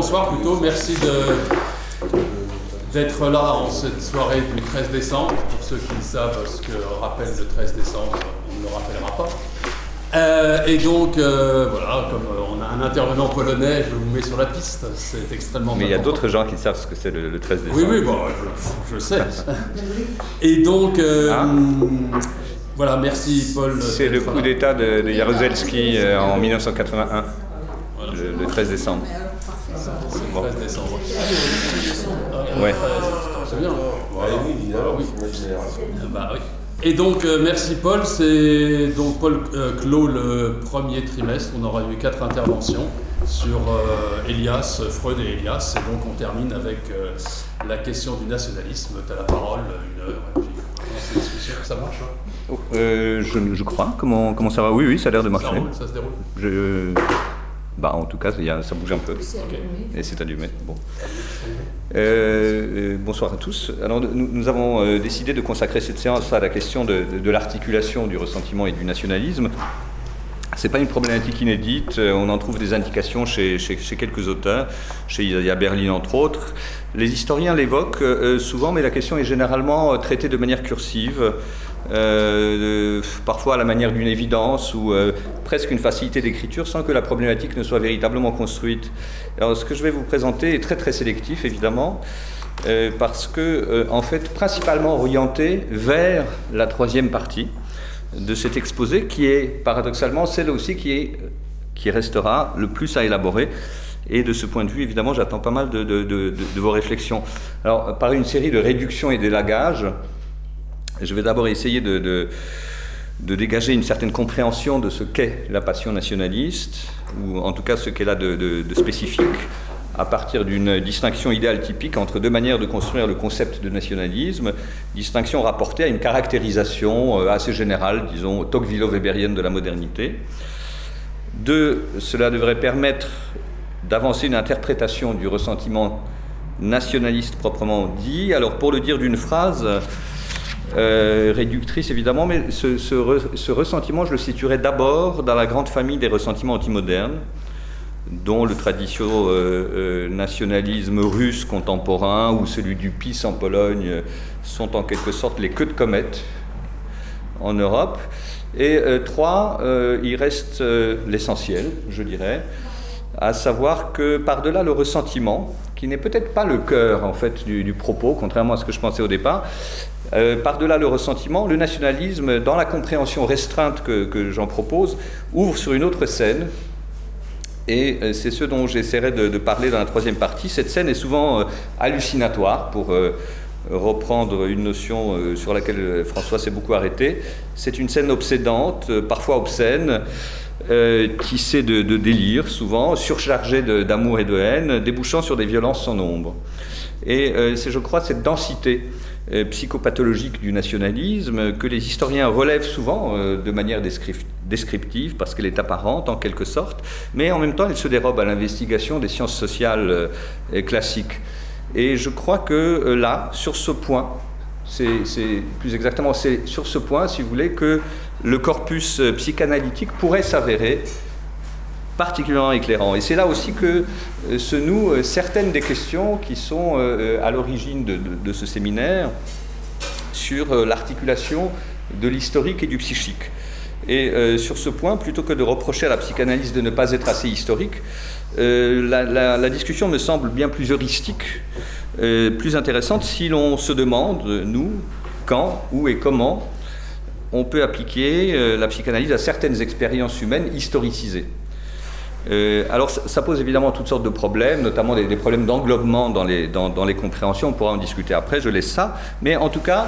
bonsoir plutôt. Merci d'être là en cette soirée du 13 décembre. Pour ceux qui savent ce que rappelle le 13 décembre, on ne le rappellera pas. Euh, et donc, euh, voilà, comme on a un intervenant polonais, je vous mets sur la piste. C'est extrêmement Mais il y a d'autres gens qui savent ce que c'est le, 13 décembre. Oui, oui, bon, je, sais. et donc, euh, ah. voilà, merci Paul. C'est le coup d'État de, de Jaruzelski en 1981, le, 13 décembre. C'est le 13 décembre. Ouais. C'est bien. Ah oui, bah oui. Et donc, euh, merci Paul. C'est donc Paul euh, clôt le premier trimestre. On aura eu quatre interventions sur euh, Elias, Freud et Elias. Et donc, on termine avec la question du nationalisme. Tu as la parole, une heure. Et puis, ça marche hein? Je, je, crois. Comment, comment ça va? Oui, oui, ça a l'air de marcher. Ça, roule, ça se déroule je... Bah, en tout cas, ça bouge un peu. Et c'est allumé. Bon. Euh, bonsoir à tous. Alors, nous, avons euh, décidé de consacrer cette séance à la question de, l'articulation du ressentiment et du nationalisme. Ce n'est pas une problématique inédite. Euh, on en trouve des indications chez, chez, quelques auteurs, chez Isaiah Berlin entre autres. Les historiens l'évoquent souvent, mais la question est généralement traitée de manière cursive. Euh, parfois à la manière d'une évidence ou euh, presque une facilité d'écriture sans que la problématique ne soit véritablement construite. Alors ce que je vais vous présenter est très très sélectif évidemment. Euh, parce que, en fait, principalement orienté vers la troisième partie de cet exposé, qui est paradoxalement celle aussi qui, est, qui restera le plus à élaborer. Et de ce point de vue, évidemment, j'attends pas mal de, de, vos réflexions. Alors, par une série de réductions et d'élagages, je vais d'abord essayer de, dégager une certaine compréhension de ce qu'est la passion nationaliste, ou en tout cas ce qu'elle a de, spécifique, à partir d'une distinction idéale typique entre deux manières de construire le concept de nationalisme, distinction rapportée à une caractérisation euh, assez générale, disons, Tocquevillo-Weberienne de la modernité. Deux, cela devrait permettre d'avancer une interprétation du ressentiment nationaliste proprement dit. Alors pour le dire d'une phrase, euh, réductrice évidemment, mais ce, ressentiment, je le situerais d'abord dans la grande famille des ressentiments antimodernes, dont le traditionnel euh, euh, nationalisme russe contemporain ou celui du PIS en Pologne sont en quelque sorte les queues de comète en Europe. Et trois, il reste l'essentiel, je dirais, à savoir que par-delà le ressentiment, qui n'est peut-être pas le cœur en fait du, propos, contrairement à ce que je pensais au départ, euh, par-delà le ressentiment, le nationalisme, dans la compréhension restreinte que, j'en propose, ouvre sur une autre scène. Et euh, c'est ce dont j'essaierai de, parler dans la troisième partie. Cette scène est souvent euh, hallucinatoire, pour reprendre une notion sur laquelle François s'est beaucoup arrêté. C'est une scène obsédante, parfois obscène, tissée de, de délire, souvent, surchargée d'amour et de haine, débouchant sur des violences sans nombre. Et c'est, je crois, cette densité psychopathologique du nationalisme que les historiens relèvent souvent euh, de manière descriptive parce qu'elle est apparente en quelque sorte, mais en même temps elle se dérobe à l'investigation des sciences sociales euh, classiques. Et je crois que là, sur ce point, c'est plus exactement c'est sur ce point, si vous voulez, que le corpus psychanalytique pourrait s'avérer particulièrement éclairant. Et c'est là aussi que euh, se nouent euh, certaines des questions qui sont euh, à l'origine de, ce séminaire sur l'articulation de l'historique et du psychique. Et sur ce point, plutôt que de reprocher à la psychanalyse de ne pas être assez historique, la, discussion me semble bien plus heuristique, plus intéressante si l'on se demande, nous, quand, où et comment on peut appliquer la psychanalyse à certaines expériences humaines historicisées. Euh, alors ça, pose évidemment toutes sortes de problèmes, notamment des, problèmes d'englobement dans les, dans, les compréhensions, on pourra en discuter après, je laisse ça. Mais en tout cas,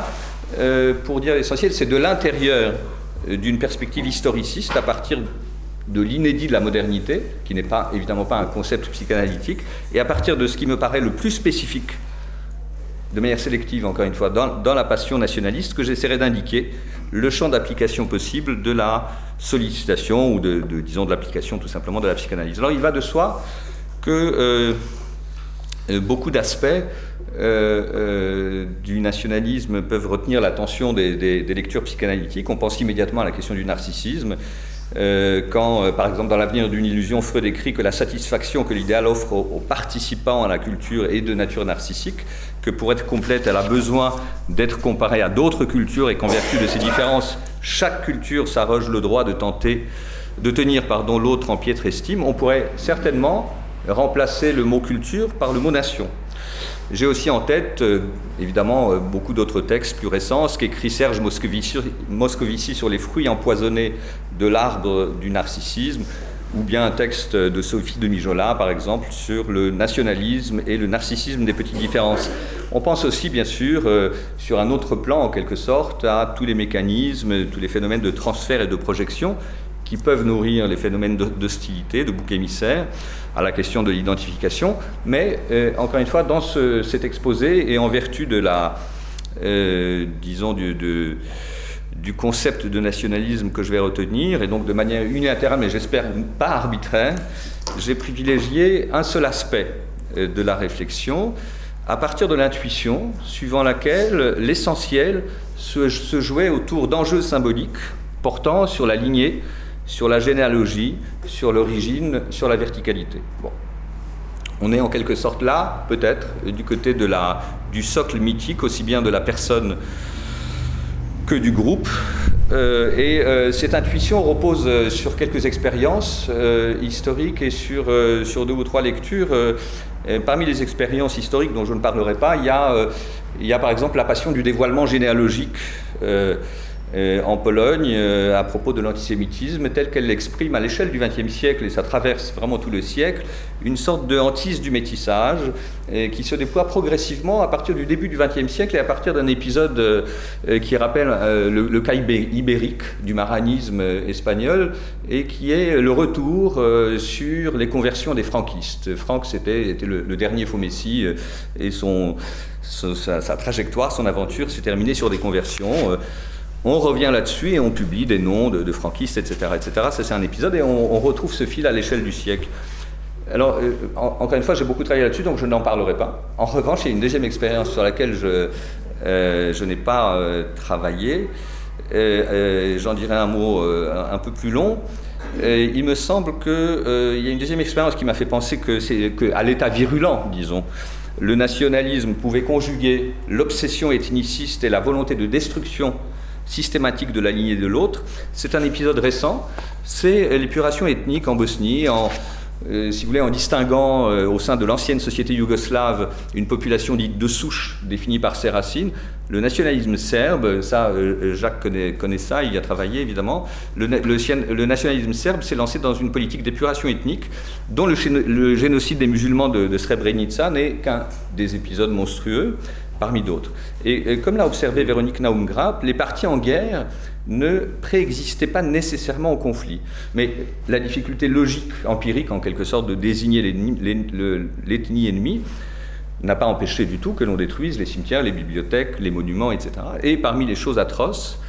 euh, pour dire l'essentiel, c'est de l'intérieur euh, d'une perspective historiciste à partir de l'inédit de la modernité, qui n'est pas évidemment pas un concept psychanalytique, et à partir de ce qui me paraît le plus spécifique, de manière sélective encore une fois, dans, dans la passion nationaliste, que j'essaierai d'indiquer le champ d'application possible de la sollicitation ou de, disons de l'application tout simplement de la psychanalyse. Alors il va de soi que euh, euh, beaucoup d'aspects euh, du nationalisme peuvent retenir l'attention des, lectures psychanalytiques. On pense immédiatement à la question du narcissisme, quand, par exemple, dans l'avenir d'une illusion, Freud écrit que la satisfaction que l'idéal offre aux, participants à la culture est de nature narcissique, que pour être complète, elle a besoin d'être comparée à d'autres cultures et qu'en vertu de ces différences, chaque culture s'arroge le droit de tenter de tenir pardon, l'autre en piètre estime, on pourrait certainement remplacer le mot culture par le mot nation. J'ai aussi en tête, euh, évidemment, euh, beaucoup d'autres textes plus récents, ce qu'écrit Serge Moscovici, sur les fruits empoisonnés de l'arbre du narcissisme, ou bien un texte de Sophie de Mijola, par exemple, sur le nationalisme et le narcissisme des petites différences. On pense aussi, bien sûr, euh, sur un autre plan, en quelque sorte, à tous les mécanismes, tous les phénomènes de transfert et de projection qui peuvent nourrir les phénomènes d'hostilité, de bouc émissaire, à la question de l'identification. Mais, euh, encore une fois, dans cet exposé, et en vertu de la, euh, disons, du, concept de nationalisme que je vais retenir, et donc de manière unilatérale, mais j'espère pas arbitraire, j'ai privilégié un seul aspect euh, de la réflexion, à partir de l'intuition, suivant laquelle l'essentiel se, se jouait autour d'enjeux symboliques portant sur la lignée sur la généalogie, sur l'origine, sur la verticalité. Bon. On est en quelque sorte là, peut-être, du côté de la, du socle mythique, aussi bien de la personne que du groupe. Euh, et euh, cette intuition repose euh, sur quelques expériences historiques et sur, sur deux ou trois lectures. parmi les expériences historiques dont je ne parlerai pas, il y a, il y a par exemple la passion du dévoilement généalogique. Euh, en Pologne euh, à propos de l'antisémitisme tel qu'elle l'exprime à l'échelle du XXe siècle, et ça traverse vraiment tout le siècle, une sorte de hantise du métissage euh, qui se déploie progressivement à partir du début du XXe siècle et à partir d'un épisode qui rappelle le, cas ibérique du maranisme espagnol et qui est le retour sur les conversions des franquistes. Franck, c'était était le, dernier faux messie et son, sa, trajectoire, son aventure s'est terminée sur des conversions. On revient là-dessus et on publie des noms de, franquistes, etc. etc. Ça, c'est un épisode et on, retrouve ce fil à l'échelle du siècle. Alors, euh, encore une fois, j'ai beaucoup travaillé là-dessus, donc je n'en parlerai pas. En revanche, il y a une deuxième expérience sur laquelle je, euh, n'ai pas euh, travaillé. J'en dirai un mot un peu plus long. il me semble qu'il y a une deuxième expérience qui m'a fait penser que qu'à l'état virulent, disons, le nationalisme pouvait conjuguer l'obsession ethniciste et la volonté de destruction systématique de la lignée de l'autre. C'est un épisode récent, c'est l'épuration ethnique en Bosnie, en, euh, si vous voulez, en distinguant euh, au sein de l'ancienne société yougoslave une population dite de souche définie par ses racines. Le nationalisme serbe, ça euh, Jacques connaît, ça, il y a travaillé évidemment. Le, le, nationalisme serbe s'est lancé dans une politique d'épuration ethnique dont le, génocide des musulmans de, de Srebrenica n'est qu'un des épisodes monstrueux parmi d'autres. Et, comme l'a observé Véronique Naumgrap, les partis en guerre ne préexistaient pas nécessairement au conflit. Mais la difficulté logique, empirique en quelque sorte, de désigner l'ethnie ennemie n'a pas empêché du tout que l'on détruise les cimetières, les bibliothèques, les monuments, etc. Et parmi les choses atroces,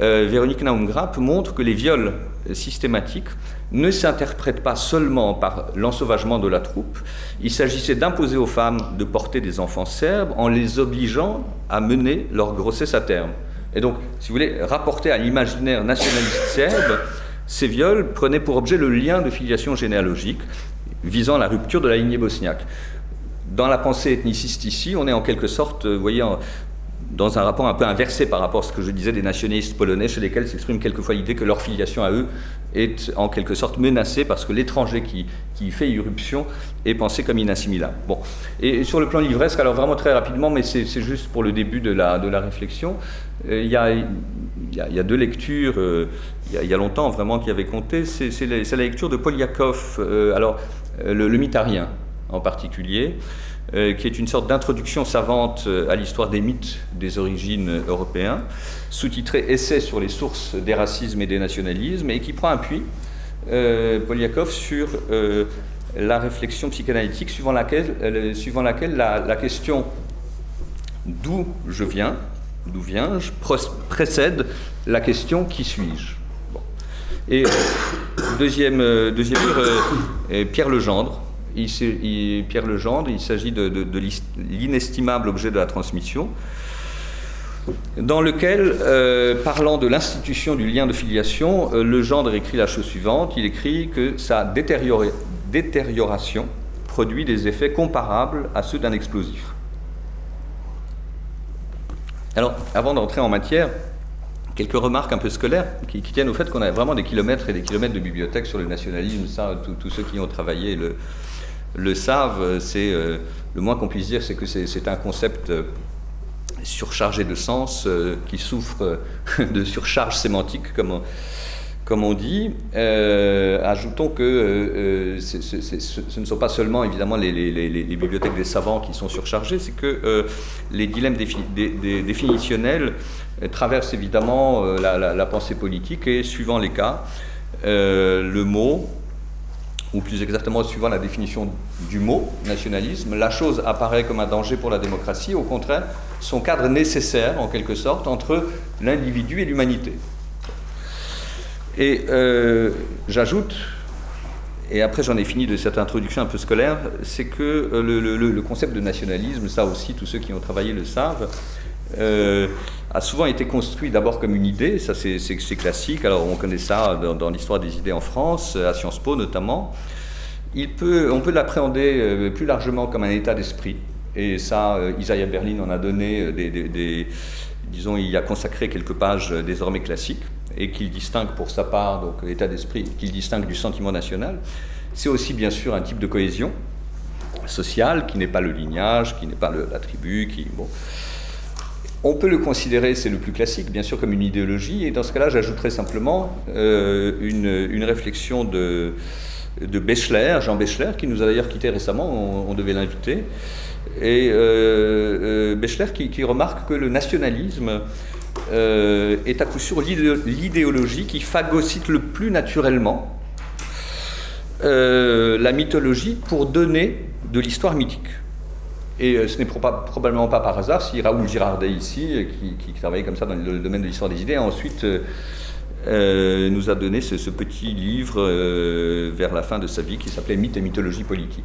euh, Véronique Naumgrap montre que les viols systématiques ne s'interprètent pas seulement par l'ensauvagement de la troupe, il s'agissait d'imposer aux femmes de porter des enfants serbes en les obligeant à mener leur grossesse à terme. Et donc, si vous voulez, rapporter à l'imaginaire nationaliste serbe, ces viols prenaient pour objet le lien de filiation généalogique visant la rupture de la lignée bosniaque. Dans la pensée ethniciste ici, on est en quelque sorte, vous voyez, dans un rapport un peu inversé par rapport à ce que je disais des nationalistes polonais, chez lesquels s'exprime quelquefois l'idée que leur filiation à eux est en quelque sorte menacée parce que l'étranger qui, qui, fait irruption est pensé comme inassimilable. Bon. Et sur le plan livresque, alors vraiment très rapidement, mais c'est juste pour le début de la, de la réflexion, euh, il y, a, il, y a, deux lectures, euh, il, y a, longtemps vraiment qui avaient compté, c'est la, lecture de Polyakov, euh, alors le, le mytharien en particulier. Euh, qui est une sorte d'introduction savante euh, à l'histoire des mythes des origines européens, sous-titré Essai sur les sources des racismes et des nationalismes, et qui prend appui, euh, Polyakov, sur la réflexion psychanalytique suivant laquelle, suivant laquelle la, question d'où je viens, d'où viens-je, précède la question qui suis-je. Et deuxième, deuxième livre, Pierre Legendre, Pierre Legendre, il s'agit de, l'inestimable objet de la transmission. dans lequel, parlant de l'institution du lien de filiation, le gendre écrit la chose suivante. Il écrit que sa détérioration produit des effets comparables à ceux d'un explosif. Alors, avant d'entrer en matière, quelques remarques un peu scolaires qui, tiennent au fait qu'on a vraiment des kilomètres et des kilomètres de bibliothèques sur le nationalisme. Ça, tous ceux qui ont travaillé le, savent. C'est euh, le moins qu'on puisse dire, c'est que c'est un concept euh, surchargé de sens euh, qui souffre de surcharge sémantique, comme on dit. ajoutons que ce, ne sont pas seulement évidemment les, bibliothèques des savants qui sont surchargées, c'est que les dilemmes définitionnels traverse évidemment la, pensée politique et suivant les cas, le mot, ou plus exactement suivant la définition du mot nationalisme, la chose apparaît comme un danger pour la démocratie, au contraire, son cadre nécessaire en quelque sorte entre l'individu et l'humanité. Et euh, j'ajoute, et après j'en ai fini de cette introduction un peu scolaire, c'est que le, concept de nationalisme, ça aussi tous ceux qui ont travaillé le savent, a souvent été construit d'abord comme une idée, ça c'est classique, alors on connaît ça dans, l'histoire des idées en France, à Sciences Po notamment. Il peut, on peut l'appréhender euh, plus largement comme un état d'esprit, et ça, euh, Isaiah Berlin en a donné euh, des, disons, il a consacré quelques pages désormais classiques, et qu'il distingue pour sa part, donc l'état d'esprit, qu'il distingue du sentiment national. C'est aussi bien sûr un type de cohésion sociale qui n'est pas le lignage, qui n'est pas la tribu, qui... Bon, on peut le considérer, c'est le plus classique, bien sûr, comme une idéologie, et dans ce cas-là, j'ajouterais simplement euh, une, réflexion de, de Jean Bechler, qui nous a d'ailleurs quitté récemment, on, devait l'inviter, et euh, euh Bechler qui, remarque que le nationalisme est à coup sûr l'idéologie qui phagocyte le plus naturellement la mythologie pour donner de l'histoire mythique. Et euh, ce n'est probablement pas par hasard si Raoul Girardet ici, euh, qui, travaillait comme ça dans le domaine de l'histoire des idées, ensuite euh, nous a donné ce, petit livre vers la fin de sa vie qui s'appelait Mythes et mythologie politique.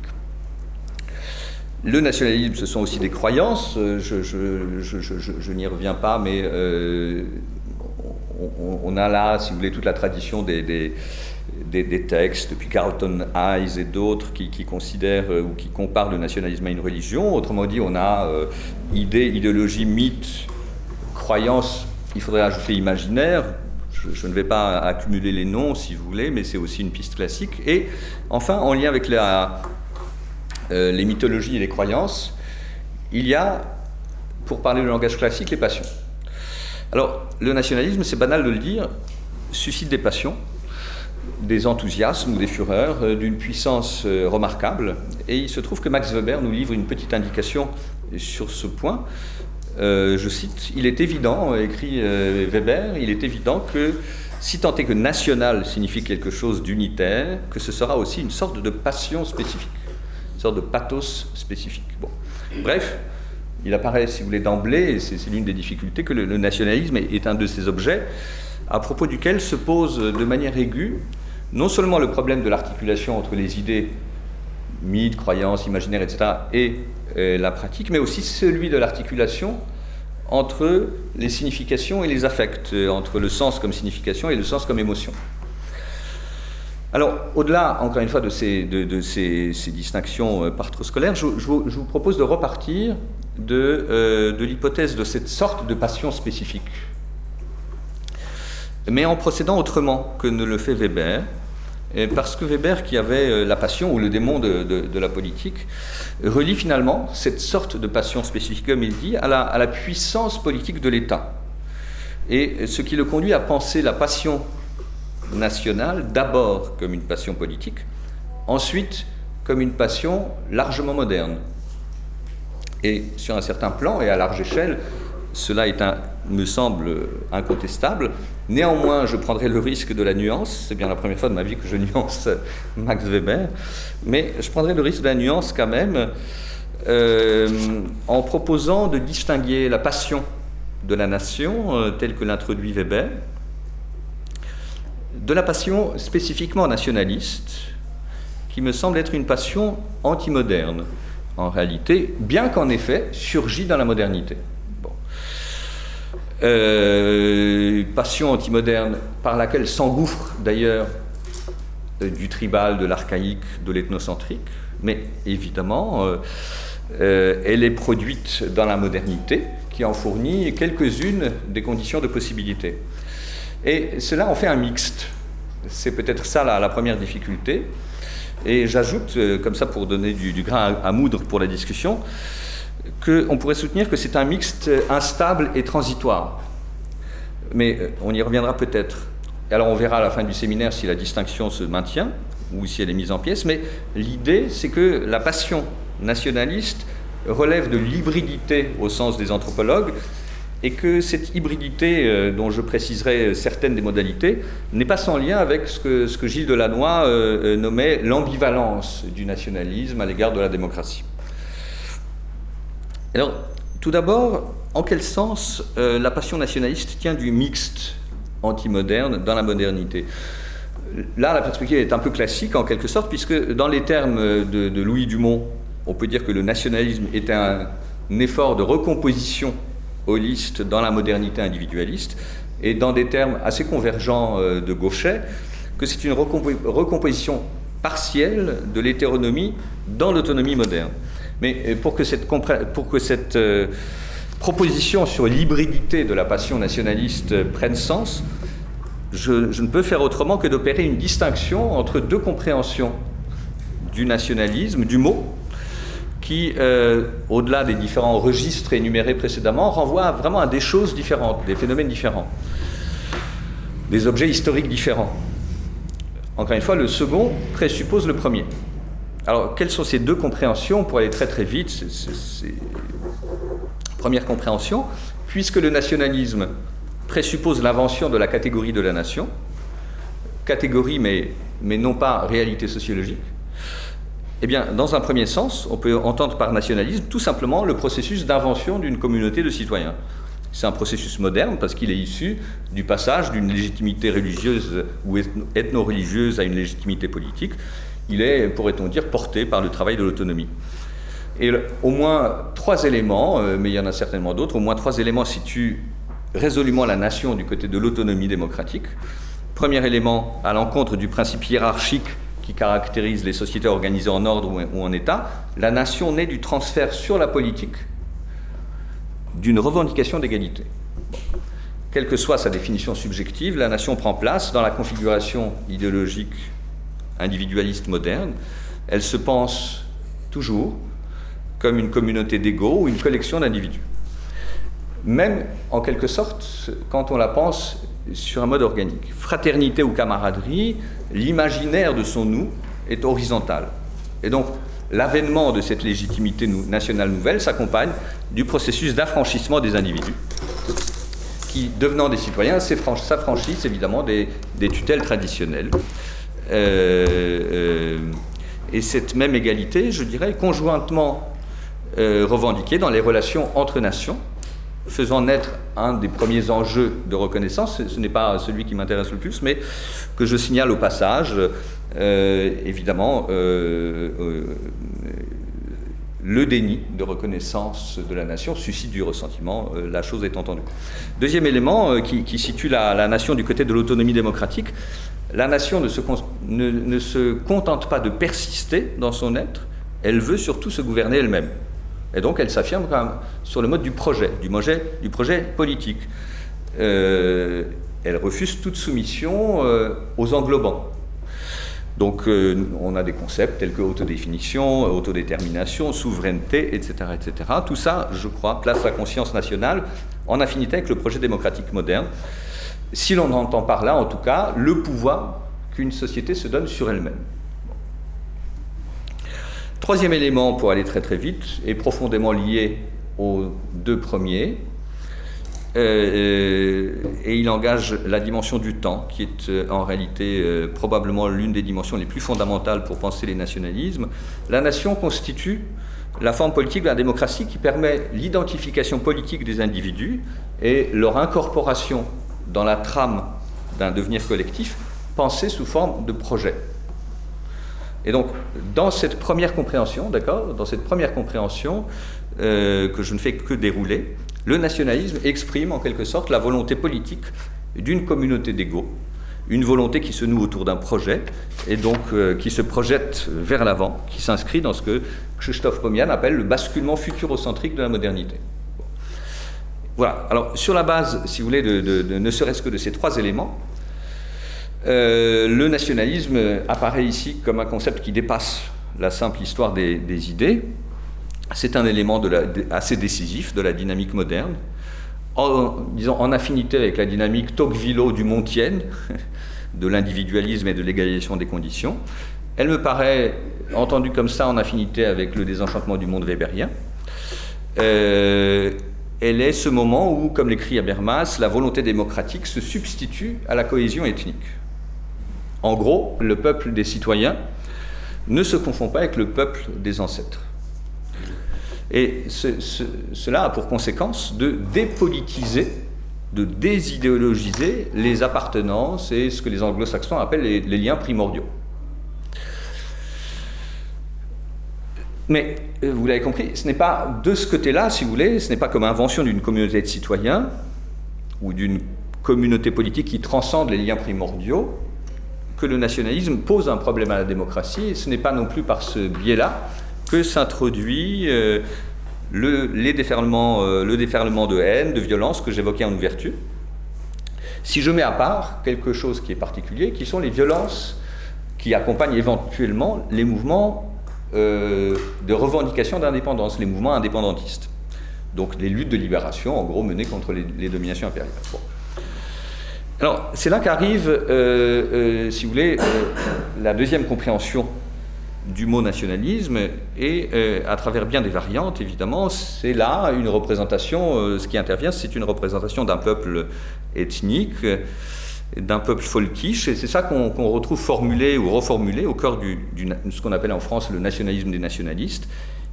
Le nationalisme, ce sont aussi des croyances, je, n'y reviens pas, mais on, a là, si vous voulez, toute la tradition des, textes, depuis Carlton Hayes et d'autres, qui, considèrent euh, ou qui comparent le nationalisme à une religion. Autrement dit, on a euh, idée, idéologie, mythe, croyance, il faudrait ajouter imaginaire. Je, ne vais pas accumuler les noms si vous voulez, mais c'est aussi une piste classique. Et enfin, en lien avec la, euh, les mythologies et les croyances, il y a, pour parler le langage classique, les passions. Alors, le nationalisme, c'est banal de le dire, suscite des passions des enthousiasmes ou des fureurs euh, d'une puissance euh, remarquable. Et il se trouve que Max Weber nous livre une petite indication sur ce point. Euh, je cite, Il est évident, écrit Weber, il est évident que si tant est que national signifie quelque chose d'unitaire, que ce sera aussi une sorte de passion spécifique, une sorte de pathos spécifique. Bon. Bref, il apparaît, si vous voulez, d'emblée, et c'est l'une des difficultés, que le, le nationalisme est un de ces objets à propos duquel se pose de manière aiguë non seulement le problème de l'articulation entre les idées, mythes, croyances, imaginaires, etc., et euh, la pratique, mais aussi celui de l'articulation entre les significations et les affects, euh, entre le sens comme signification et le sens comme émotion. Alors, au-delà, encore une fois, de ces, distinctions euh, par trop scolaires, je, vous propose de repartir de, de l'hypothèse de cette sorte de passion spécifique, mais en procédant autrement que ne le fait Weber, parce que Weber, qui avait euh, la passion ou le démon de, la politique, relie finalement cette sorte de passion spécifique, comme il dit, à la, puissance politique de l'État. Et ce qui le conduit à penser la passion nationale d'abord comme une passion politique, ensuite comme une passion largement moderne. Et sur un certain plan et à large échelle, cela me semble incontestable. Néanmoins, je prendrai le risque de la nuance. C'est bien la première fois de ma vie que je nuance Max Weber. Mais je prendrai le risque de la nuance quand même euh, en proposant de distinguer la passion de la nation, euh, telle que l'introduit Weber, de la passion spécifiquement nationaliste, qui me semble être une passion antimoderne, en réalité, bien qu'en effet surgit dans la modernité. Euh, passion antimoderne par laquelle s'engouffre d'ailleurs euh, du tribal, de l'archaïque, de l'ethnocentrique, mais évidemment, euh, elle est produite dans la modernité qui en fournit quelques-unes des conditions de possibilité. Et cela en fait un mixte. C'est peut-être ça la, première difficulté. Et j'ajoute, comme ça pour donner du, grain à, moudre pour la discussion, qu'on pourrait soutenir que c'est un mixte instable et transitoire. Mais euh, on y reviendra peut-être. Alors on verra à la fin du séminaire si la distinction se maintient ou si elle est mise en pièces, mais l'idée c'est que la passion nationaliste relève de l'hybridité au sens des anthropologues et que cette hybridité, euh, dont je préciserai certaines des modalités, n'est pas sans lien avec ce que, Gilles Delannoy euh, nommait l'ambivalence du nationalisme à l'égard de la démocratie. Alors, tout d'abord, en quel sens euh, la passion nationaliste tient du mixte anti-moderne dans la modernité? Là, la perspective est un peu classique en quelque sorte, puisque dans les termes de, Louis Dumont, on peut dire que le nationalisme est un, effort de recomposition holiste dans la modernité individualiste, et dans des termes assez convergents euh, de Gauchet, que c'est une recomposition partielle de l'hétéronomie dans l'autonomie moderne. Mais euh, pour que cette, euh, proposition sur l'hybridité de la passion nationaliste euh, prenne sens, je, ne peux faire autrement que d'opérer une distinction entre deux compréhensions du nationalisme, du mot, qui, au-delà des différents registres énumérés précédemment, renvoie vraiment à des choses différentes, des phénomènes différents, des objets historiques différents. Encore une fois, le second présuppose le premier. Alors, quelles sont ces deux compréhensions Pour aller très très vite, première compréhension, puisque le nationalisme présuppose l'invention de la catégorie de la nation, catégorie mais, mais non pas réalité sociologique, eh bien, dans un premier sens, on peut entendre par nationalisme tout simplement le processus d'invention d'une communauté de citoyens. C'est un processus moderne parce qu'il est issu du passage d'une légitimité religieuse ou ethno-religieuse à une légitimité politique il est, pourrait-on dire, porté par le travail de l'autonomie. Et au moins trois éléments, euh, mais il y en a certainement d'autres, au moins trois éléments situent résolument la nation du côté de l'autonomie démocratique. Premier élément, à l'encontre du principe hiérarchique qui caractérise les sociétés organisées en ordre ou en État, la nation naît du transfert sur la politique d'une revendication d'égalité. Quelle que soit sa définition subjective, la nation prend place dans la configuration idéologique individualiste moderne, elle se pense toujours comme une communauté d'égaux ou une collection d'individus. Même, en quelque sorte, quand on la pense sur un mode organique. Fraternité ou camaraderie, l'imaginaire de son nous est horizontal. Et donc, l'avènement de cette légitimité nationale nouvelle s'accompagne du processus d'affranchissement des individus, qui, devenant des citoyens, s'affranchissent évidemment des tutelles traditionnelles. Euh, euh, et cette même égalité, je dirais, conjointement euh, revendiquée dans les relations entre nations, faisant naître un des premiers enjeux de reconnaissance, ce n'est pas celui qui m'intéresse le plus, mais que je signale au passage, évidemment, le déni de reconnaissance de la nation suscite du ressentiment, la chose est entendue. Deuxième élément qui, situe la, nation du côté de l'autonomie démocratique, la nation ne se, contente pas de persister dans son être, elle veut surtout se gouverner elle-même. Et donc elle s'affirme sur le mode du projet, du projet, du projet politique. Euh, elle refuse toute soumission euh, aux englobants. Donc euh, on a des concepts tels que autodéfinition, autodétermination, souveraineté, etc., etc. Tout ça, je crois, place la conscience nationale en affinité avec le projet démocratique moderne si l'on entend par là, en tout cas, le pouvoir qu'une société se donne sur elle-même. Troisième élément, pour aller très très vite, est profondément lié aux deux premiers, euh, et il engage la dimension du temps, qui est euh, en réalité euh, probablement l'une des dimensions les plus fondamentales pour penser les nationalismes. La nation constitue la forme politique de la démocratie qui permet l'identification politique des individus et leur incorporation dans la trame d'un devenir collectif, pensé sous forme de projet. Et donc, dans cette première compréhension, d'accord, dans cette première compréhension euh, que je ne fais que dérouler, Le nationalisme exprime en quelque sorte la volonté politique d'une communauté d'égaux, une volonté qui se noue autour d'un projet et donc euh, qui se projette vers l'avant, qui s'inscrit dans ce que Krzysztof Pomian appelle le basculement futurocentrique de la modernité. Voilà, alors sur la base, si vous voulez, de, ne serait-ce que de ces trois éléments, euh, le nationalisme apparaît ici comme un concept qui dépasse la simple histoire des, idées. C'est un élément assez décisif de la dynamique moderne, en, disons, en affinité avec la dynamique Tocqueville du Montienne, de l'individualisme et de l'égalisation des conditions. Elle me paraît, entendue comme ça, en affinité avec le désenchantement du monde weberien. Euh, elle est ce moment où, comme l'écrit Habermas, la volonté démocratique se substitue à la cohésion ethnique. En gros, le peuple des citoyens ne se confond pas avec le peuple des ancêtres. Et cela a pour conséquence de dépolitiser, de désidéologiser les appartenances et ce que les anglo-saxons appellent les, liens primordiaux. Mais euh, vous l'avez compris, ce n'est pas de ce côté-là, si vous voulez, ce n'est pas comme invention d'une communauté de citoyens ou d'une communauté politique qui transcende les liens primordiaux que le nationalisme pose un problème à la démocratie. Et ce n'est pas non plus par ce biais-là que s'introduit euh, le, les déferlements, euh, le déferlement de haine, de violence que j'évoquais en ouverture. Si je mets à part quelque chose qui est particulier, qui sont les violences qui accompagnent éventuellement les mouvements euh, de revendication d'indépendance, les mouvements indépendantistes. Donc les luttes de libération, en gros, menées contre les, dominations impériales. Alors, c'est là qu'arrive, si vous voulez, la deuxième compréhension du mot nationalisme et euh, à travers bien des variantes, évidemment, c'est là une représentation, euh, ce qui intervient, c'est une représentation d'un peuple ethnique, d'un peuple folkish, et c'est ça qu'on retrouve formulé ou reformulé au cœur du, ce qu'on appelle en France le nationalisme des nationalistes,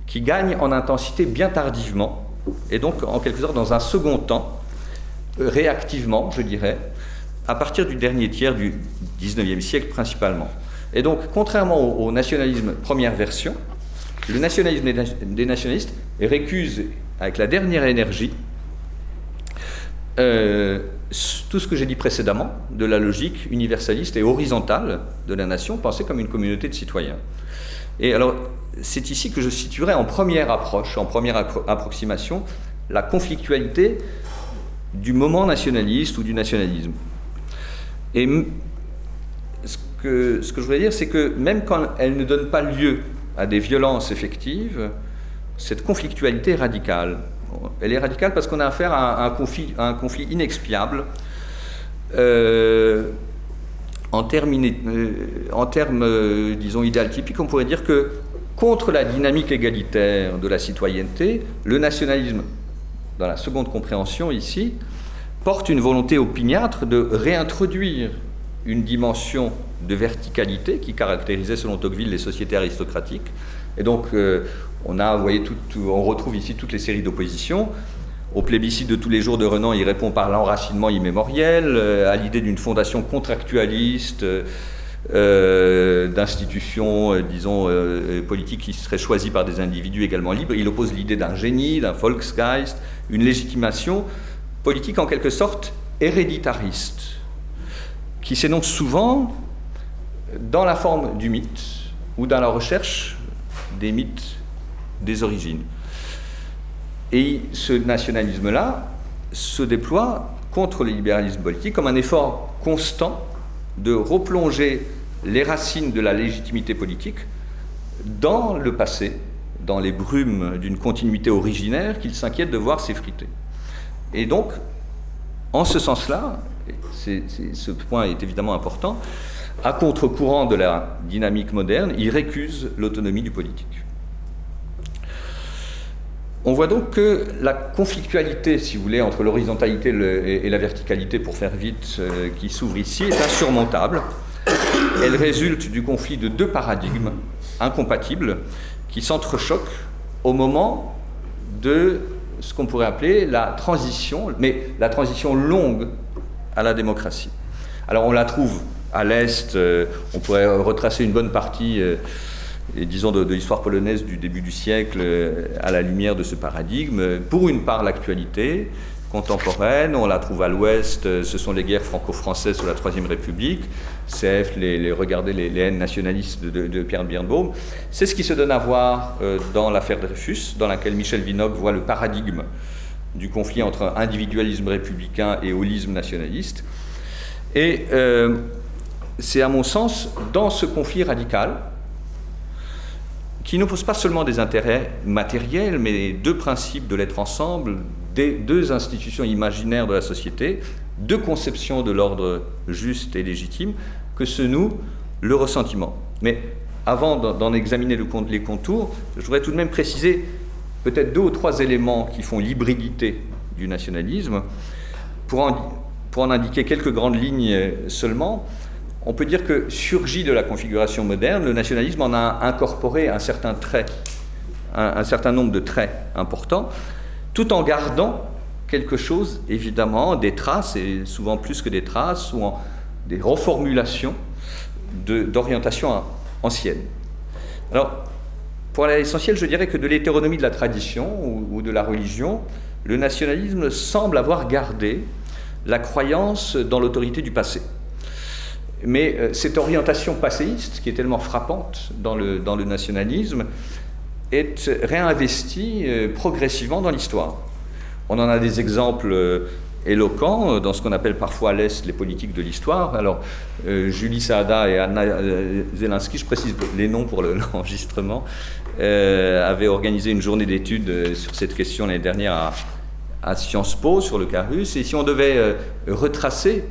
qui gagne en intensité bien tardivement, et donc en quelque sorte dans un second temps, réactivement, je dirais, à partir du dernier tiers du 19e siècle principalement. Et donc, contrairement au, nationalisme première version, le nationalisme des, nationalistes récuse avec la dernière énergie euh, tout ce que j'ai dit précédemment de la logique universaliste et horizontale de la nation pensée comme une communauté de citoyens. Et alors, c'est ici que je situerai en première approche, en première approximation, la conflictualité du moment nationaliste ou du nationalisme. Et ce que je voulais dire, c'est que même quand elle ne donne pas lieu à des violences effectives, cette conflictualité radicale. Elle est radicale parce qu'on a affaire à un conflit, inexpiable. Euh, en termes, euh, termes euh, idéal typiques, on pourrait dire que contre la dynamique égalitaire de la citoyenneté, le nationalisme, dans la seconde compréhension ici, porte une volonté opiniâtre de réintroduire une dimension de verticalité qui caractérisait selon Tocqueville les sociétés aristocratiques. Et donc, euh, on, retrouve ici toutes les séries d'opposition. Au plébiscite de tous les jours de Renan, il répond par l'enracinement immémoriel, euh, à l'idée d'une fondation contractualiste, euh, d'institutions, disons, politiques qui seraient choisies par des individus également libres. Il oppose l'idée d'un génie, d'un Volksgeist, une légitimation politique en quelque sorte héréditariste, qui s'énonce souvent dans la forme du mythe ou dans la recherche des mythes des origines. Et ce nationalisme-là se déploie contre le libéralisme politique comme un effort constant de replonger les racines de la légitimité politique dans le passé, dans les brumes d'une continuité originaire qu'il s'inquiète de voir s'effriter. Et donc, en ce sens-là, ce point est évidemment important, à contre-courant de la dynamique moderne, il récuse l'autonomie du politique. On voit donc que la conflictualité, si vous voulez, entre l'horizontalité et la verticalité, pour faire vite, euh, qui s'ouvre ici, est insurmontable. Elle résulte du conflit de deux paradigmes incompatibles qui s'entrechoquent au moment de ce qu'on pourrait appeler la transition, mais la transition longue à la démocratie. Alors on la trouve à l'est, euh, on pourrait retracer une bonne partie euh, disons de, l'histoire polonaise du début du siècle à la lumière de ce paradigme. Pour une part, l'actualité contemporaine, on la trouve à l'ouest, ce sont les guerres franco-françaises sous la Troisième République, CF, les, les, regardez les, haines nationalistes de, Pierre Birnbaum. C'est ce qui se donne à voir dans l'affaire Dreyfus, dans laquelle Michel Vinocq voit le paradigme du conflit entre individualisme républicain et holisme nationaliste. Et euh, c'est à mon sens dans ce conflit radical, qui n'oppose pas seulement des intérêts matériels, mais deux principes de l'être ensemble, deux institutions imaginaires de la société, deux conceptions de l'ordre juste et légitime, que se noue le ressentiment. Mais avant d'en examiner les contours, je voudrais tout de même préciser peut-être deux ou trois éléments qui font l'hybridité du nationalisme. Pour en indiquer quelques grandes lignes seulement, on peut dire que surgit de la configuration moderne, le nationalisme en a incorporé un certain nombre de traits importants, tout en gardant quelque chose, évidemment, des traces, et souvent plus que des traces, ou des reformulations d'orientation ancienne. Alors, pour l'essentiel, je dirais que de l'hétéronomie de la tradition ou, de la religion, le nationalisme semble avoir gardé la croyance dans l'autorité du passé. Mais euh, cette orientation passéiste, qui est tellement frappante dans le, nationalisme, est réinvestie euh, progressivement dans l'histoire. On en a des exemples euh, éloquents dans ce qu'on appelle parfois à l'Est les politiques de l'histoire. Alors, Julie Saada et Anna Zelensky, je précise les noms pour l'enregistrement, avaient organisé une journée d'études sur cette question l'année dernière à, à, Sciences Po, sur le cas russe. Et si on devait retracer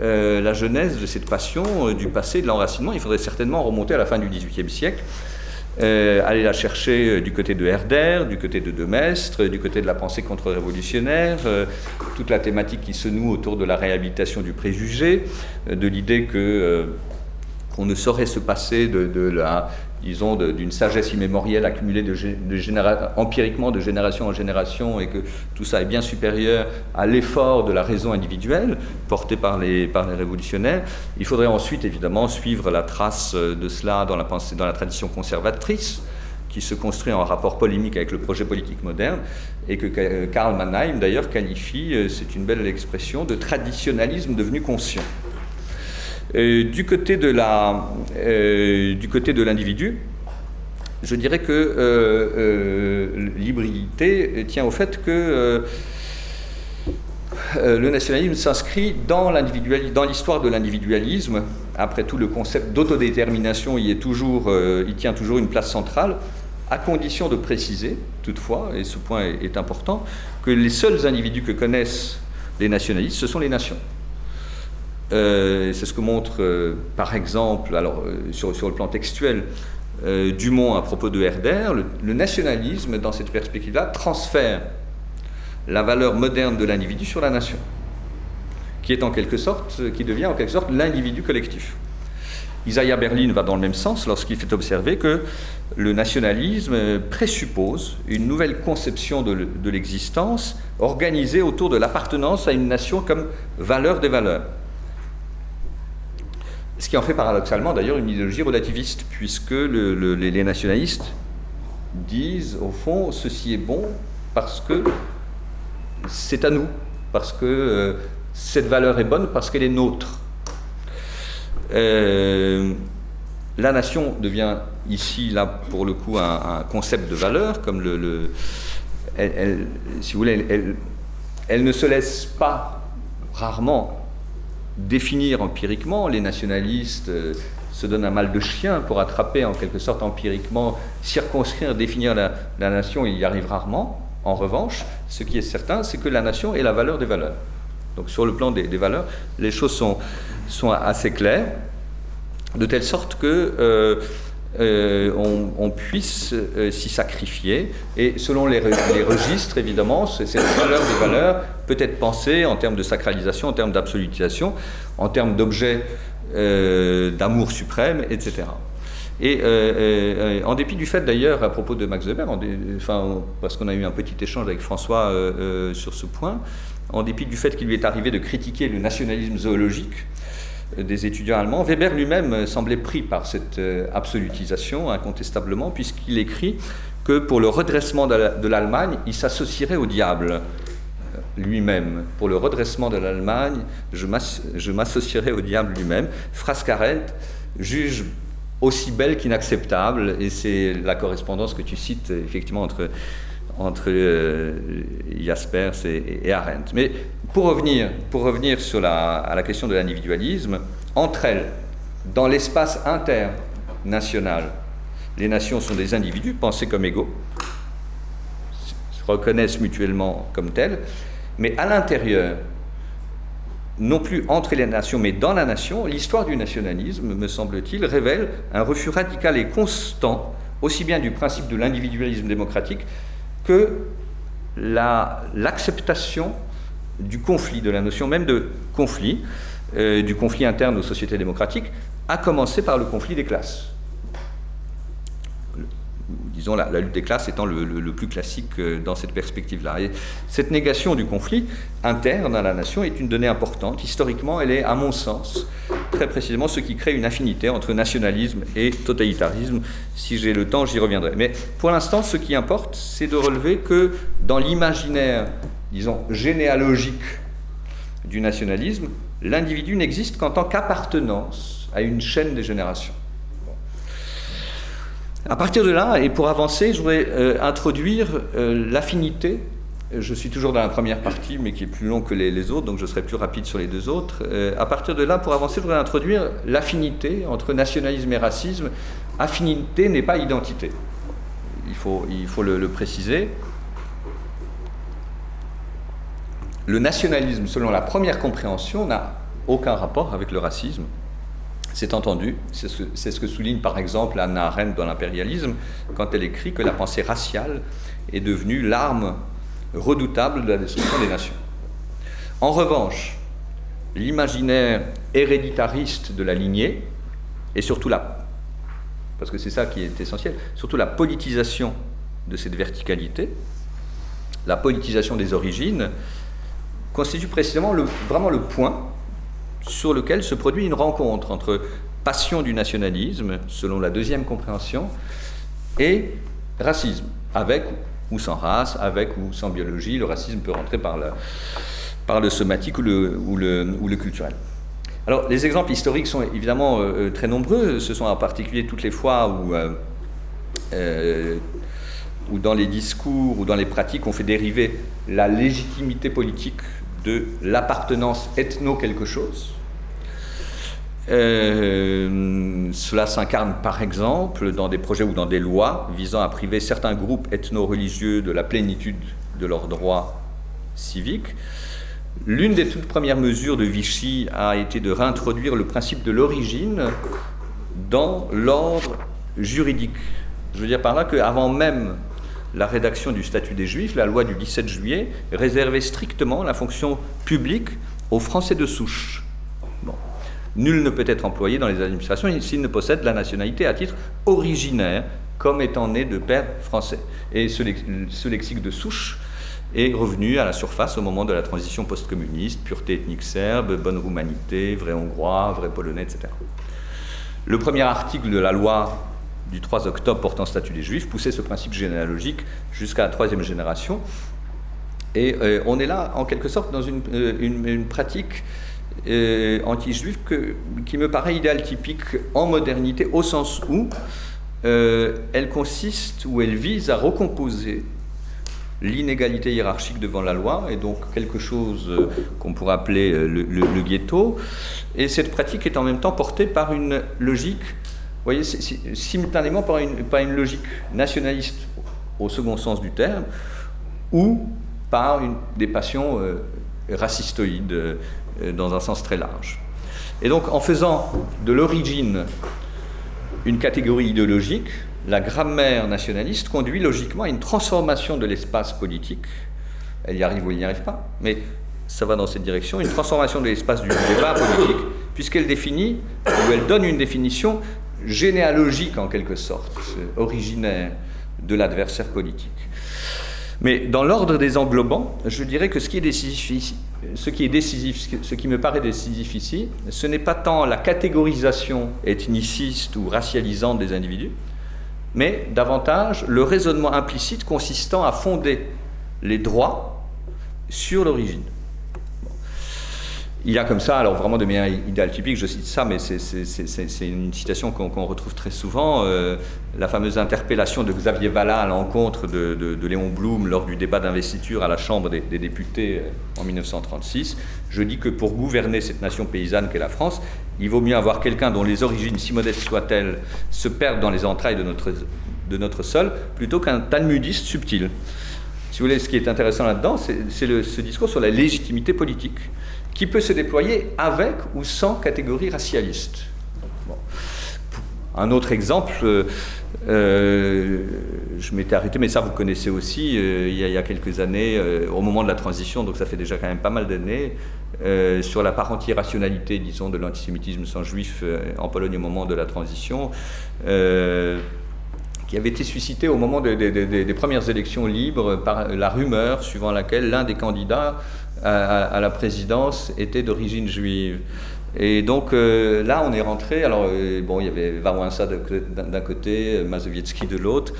la genèse de cette passion du passé, de l'enracinement, il faudrait certainement remonter à la fin du XVIIIe siècle euh, aller la chercher euh, du côté de Herder, du côté de Demestre, du côté de la pensée contre-révolutionnaire, euh, toute la thématique qui se noue autour de la réhabilitation du préjugé, de l'idée que qu'on ne saurait se passer de la disons, d'une sagesse immémorielle accumulée empiriquement de génération en génération et que tout ça est bien supérieur à l'effort de la raison individuelle porté par les, par les révolutionnaires. Il faudrait ensuite évidemment suivre la trace de cela dans la, pensée, dans la tradition conservatrice qui se construit en rapport polémique avec le projet politique moderne et que Karl Mannheim d'ailleurs qualifie, euh, c'est une belle expression, de traditionnalisme devenu conscient. Euh, du côté de la, euh, du côté de l'individu, je dirais que euh, l'hybridité tient au fait que le nationalisme s'inscrit dans l'histoire de l'individualisme. Après tout, le concept d'autodétermination y, est toujours, y tient toujours une place centrale, à condition de préciser, toutefois, et ce point est important, que les seuls individus que connaissent les nationalistes, ce sont les nations. Euh, c'est ce que montre, euh, par exemple, alors, euh, sur, le plan textuel, Dumont à propos de Herder, le, nationalisme, dans cette perspective-là, transfère la valeur moderne de l'individu sur la nation, qui est en quelque sorte, qui devient en quelque sorte l'individu collectif. Isaiah Berlin va dans le même sens lorsqu'il fait observer que le nationalisme présuppose une nouvelle conception de l'existence organisée autour de l'appartenance à une nation comme valeur des valeurs. Ce qui en fait paradoxalement d'ailleurs une idéologie relativiste, puisque les nationalistes disent au fond ceci est bon parce que c'est à nous, parce que euh, cette valeur est bonne, parce qu'elle est nôtre. Euh, la nation devient ici, là, pour le coup, un, concept de valeur, comme le. si vous voulez, elle, elle, ne se laisse pas rarement définir empiriquement. Les nationalistes euh, se donnent un mal de chien pour attraper en quelque sorte empiriquement, circonscrire, définir la, nation, il y arrive rarement. En revanche, ce qui est certain, c'est que la nation est la valeur des valeurs. Donc sur le plan des, valeurs, les choses sont, sont, assez claires, de telle sorte que euh, euh, on, puisse euh, s'y sacrifier. Et selon les, registres, évidemment, cette valeur des valeurs peut être pensée en termes de sacralisation, en termes d'absolutisation, en termes d'objet euh, d'amour suprême, etc. Et en dépit du fait d'ailleurs, à propos de Max Weber, enfin, parce qu'on a eu un petit échange avec François sur ce point, en dépit du fait qu'il lui est arrivé de critiquer le nationalisme zoologique, des étudiants allemands. Weber lui-même semblait pris par cette absolutisation, incontestablement, puisqu'il écrit que pour le redressement de l'Allemagne, il s'associerait au diable lui-même. Pour le redressement de l'Allemagne, je m'associerai au diable lui-même. Frascarel juge aussi belle qu'inacceptable, et c'est la correspondance que tu cites effectivement entre, entre euh, Jaspers et, Arendt. Mais pour revenir, pour revenir à la question de l'individualisme, entre elles, dans l'espace international, les nations sont des individus pensés comme égaux, se reconnaissent mutuellement comme tels, mais à l'intérieur, non plus entre les nations, mais dans la nation, l'histoire du nationalisme, me semble-t-il, révèle un refus radical et constant, aussi bien du principe de l'individualisme démocratique que l'acceptation du conflit, de la notion même de conflit, euh, du conflit interne aux sociétés démocratiques, à commencer par le conflit des classes disons, la, lutte des classes étant le, plus classique euh, dans cette perspective-là. Et cette négation du conflit interne à la nation est une donnée importante. Historiquement, elle est, à mon sens, très précisément ce qui crée une affinité entre nationalisme et totalitarisme. Si j'ai le temps, j'y reviendrai. Mais pour l'instant, ce qui importe, c'est de relever que dans l'imaginaire, disons, généalogique du nationalisme, l'individu n'existe qu'en tant qu'appartenance à une chaîne des générations. À partir de là, et pour avancer, je voudrais euh, introduire euh, l'affinité. Je suis toujours dans la première partie, mais qui est plus long que les, autres, donc je serai plus rapide sur les deux autres. Euh, à partir de là, pour avancer, je voudrais introduire l'affinité entre nationalisme et racisme. Affinité n'est pas identité. Il faut, le préciser. Le nationalisme, selon la première compréhension, n'a aucun rapport avec le racisme. C'est entendu, c'est ce, que souligne par exemple Anna Arendt dans l'impérialisme, quand elle écrit que la pensée raciale est devenue l'arme redoutable de la destruction des nations. En revanche, l'imaginaire héreditariste de la lignée, et surtout la, parce que c'est ça qui est essentiel, surtout la politisation de cette verticalité, la politisation des origines, constitue précisément vraiment le point sur lequel se produit une rencontre entre passion du nationalisme, selon la deuxième compréhension, et racisme, avec ou sans race, avec ou sans biologie. Le racisme peut rentrer par le, par le somatique ou le, ou, le, ou le culturel. Alors, les exemples historiques sont évidemment euh, très nombreux. Ce sont en particulier toutes les fois où, euh, euh, où, dans les discours ou dans les pratiques, on fait dériver la légitimité politique de l'appartenance ethno quelque chose. Euh, cela s'incarne par exemple dans des projets ou dans des lois visant à priver certains groupes ethno-religieux de la plénitude de leurs droits civiques. L'une des toutes premières mesures de Vichy a été de réintroduire le principe de l'origine dans l'ordre juridique. Je veux dire par là qu'avant même la rédaction du statut des Juifs, la loi du 17 juillet réservait strictement la fonction publique aux Français de souche. Nul ne peut être employé dans les administrations s'il ne possède la nationalité à titre originaire, comme étant né de père français. Et ce, lexique de souche est revenu à la surface au moment de la transition post-communiste, pureté ethnique serbe, bonne roumanité, vrai hongrois, vrai polonais, etc. Le premier article de la loi du 3 octobre portant statut des juifs poussait ce principe généalogique jusqu'à la troisième génération. Et euh, on est là, en quelque sorte, dans une, euh, pratique euh, anti-juif qui me paraît idéal typique en modernité, au sens où elle consiste, ou elle vise à recomposer l'inégalité hiérarchique devant la loi, et donc quelque chose qu'on pourrait appeler le, ghetto. Et cette pratique est en même temps portée par une logique, voyez, simultanément par une, par une logique nationaliste au second sens du terme, ou par une, des passions racistoïdes, euh, dans un sens très large. Et donc en faisant de l'origine une catégorie idéologique, la grammaire nationaliste conduit logiquement à une transformation de l'espace politique. Elle y arrive ou elle n'y arrive pas, mais ça va dans cette direction, une transformation de l'espace du débat politique, puisqu'elle définit, ou elle donne une définition généalogique en quelque sorte, originaire de l'adversaire politique. Mais dans l'ordre des englobants, je dirais que ce qui est décisif, ce qui, est décisif, ce qui me paraît décisif ici, ce n'est pas tant la catégorisation ethniciste ou racialisante des individus, mais davantage le raisonnement implicite consistant à fonder les droits sur l'origine. Il y a comme ça, alors vraiment de manière idéale typique, je cite ça, mais c'est une citation qu'on retrouve très souvent, euh, la fameuse interpellation de Xavier Vallat à l'encontre de, Léon Blum lors du débat d'investiture à la Chambre des, députés euh, en 1936. Je dis que pour gouverner cette nation paysanne qu'est la France, il vaut mieux avoir quelqu'un dont les origines, si modestes soient-elles, se perdent dans les entrailles de notre, de notre sol, plutôt qu'un talmudiste subtil. Si vous voulez, ce qui est intéressant là-dedans, c'est ce discours sur la légitimité politique qui peut se déployer avec ou sans catégorie racialiste. Un autre exemple, euh, euh, je m'étais arrêté, mais ça vous connaissez aussi, euh, il, y a, quelques années, au moment de la transition, donc ça fait déjà quand même pas mal d'années, sur la part anti-rationalité, disons, de l'antisémitisme sans juif en Pologne au moment de la transition, qui avait été suscité au moment des premières élections libres par la rumeur suivant laquelle l'un des candidats à, la présidence était d'origine juive. Et donc euh, là, on est rentré. Alors, euh, bon, il y avait Wałęsa d'un côté, Mazowiecki de l'autre,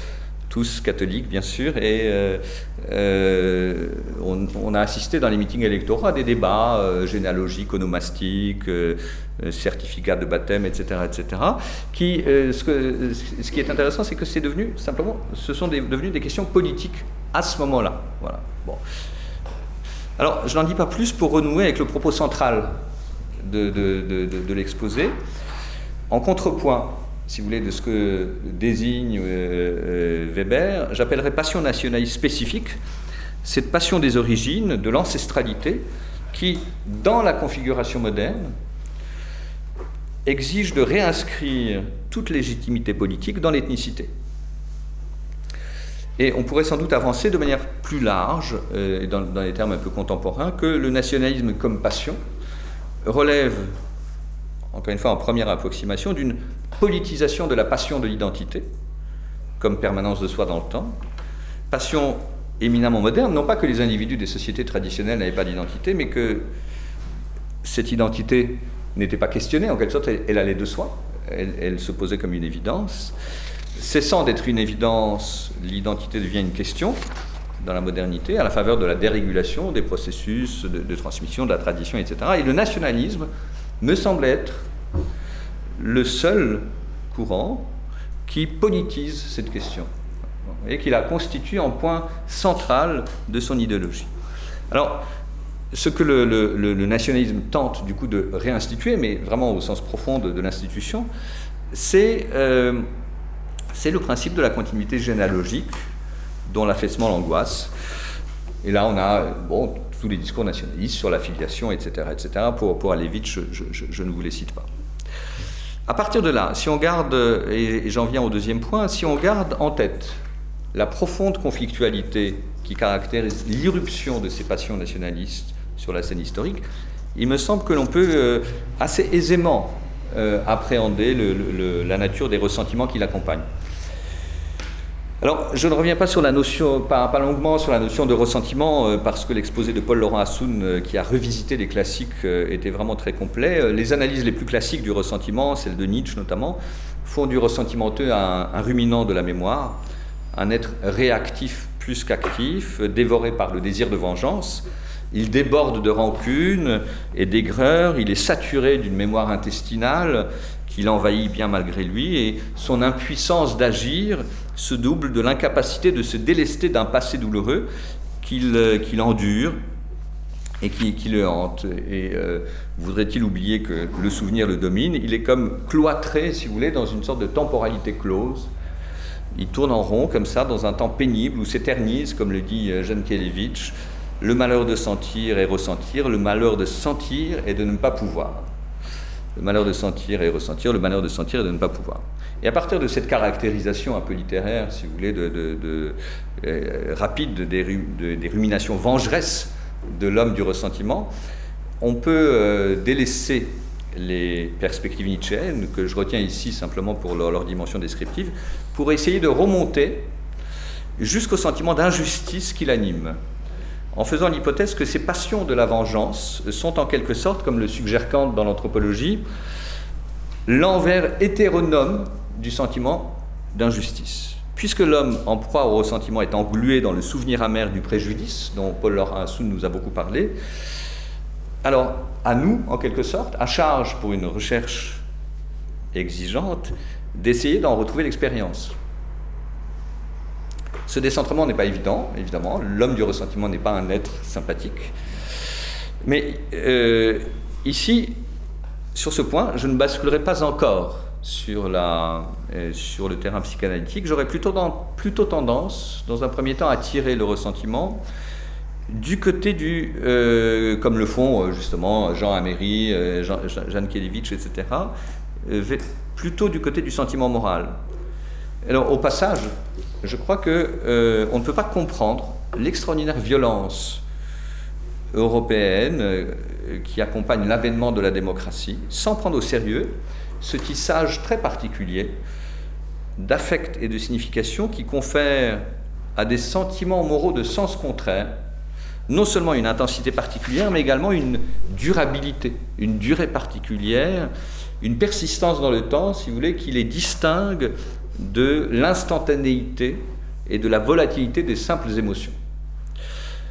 tous catholiques, bien sûr. Et euh, on, a assisté dans les meetings électoraux à des débats généalogiques, onomastiques, certificats de baptême, etc. etc. Qui, ce, qui est intéressant, c'est que c'est devenu simplement, ce sont devenu des questions politiques à ce moment-là. Voilà. Bon. Alors, je n'en dis pas plus pour renouer avec le propos central de, l'exposé. En contrepoint, si vous voulez, de ce que désigne euh, euh, Weber, j'appellerais passion nationaliste spécifique, cette passion des origines, de l'ancestralité, qui, dans la configuration moderne, exige de réinscrire toute légitimité politique dans l'ethnicité. Et on pourrait sans doute avancer de manière plus large, euh, dans, les termes un peu contemporains, que le nationalisme comme passion relève, encore une fois en première approximation, d'une politisation de la passion de l'identité, comme permanence de soi dans le temps, passion éminemment moderne, non pas que les individus des sociétés traditionnelles n'avaient pas d'identité, mais que cette identité n'était pas questionnée, en quelque sorte, elle, allait de soi, elle se posait comme une évidence. Cessant d'être une évidence, l'identité devient une question dans la modernité, à la faveur de la dérégulation des processus de, transmission, de la tradition, etc. Et le nationalisme me semble être le seul courant qui politise cette question et qui la constitue en point central de son idéologie. Alors, ce que le, nationalisme tente du coup de réinstituer, mais vraiment au sens profond de, l'institution, c'est euh, c'est le principe de la continuité généalogique dont l'affaissement l'angoisse. Et là, on a bon, tous les discours nationalistes sur l'affiliation, etc., etc. Pour, pour aller vite, je, ne vous les cite pas. À partir de là, si on garde, et j'en viens au deuxième point, si on garde en tête la profonde conflictualité qui caractérise l'irruption de ces passions nationalistes sur la scène historique, il me semble que l'on peut euh, assez aisément euh, appréhender la nature des ressentiments qui l'accompagnent. Alors, je ne reviens pas sur la notion, pas, longuement sur la notion de ressentiment, euh, parce que l'exposé de Paul-Laurent Assoun, euh, qui a revisité les classiques, euh, était vraiment très complet. les analyses les plus classiques du ressentiment, celles de Nietzsche notamment, font du ressentimenteux un, un ruminant de la mémoire, un être réactif plus qu'actif, dévoré par le désir de vengeance. Il déborde de rancune et d'aigreur, il est saturé d'une mémoire intestinale qui l'envahit bien malgré lui, et son impuissance d'agir se double de l'incapacité de se délester d'un passé douloureux qu'il euh, endure et qui, le hante. Et euh, voudrait-il oublier que le souvenir le domine? Il est comme cloîtré, si vous voulez, dans une sorte de temporalité close. Il tourne en rond comme ça, dans un temps pénible où s'éternise, comme le dit euh, Jeanne Kelevitch, le malheur de sentir et ressentir, le malheur de sentir et de ne pas pouvoir le malheur de sentir et ressentir, le malheur de sentir et de ne pas pouvoir. Et à partir de cette caractérisation un peu littéraire, si vous voulez, de, euh, rapide des, ruminations vengeresses de l'homme du ressentiment, on peut euh, délaisser les perspectives nietzschéennes, que je retiens ici simplement pour leur, dimension descriptive, pour essayer de remonter jusqu'au sentiment d'injustice qui l'anime, en faisant l'hypothèse que ces passions de la vengeance sont en quelque sorte, comme le suggère Kant dans l'anthropologie, l'envers hétéronome du sentiment d'injustice. Puisque l'homme en proie au ressentiment est englué dans le souvenir amer du préjudice, dont Paul Laurent nous a beaucoup parlé, alors à nous, en quelque sorte, à charge pour une recherche exigeante, d'essayer d'en retrouver l'expérience. Ce décentrement n'est pas évident, évidemment. L'homme du ressentiment n'est pas un être sympathique. Mais euh, ici, sur ce point, je ne basculerai pas encore sur, la, euh, sur le terrain psychanalytique. J'aurais plutôt, plutôt tendance, dans un premier temps, à tirer le ressentiment du côté du, euh, comme le font justement Jean Améry, Jean, Jeanne Kelevitch, etc., plutôt du côté du sentiment moral. Alors, au passage, je crois qu'on euh, ne peut pas comprendre l'extraordinaire violence européenne euh, qui accompagne l'avènement de la démocratie sans prendre au sérieux ce tissage très particulier d'affect et de signification qui confère à des sentiments moraux de sens contraire non seulement une intensité particulière, mais également une durabilité, une durée particulière, une persistance dans le temps, si vous voulez, qui les distingue de l'instantanéité et de la volatilité des simples émotions.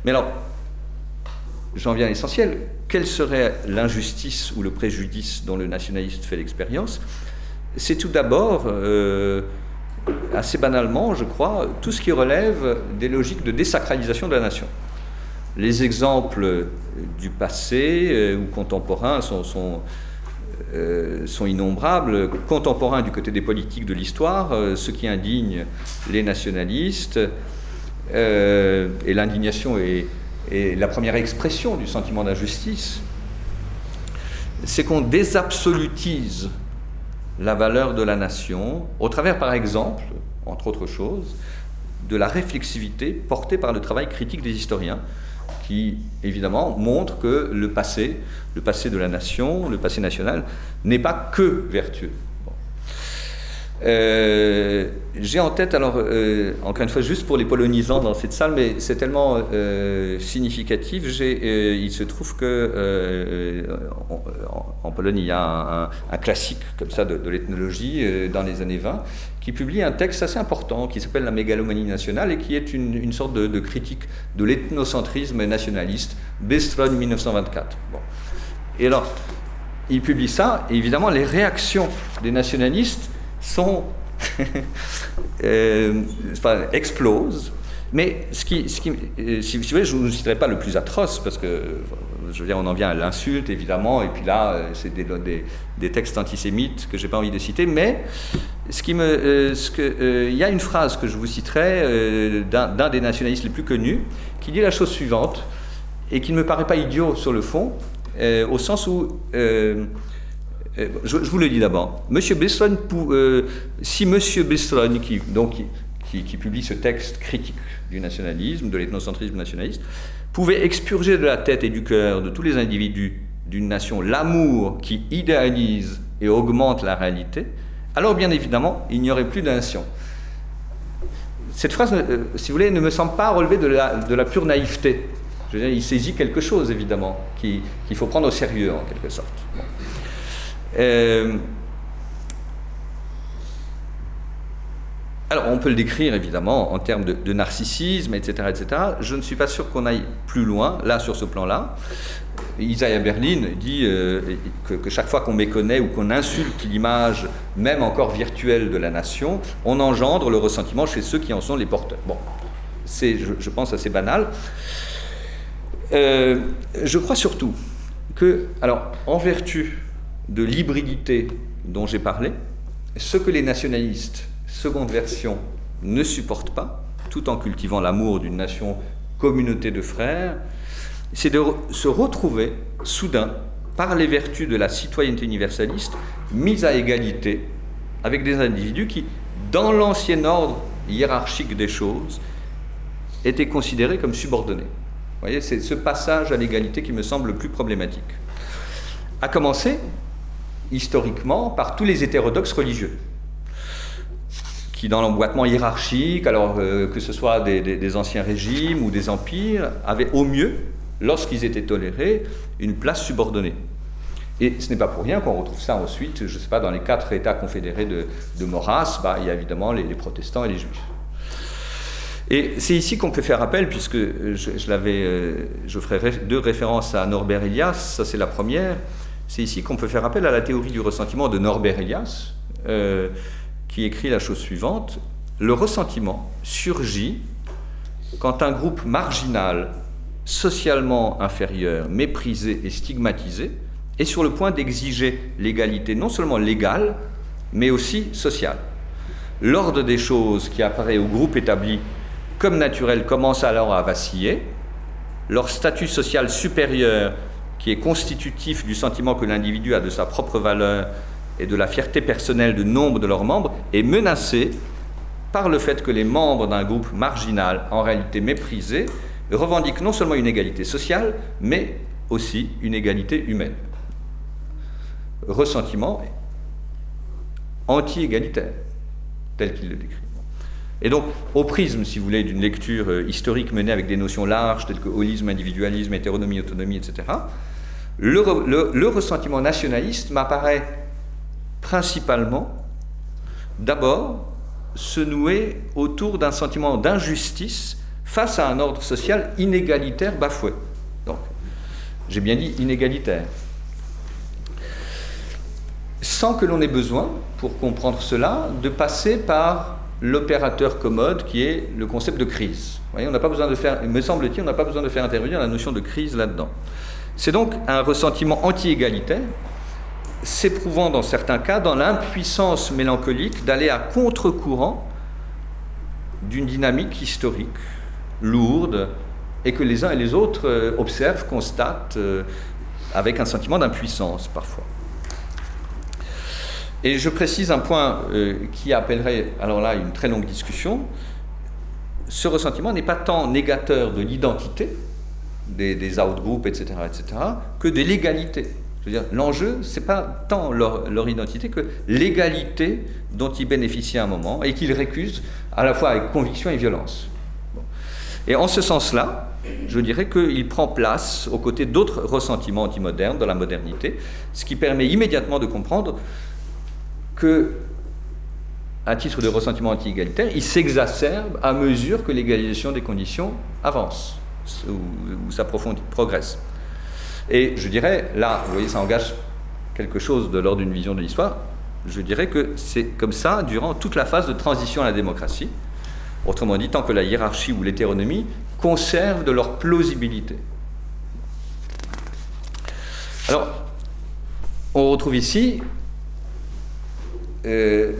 Mais alors, j'en viens à l'essentiel. Quelle serait l'injustice ou le préjudice dont le nationaliste fait l'expérience? C'est tout d'abord, euh, assez banalement, je crois, tout ce qui relève des logiques de désacralisation de la nation. Les exemples du passé euh, ou contemporains sont, sont innombrables, contemporains du côté des politiques de l'histoire, euh, ce qui indigne les nationalistes, euh, et l'indignation est, la première expression du sentiment d'injustice, c'est qu'on désabsolutise la valeur de la nation au travers, par exemple, entre autres choses, de la réflexivité portée par le travail critique des historiens qui, évidemment, montre que le passé, le passé de la nation, le passé national, n'est pas que vertueux. Euh, j'ai en tête, alors, euh, encore une fois, juste pour les polonisants dans cette salle, mais c'est tellement euh, significatif. il se trouve que en, Pologne, il y a un, classique comme ça de l'ethnologie dans les années 20 qui publie un texte assez important qui s'appelle La mégalomanie nationale et qui est une, sorte de, critique de l'ethnocentrisme nationaliste, Bestron 1924. Bon. Et alors, il publie ça, et évidemment, les réactions des nationalistes sont. euh, explosent. Mais ce qui, ce qui euh, si, vous voulez, je ne vous citerai pas le plus atroce, parce que je on en vient à l'insulte, évidemment, et puis là, euh, c'est des, textes antisémites que je n'ai pas envie de citer, mais ce qui me, euh, que, il y a une phrase que je vous citerai d'un des nationalistes les plus connus, qui dit la chose suivante, et qui ne me paraît pas idiot sur le fond, au sens où je, vous le dis d'abord. Monsieur Besson, si Monsieur Besson, qui, donc, qui, publie ce texte critique du nationalisme, de l'ethnocentrisme nationaliste, pouvait expurger de la tête et du cœur de tous les individus d'une nation l'amour qui idéalise et augmente la réalité, alors bien évidemment, il n'y aurait plus d'un nation. Cette phrase, euh, si vous voulez, ne me semble pas relever de la, de la pure naïveté. Je veux dire, il saisit quelque chose, évidemment, qu'il faut prendre au sérieux, en quelque sorte. Euh, Alors, on peut le décrire évidemment en termes de, narcissisme, etc., etc. Je ne suis pas sûr qu'on aille plus loin, là, sur ce plan-là. Isaiah Berlin dit euh, que, chaque fois qu'on méconnaît ou qu'on insulte l'image, même encore virtuelle, de la nation, on engendre le ressentiment chez ceux qui en sont les porteurs. Bon, c'est, je, pense, assez banal. Euh, je crois surtout que, alors, en vertu de l'hybridité dont j'ai parlé, ce que les nationalistes seconde version ne supporte pas, tout en cultivant l'amour d'une nation communauté de frères, c'est de se retrouver soudain par les vertus de la citoyenneté universaliste mise à égalité avec des individus qui, dans l'ancien ordre hiérarchique des choses, étaient considérés comme subordonnés. Vous voyez, c'est ce passage à l'égalité qui me semble le plus problématique. À commencer, historiquement, par tous les hétérodoxes religieux qui dans l'emboîtement hiérarchique, alors euh, que ce soit des, anciens régimes ou des empires, avaient au mieux, lorsqu'ils étaient tolérés, une place subordonnée. Et ce n'est pas pour rien qu'on retrouve ça ensuite, je ne sais pas, dans les quatre États confédérés de, de Maurras, bah, il y a évidemment les, protestants et les juifs. Et c'est ici qu'on peut faire appel, puisque je, l'avais, euh, je ferai deux références à Norbert Elias, ça c'est la première, c'est ici qu'on peut faire appel à la théorie du ressentiment de Norbert Elias, euh, qui écrit la chose suivante. Le ressentiment surgit quand un groupe marginal, socialement inférieur, méprisé et stigmatisé, est sur le point d'exiger l'égalité non seulement légale, mais aussi sociale. L'ordre des choses qui apparaît au groupe établi comme naturel commence alors à vaciller. Leur statut social supérieur, qui est constitutif du sentiment que l'individu a de sa propre valeur et de la fierté personnelle de nombre de leurs membres, est menacé par le fait que les membres d'un groupe marginal, en réalité méprisé, revendiquent non seulement une égalité sociale, mais aussi une égalité humaine. Ressentiment anti-égalitaire, tel qu'il le décrit. Et donc, au prisme, si vous voulez, d'une lecture euh, historique menée avec des notions larges telles que holisme, individualisme, hétéronomie, autonomie, etc., le, ressentiment nationaliste m'apparaît principalement, d'abord, se nouer autour d'un sentiment d'injustice face à un ordre social inégalitaire bafoué. Donc, j'ai bien dit inégalitaire. Sans que l'on ait besoin, pour comprendre cela, de passer par l'opérateur commode qui est le concept de crise. voyez, on n'a pas besoin de faire, me semble-t-il, on n'a pas besoin de faire intervenir la notion de crise là-dedans. C'est donc un ressentiment anti-égalitaire, s'éprouvant dans certains cas dans l'impuissance mélancolique d'aller à contre-courant d'une dynamique historique lourde et que les uns et les autres euh, observent, constatent euh, avec un sentiment d'impuissance parfois. Et je précise un point euh, qui appellerait, alors là, une très longue discussion. Ce ressentiment n'est pas tant négateur de l'identité des, des etc., etc., que de l'égalité. L'enjeu, c'est pas tant leur, leur, identité que l'égalité dont ils bénéficient à un moment et qu'ils récusent à la fois avec conviction et violence. Et en ce sens-là, je dirais qu'il prend place aux côtés d'autres ressentiments antimodernes dans la modernité, ce qui permet immédiatement de comprendre que, à titre de ressentiment anti-égalitaire, il s'exacerbe à mesure que l'égalisation des conditions avance ou, s'approfondit, progresse. Et je dirais, là, vous voyez, ça engage quelque chose de l'ordre d'une vision de l'histoire. Je dirais que c'est comme ça durant toute la phase de transition à la démocratie. Autrement dit, tant que la hiérarchie ou l'hétéronomie conservent de leur plausibilité. Alors, on retrouve ici euh,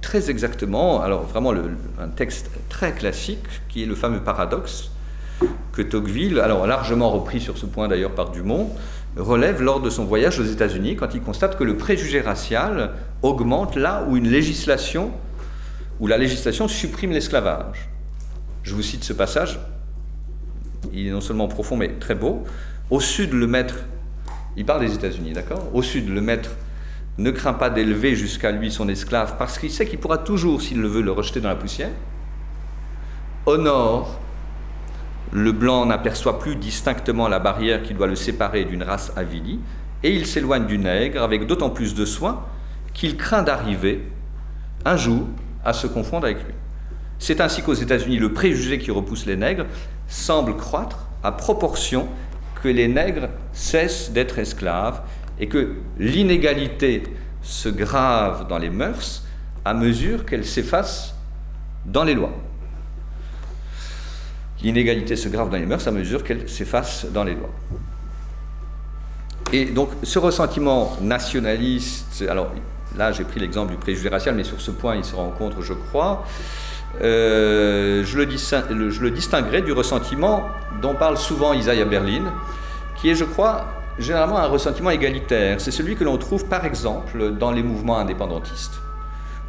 très exactement, alors vraiment un texte très classique qui est le fameux paradoxe que Tocqueville, alors largement repris sur ce point d'ailleurs par Dumont, relève lors de son voyage aux États-Unis quand il constate que le préjugé racial augmente là où une législation, la législation supprime l'esclavage. Je vous cite ce passage, il est non seulement profond mais très beau. Au sud, le maître, il parle des États-Unis, d'accord? Au sud, le maître ne craint pas d'élever jusqu'à lui son esclave parce qu'il sait qu'il pourra toujours, s'il le veut, le rejeter dans la poussière. Au nord, le blanc n'aperçoit plus distinctement la barrière qui doit le séparer d'une race avilie, et il s'éloigne du nègre avec d'autant plus de soin qu'il craint d'arriver, un jour, à se confondre avec lui. C'est ainsi qu'aux États-Unis, le préjugé qui repousse les nègres semble croître à proportion que les nègres cessent d'être esclaves et que l'inégalité se grave dans les mœurs à mesure qu'elle s'efface dans les lois. L'inégalité se grave dans les mœurs à mesure qu'elle s'efface dans les lois. Et donc ce ressentiment nationaliste, alors là j'ai pris l'exemple du préjugé racial, mais sur ce point il se rencontre, je crois, euh, je, le je, le distinguerai du ressentiment dont parle souvent Isaiah Berlin, qui est, je crois, généralement un ressentiment égalitaire. C'est celui que l'on trouve par exemple dans les mouvements indépendantistes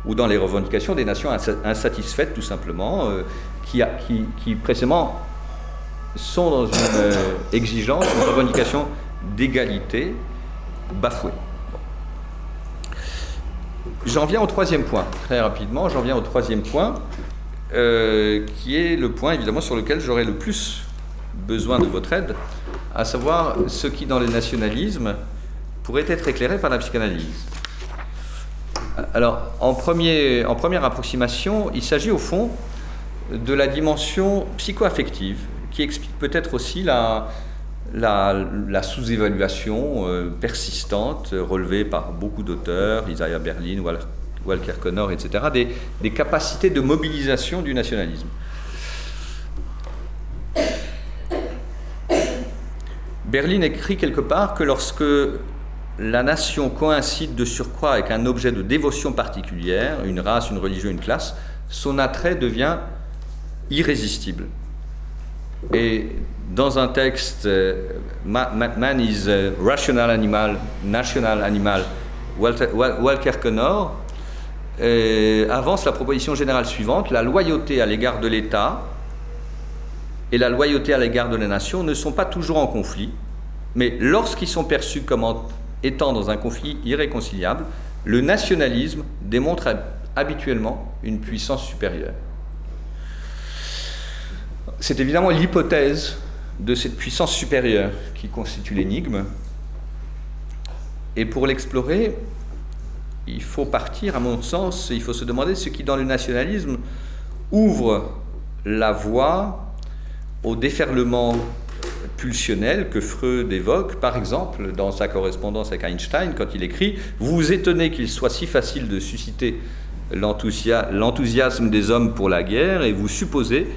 ou dans les revendications des nations insatisfaites tout simplement, euh, qui, précisément sont dans une euh, exigence, une revendication d'égalité bafouée. J'en viens au troisième point, très rapidement, j'en viens au troisième point, euh, qui est le point évidemment sur lequel j'aurai le plus besoin de votre aide, à savoir ce qui dans le nationalisme pourrait être éclairé par la psychanalyse. Alors, en, première approximation, il s'agit au fond de la dimension psycho-affective, qui explique peut-être aussi la, la, sous-évaluation euh, persistante relevée par beaucoup d'auteurs, Isaiah Berlin, Walker Connor, etc., des, des capacités de mobilisation du nationalisme. Berlin écrit quelque part que lorsque la nation coïncide de surcroît avec un objet de dévotion particulière, une race, une religion, une classe, son attrait devient irrésistible. Et dans un texte, euh, Man is a Rational Animal, National Animal, Walker Connor euh, avance la proposition générale suivante la loyauté à l'égard de l'État et la loyauté à l'égard de la nation ne sont pas toujours en conflit, mais lorsqu'ils sont perçus comme étant dans un conflit irréconciliable, le nationalisme démontre habituellement une puissance supérieure. C'est évidemment l'hypothèse de cette puissance supérieure qui constitue l'énigme. Et pour l'explorer, il faut partir, à mon sens, il faut se demander ce qui, dans le nationalisme, ouvre la voie au déferlement que Freud évoque, par exemple, dans sa correspondance avec Einstein, quand il écrit Vous vous étonnez qu'il soit si facile de susciter l'enthousiasme des hommes pour la guerre et vous supposez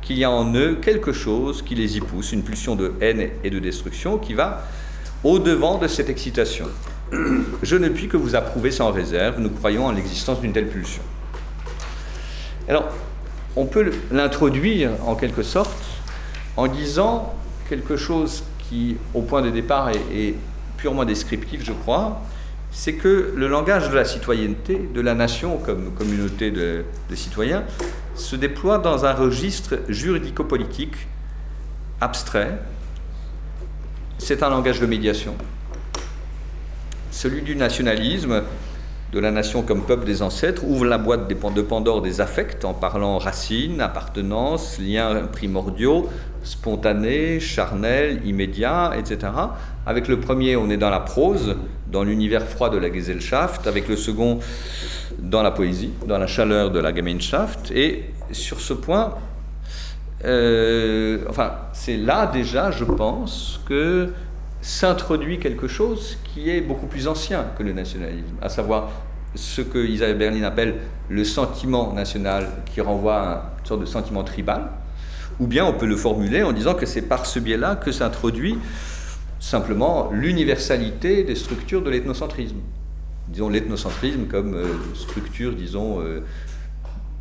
qu'il y a en eux quelque chose qui les y pousse, une pulsion de haine et de destruction qui va au-devant de cette excitation. Je ne puis que vous approuver sans réserve, nous croyons en l'existence d'une telle pulsion. Alors, on peut l'introduire en quelque sorte en disant quelque chose qui, au point de départ, est, purement descriptif, je crois, c'est que le langage de la citoyenneté, de la nation comme communauté de citoyens, se déploie dans un registre juridico-politique abstrait. C'est un langage de médiation. Celui du nationalisme, de la nation comme peuple des ancêtres, ouvre la boîte de Pandore des affects en parlant racines, appartenance, liens primordiaux, spontanés, charnels, immédiats, etc. Avec le premier, on est dans la prose, dans l'univers froid de la Gesellschaft. Avec le second, dans la poésie, dans la chaleur de la Gemeinschaft. Et sur ce point, euh, enfin, c'est là déjà, je pense, que s'introduit quelque chose qui est beaucoup plus ancien que le nationalisme, à savoir ce que Isabelle Berlin appelle le sentiment national, qui renvoie à une sorte de sentiment tribal, ou bien on peut le formuler en disant que c'est par ce biais-là que s'introduit simplement l'universalité des structures de l'ethnocentrisme disons, l'ethnocentrisme comme euh, structure, disons, euh,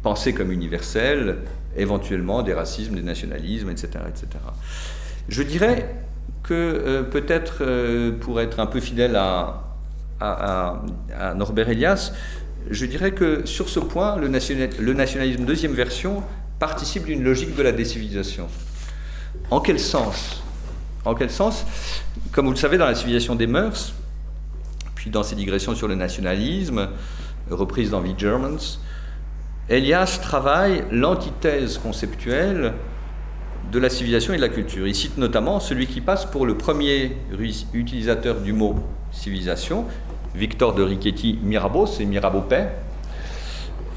pensée comme universelle, éventuellement des racismes, des nationalismes, etc. etc. Je dirais que euh, peut-être, pour être un peu fidèle à, Norbert Elias, je dirais que sur ce point, le, nationalisme deuxième version participe d'une logique de la décivilisation. En quel sens? En quel sens? Comme vous le savez, dans la civilisation des mœurs, puis dans ses digressions sur le nationalisme, reprise dans The Germans, Elias travaille l'antithèse conceptuelle de la civilisation et de la culture. Il cite notamment celui qui passe pour le premier utilisateur du mot civilisation, Victor de Richetti Mirabeau, c'est Mirabeau père,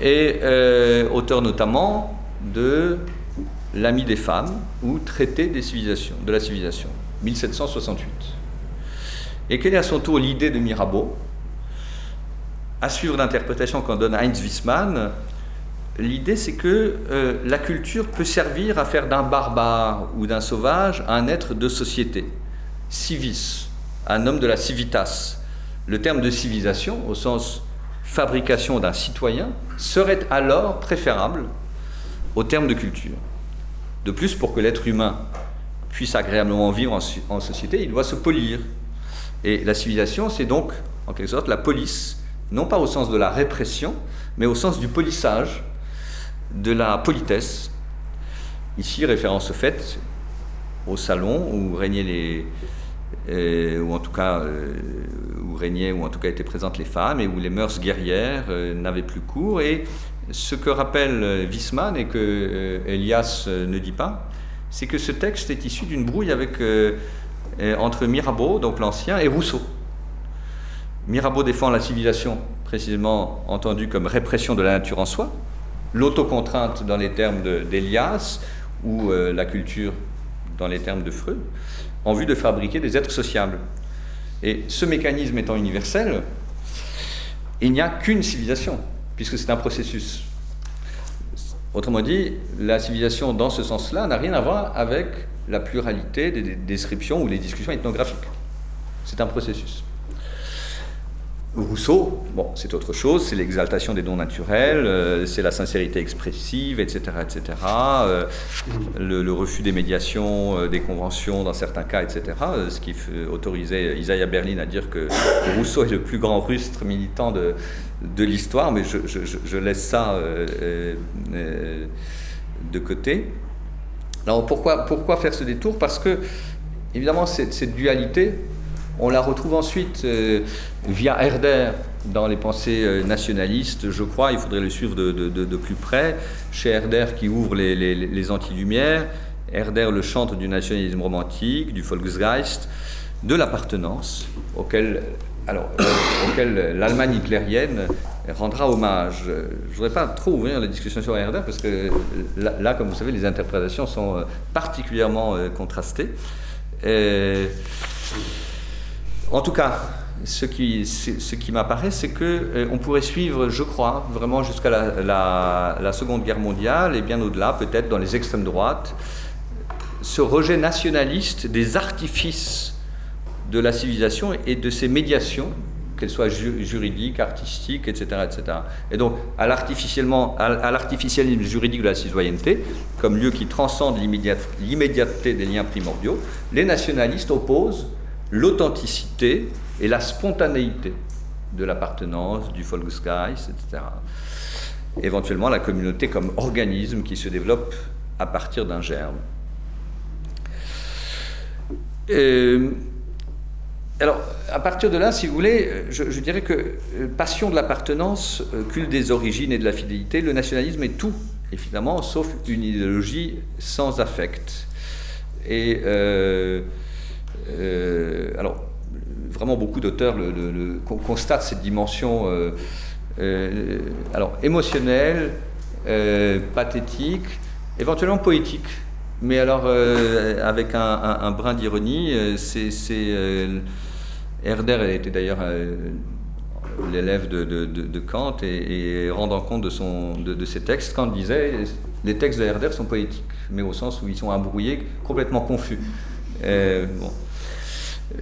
et euh, auteur notamment de L'ami des femmes ou Traité des civilisations, de la civilisation, 1768. Et quelle est à son tour l'idée de Mirabeau? À suivre l'interprétation qu'en donne Heinz Wiesmann, l'idée c'est que euh, la culture peut servir à faire d'un barbare ou d'un sauvage un être de société, civis, un homme de la civitas. Le terme de civilisation, au sens fabrication d'un citoyen, serait alors préférable au terme de culture. De plus, pour que l'être humain puisse agréablement vivre en société, il doit se polir, et la civilisation, c'est donc, en quelque sorte, la police, non pas au sens de la répression, mais au sens du polissage, de la politesse. Ici, référence faite au salon où régnaient les. Euh, ou en tout cas, euh, où régnaient, ou en tout cas étaient présentes les femmes, et où les mœurs guerrières n'avaient plus cours. Et ce que rappelle Wiesmann et que Elias ne dit pas, c'est que ce texte est issu d'une brouille avec, entre Mirabeau, donc l'ancien, et Rousseau. Mirabeau défend la civilisation, précisément entendue comme répression de la nature en soi, l'autocontrainte dans les termes d'Elias, ou la culture dans les termes de Freud, en vue de fabriquer des êtres sociables. Et ce mécanisme étant universel, il n'y a qu'une civilisation, puisque c'est un processus. Autrement dit, la civilisation dans ce sens-là n'a rien à voir avec la pluralité des descriptions ou les discussions ethnographiques. C'est un processus. Rousseau, bon, c'est autre chose, c'est l'exaltation des dons naturels, euh, c'est la sincérité expressive, etc., etc., euh, le, refus des médiations, euh, des conventions dans certains cas, etc., ce qui autorisait Isaiah Berlin à dire que Rousseau est le plus grand rustre militant de, de l'histoire, mais je, laisse ça de côté. Alors pourquoi, pourquoi faire ce détour? Parce que, évidemment, cette dualité, on la retrouve ensuite euh, via Herder dans les pensées euh, nationalistes, je crois, il faudrait le suivre de, plus près, chez Herder qui ouvre les, les, anti-lumières, Herder le chante du nationalisme romantique, du Volksgeist, de l'appartenance, auquel, alors, euh, auquel l'Allemagne hitlérienne rendra hommage. Je ne voudrais pas trop ouvrir la discussion sur Herder, parce que là, comme vous savez, les interprétations sont particulièrement contrastées. En tout cas, ce qui, m'apparaît, c'est qu'on euh, pourrait suivre, je crois, vraiment jusqu'à la, Seconde Guerre mondiale et bien au-delà, peut-être dans les extrêmes droites, ce rejet nationaliste des artifices de la civilisation et de ses médiations, qu'elles soient juridiques, artistiques, etc., etc. Et donc, à l'artificialisme juridique de la citoyenneté, comme lieu qui transcende l'immédiateté des liens primordiaux, les nationalistes opposent l'authenticité et la spontanéité de l'appartenance, du Volksgeist, etc. Éventuellement la communauté comme organisme qui se développe à partir d'un germe. alors, à partir de là, si vous voulez, je, dirais que euh, passion de l'appartenance, euh, culte des origines et de la fidélité, le nationalisme est tout, évidemment, sauf une idéologie sans affect. Et euh, euh, alors, vraiment beaucoup d'auteurs constatent cette dimension euh, euh, alors, émotionnelle, pathétique, éventuellement poétique. Mais alors, avec un, brin d'ironie, c'est, Herder était d'ailleurs l'élève de, Kant et, rendant compte de, ses textes, Kant disait les textes de Herder sont poétiques, mais au sens où ils sont embrouillés, complètement confus. Bon.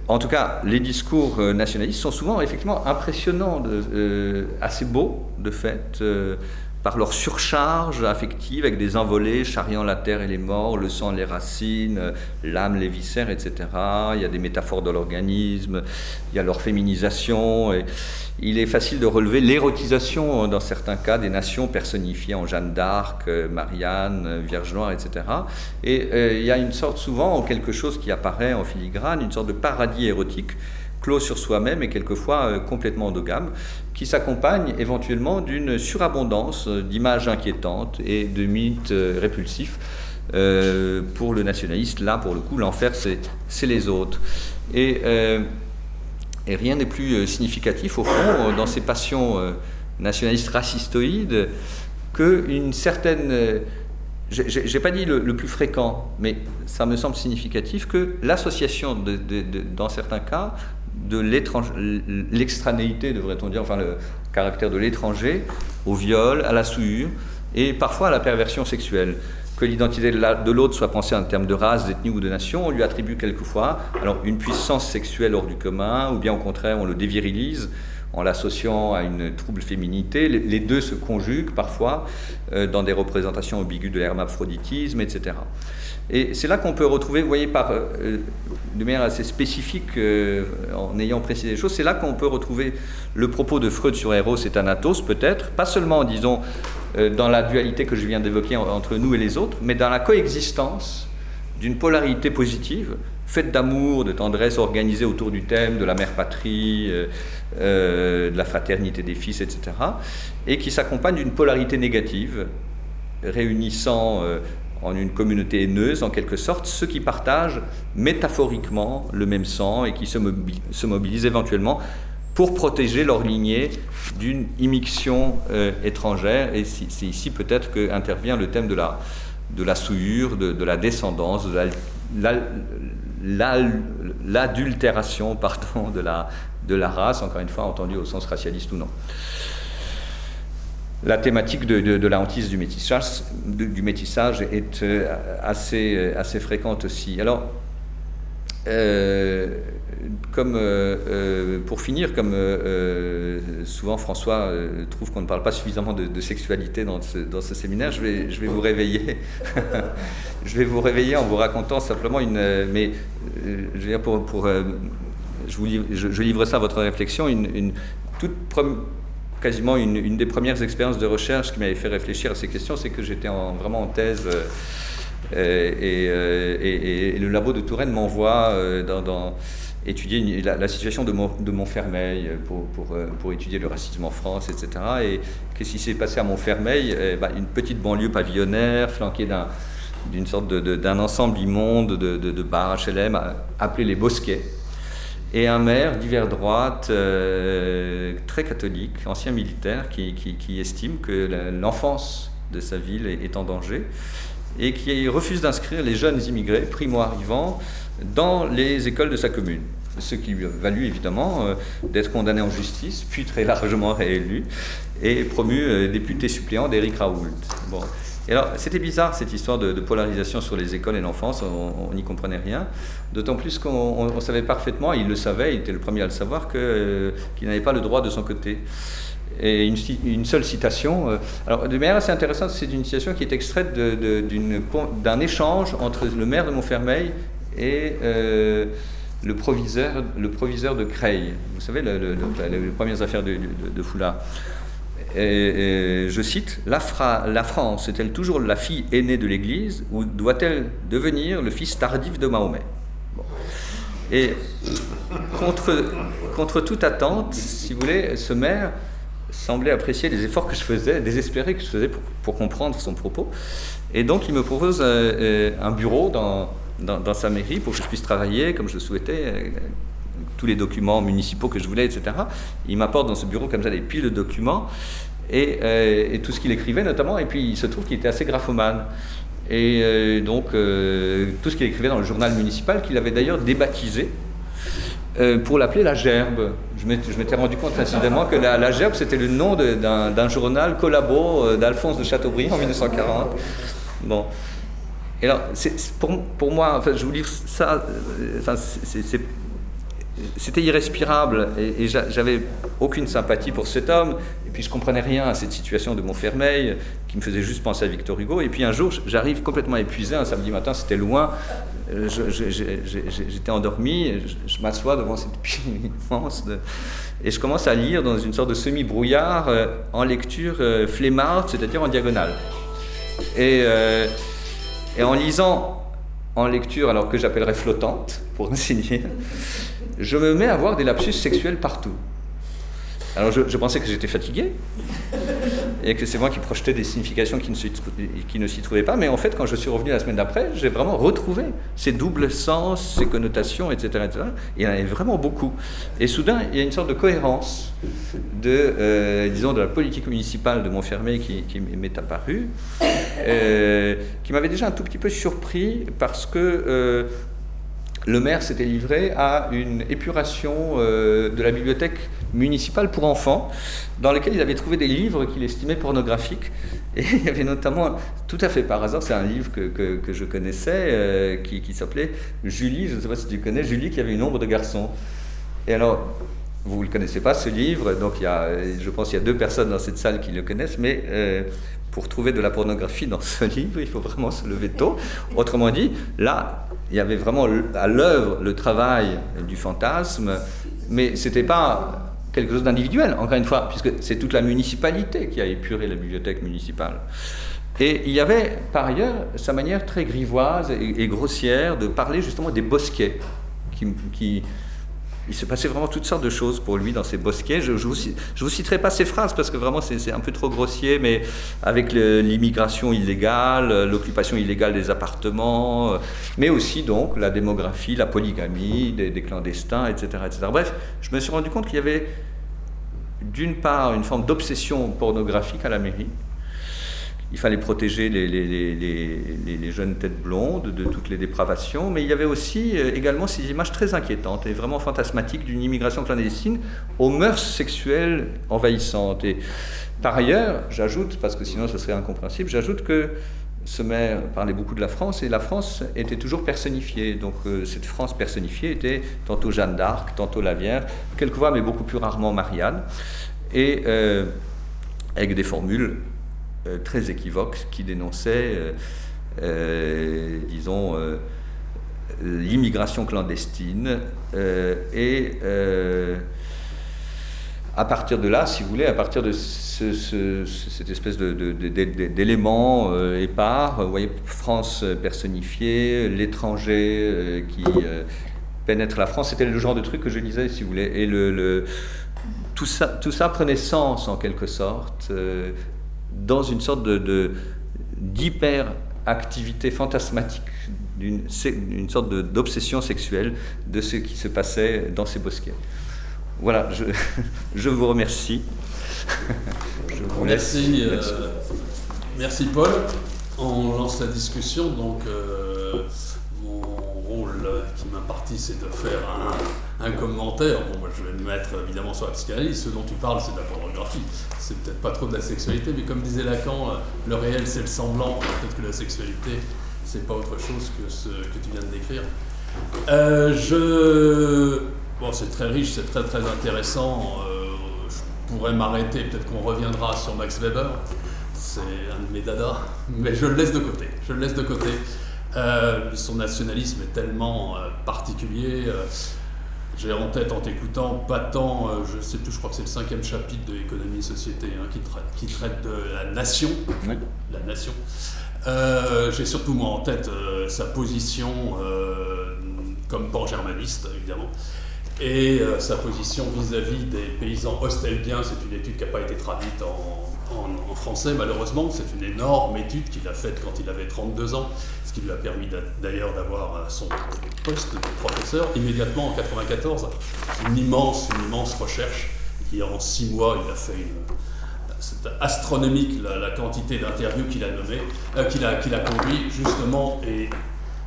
En tout cas, les discours euh, nationalistes sont souvent effectivement impressionnants, euh, assez beaux de fait, euh, par leur surcharge affective avec des envolées charriant la terre et les morts, le sang, les racines, l'âme, les viscères, etc. Il y a des métaphores de l'organisme, il y a leur féminisation. Il est facile de relever l'érotisation, dans certains cas, des nations personnifiées en Jeanne d'Arc, Marianne, Vierge Noire, etc. Et il y a une sorte, souvent, quelque chose qui apparaît en filigrane, une sorte de paradis érotique clos sur soi-même et quelquefois euh, complètement endogame, qui s'accompagne éventuellement d'une surabondance euh, d'images inquiétantes et de mythes euh, répulsifs. pour le nationaliste, là, pour le coup, l'enfer, c'est les autres. Et, et rien n'est plus significatif, au fond, dans ces passions nationalistes racistoïdes, qu'une certaine j'ai pas dit le, plus fréquent, mais ça me semble significatif que l'association, dans certains cas, de l'extranéité, devrait-on dire, enfin le caractère de l'étranger, au viol, à la souillure et parfois à la perversion sexuelle. Que l'identité de l'autre soit pensée en termes de race, d'ethnie ou de nation, on lui attribue quelquefois alors une puissance sexuelle hors du commun, ou bien au contraire on le dévirilise en l'associant à une trouble féminité. Les, deux se conjuguent parfois euh, dans des représentations ambiguës de l'hermaphroditisme, etc. Et c'est là qu'on peut retrouver, vous voyez, par, euh, de manière assez spécifique, euh, en ayant précisé les choses, c'est là qu'on peut retrouver le propos de Freud sur Eros et Thanatos, peut-être, pas seulement, disons, euh, dans la dualité que je viens d'évoquer entre nous et les autres, mais dans la coexistence d'une polarité positive fête d'amour, de tendresse organisée autour du thème de la mère patrie, euh, de la fraternité des fils, etc. Et qui s'accompagne d'une polarité négative, réunissant en une communauté haineuse, en quelque sorte, ceux qui partagent métaphoriquement le même sang et qui se, mobilisent, éventuellement pour protéger leur lignée d'une immixtion étrangère. Et c'est ici peut-être qu'intervient le thème de la, souillure, de, la descendance, de la, l'adultération de, la, de la race, encore une fois entendu au sens racialiste ou non. La thématique de, la hantise du métissage, est euh, assez, euh, assez fréquente aussi. Alors, euh, comme, pour finir, comme souvent François trouve qu'on ne parle pas suffisamment de, sexualité dans ce, dans ce, séminaire, je vais, je vais vous réveiller. je vais vous réveiller en vous racontant simplement une. Mais je dire, pour. pour je, vous livre, je, livre ça à votre réflexion, une, toute quasiment une, des premières expériences de recherche qui m'avait fait réfléchir à ces questions, c'est que j'étais vraiment en thèse. Euh, et, le labo de Touraine m'envoie euh, étudier la, situation de, Montfermeil pour, euh, étudier le racisme en France, etc. Et qu'est-ce qui s'est passé à Montfermeil? Eh ben, Une petite banlieue pavillonnaire flanquée d'un ensemble immonde de, de, de, bars HLM appelé les Bosquets, et un maire d'hiver droite, très catholique, ancien militaire, qui, qui, qui estime que l'enfance de sa ville est en danger et qui refuse d'inscrire les jeunes immigrés primo-arrivants dans les écoles de sa commune. Ce qui lui a valu évidemment euh, d'être condamné en justice, puis très largement réélu, et promu euh, député suppléant d'Éric Raoult. Bon. Et alors, c'était bizarre cette histoire de, polarisation sur les écoles et l'enfance, on n'y comprenait rien. D'autant plus qu'on savait parfaitement, il le savait, il était le premier à le savoir, euh, qu'il n'avait pas le droit de son côté et une, seule citation. Euh, alors, de manière assez intéressante, c'est une citation qui est extraite d'un échange entre le maire de Montfermeil et euh, le, proviseur, de Creil. Vous savez, les premières affaires de, Foulard. Et, je cite la, France est-elle toujours la fille aînée de l'Église ou doit-elle devenir le fils tardif de Mahomet? Et contre, toute attente, si vous voulez, ce maire semblait apprécier les efforts que je faisais, désespérés que je faisais pour, comprendre son propos. Et donc il me propose euh, euh, un bureau dans, dans, sa mairie pour que je puisse travailler comme je le souhaitais, euh, tous les documents municipaux que je voulais, etc. Il m'apporte dans ce bureau comme ça des piles de documents et, tout ce qu'il écrivait notamment. Et puis il se trouve qu'il était assez graphomane. Et donc tout ce qu'il écrivait dans le journal municipal, qu'il avait d'ailleurs débaptisé euh, pour l'appeler la Gerbe. Je m'étais rendu compte incidemment que la, Gerbe, c'était le nom d'un journal collabo euh, d'Alphonse de Chateaubriand en 1940. Bon. Et alors, pour, pour, moi, enfin, je vous livre ça, euh, c'est c'était irrespirable et, j'avais aucune sympathie pour cet homme. Et puis je comprenais rien à cette situation de Montfermeil qui me faisait juste penser à Victor Hugo. Et puis un jour, j'arrive complètement épuisé, un samedi matin, c'était loin. Euh, j'étais endormi, je, m'assois devant cette pile immense et je commence à lire dans une sorte de semi-brouillard euh, en lecture euh, flemmarde, c'est-à-dire en diagonale. Et, et en lisant en lecture, alors que j'appellerais flottante, pour enseigner, je me mets à voir des lapsus sexuels partout. Alors je, pensais que j'étais fatigué et que c'est moi qui projetais des significations qui ne, s'y trouvaient pas, mais en fait quand je suis revenu la semaine d'après, j'ai vraiment retrouvé ces doubles sens, ces connotations, etc., etc. il y en avait vraiment beaucoup. Et soudain, il y a une sorte de cohérence de, euh, disons, de la politique municipale de Montfermeil qui, qui m'est apparue, euh, qui m'avait déjà un tout petit peu surpris parce que euh, le maire s'était livré à une épuration euh, de la bibliothèque municipale pour enfants, dans laquelle il avait trouvé des livres qu'il estimait pornographiques. Et il y avait notamment, tout à fait par hasard, c'est un livre que, je connaissais, euh, qui, s'appelait Julie, je ne sais pas si tu connais, Julie qui avait une ombre de garçon. Et alors, vous ne le connaissez pas, ce livre, donc il y a, je pense qu'il y a deux personnes dans cette salle qui le connaissent, mais euh, pour trouver de la pornographie dans ce livre, il faut vraiment se lever tôt. Autrement dit, là, il y avait vraiment à l'œuvre le travail du fantasme, mais ce n'était pas quelque chose d'individuel, encore une fois, puisque c'est toute la municipalité qui a épuré la bibliothèque municipale. Et il y avait par ailleurs sa manière très grivoise et, grossière de parler justement des bosquets qui, il se passait vraiment toutes sortes de choses pour lui dans ces bosquets. Je ne vous, citerai pas ces phrases parce que vraiment c'est un peu trop grossier, mais avec l'immigration illégale, l'occupation illégale des appartements, euh, mais aussi donc la démographie, la polygamie des, des clandestins, etc., etc. Bref, je me suis rendu compte qu'il y avait d'une part une forme d'obsession pornographique à la mairie, il fallait protéger les, jeunes têtes blondes de toutes les dépravations, mais il y avait aussi euh, également ces images très inquiétantes et vraiment fantasmatiques d'une immigration clandestine aux mœurs sexuelles envahissantes. Et par ailleurs, j'ajoute, parce que sinon ce serait incompréhensible, j'ajoute que ce maire parlait beaucoup de la France et la France était toujours personnifiée. Donc euh, cette France personnifiée était tantôt Jeanne d'Arc, tantôt la Vierge, quelquefois, mais beaucoup plus rarement Marianne, et euh, avec des formules très équivoque qui dénonçait, euh, euh, disons, l'immigration clandestine et à partir de là, si vous voulez, à partir de cette espèce d'éléments épars, vous voyez, France personnifiée, l'étranger qui pénètre la France, c'était le genre de truc que je lisais, si vous voulez. Et tout ça prenait sens, en quelque sorte, dans une sorte de, d'hyperactivité fantasmatique, d'une une sorte d'obsession sexuelle de ce qui se passait dans ces bosquets. Voilà, je, je vous remercie. je vous merci, euh, merci Paul. On lance la discussion. Donc, euh, mon rôle qui m'impartit, c'est de faire un, un commentaire. Bon, moi, je vais me mettre évidemment sur la psychanalyse. Ce dont tu parles, c'est de la pornographie c'est peut-être pas trop de la sexualité, mais comme disait Lacan, euh, le réel c'est le semblant, peut-être que la sexualité c'est pas autre chose que ce que tu viens de décrire. Euh, je... Bon, c'est très riche, c'est très très intéressant. Euh, je pourrais m'arrêter, peut-être qu'on reviendra sur Max Weber, c'est un de mes dadas, mais je le laisse de côté. Je le laisse de côté. son nationalisme est tellement particulier. J'ai en tête en t'écoutant pas tant, euh, je sais plus, je crois que c'est le cinquième chapitre de l'économie et société hein, qui, traite, qui, traite, de la nation. La nation. Euh, j'ai surtout moi en tête euh, sa position comme pan-germaniste, évidemment, et sa position vis-à-vis des paysans ostelbiens. C'est une étude qui n'a pas été traduite en, en français, malheureusement. C'est une énorme étude qu'il a faite quand il avait 32 ans qui lui a permis d'ailleurs d'avoir euh, son poste de professeur immédiatement en 94. Une immense, une immense recherche. Et en six mois, il a fait une. C'est astronomique la, quantité d'interviews qu'il a nommé, euh, qu'il a, qu'il a conduit justement. Et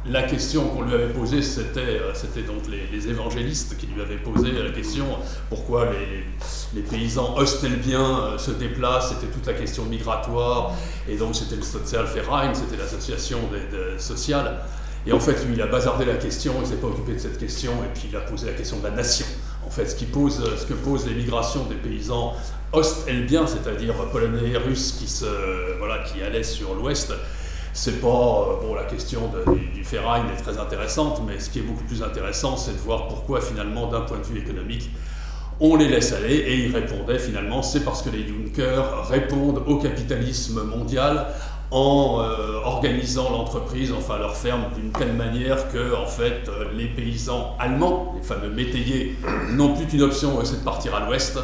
la question qu'on lui avait posée, c'était, euh, donc les, évangélistes qui lui avaient posé la question pourquoi les, les paysans ostelbiens euh, se déplacent, c'était toute la question migratoire, et donc c'était le Sozialverein, c'était l'association sociale. Et en fait, lui, il a bazardé la question, il s'est pas occupé de cette question, et puis il a posé la question de la nation. En fait, ce, qui pose, ce que pose l'émigration des paysans ostelbiens, c'est-à-dire polonais et russes qui, se, voilà, qui allaient sur l'ouest, c'est pas euh, bon la question du, du est très intéressante, mais ce qui est beaucoup plus intéressant, c'est de voir pourquoi finalement, d'un point de vue économique, on les laisse aller. Et il répondait finalement, c'est parce que les Junkers répondent au capitalisme mondial en euh, organisant l'entreprise, enfin leur ferme, d'une telle manière que en fait euh, les paysans allemands, les fameux métayers, n'ont plus qu'une option, c'est de partir à l'ouest.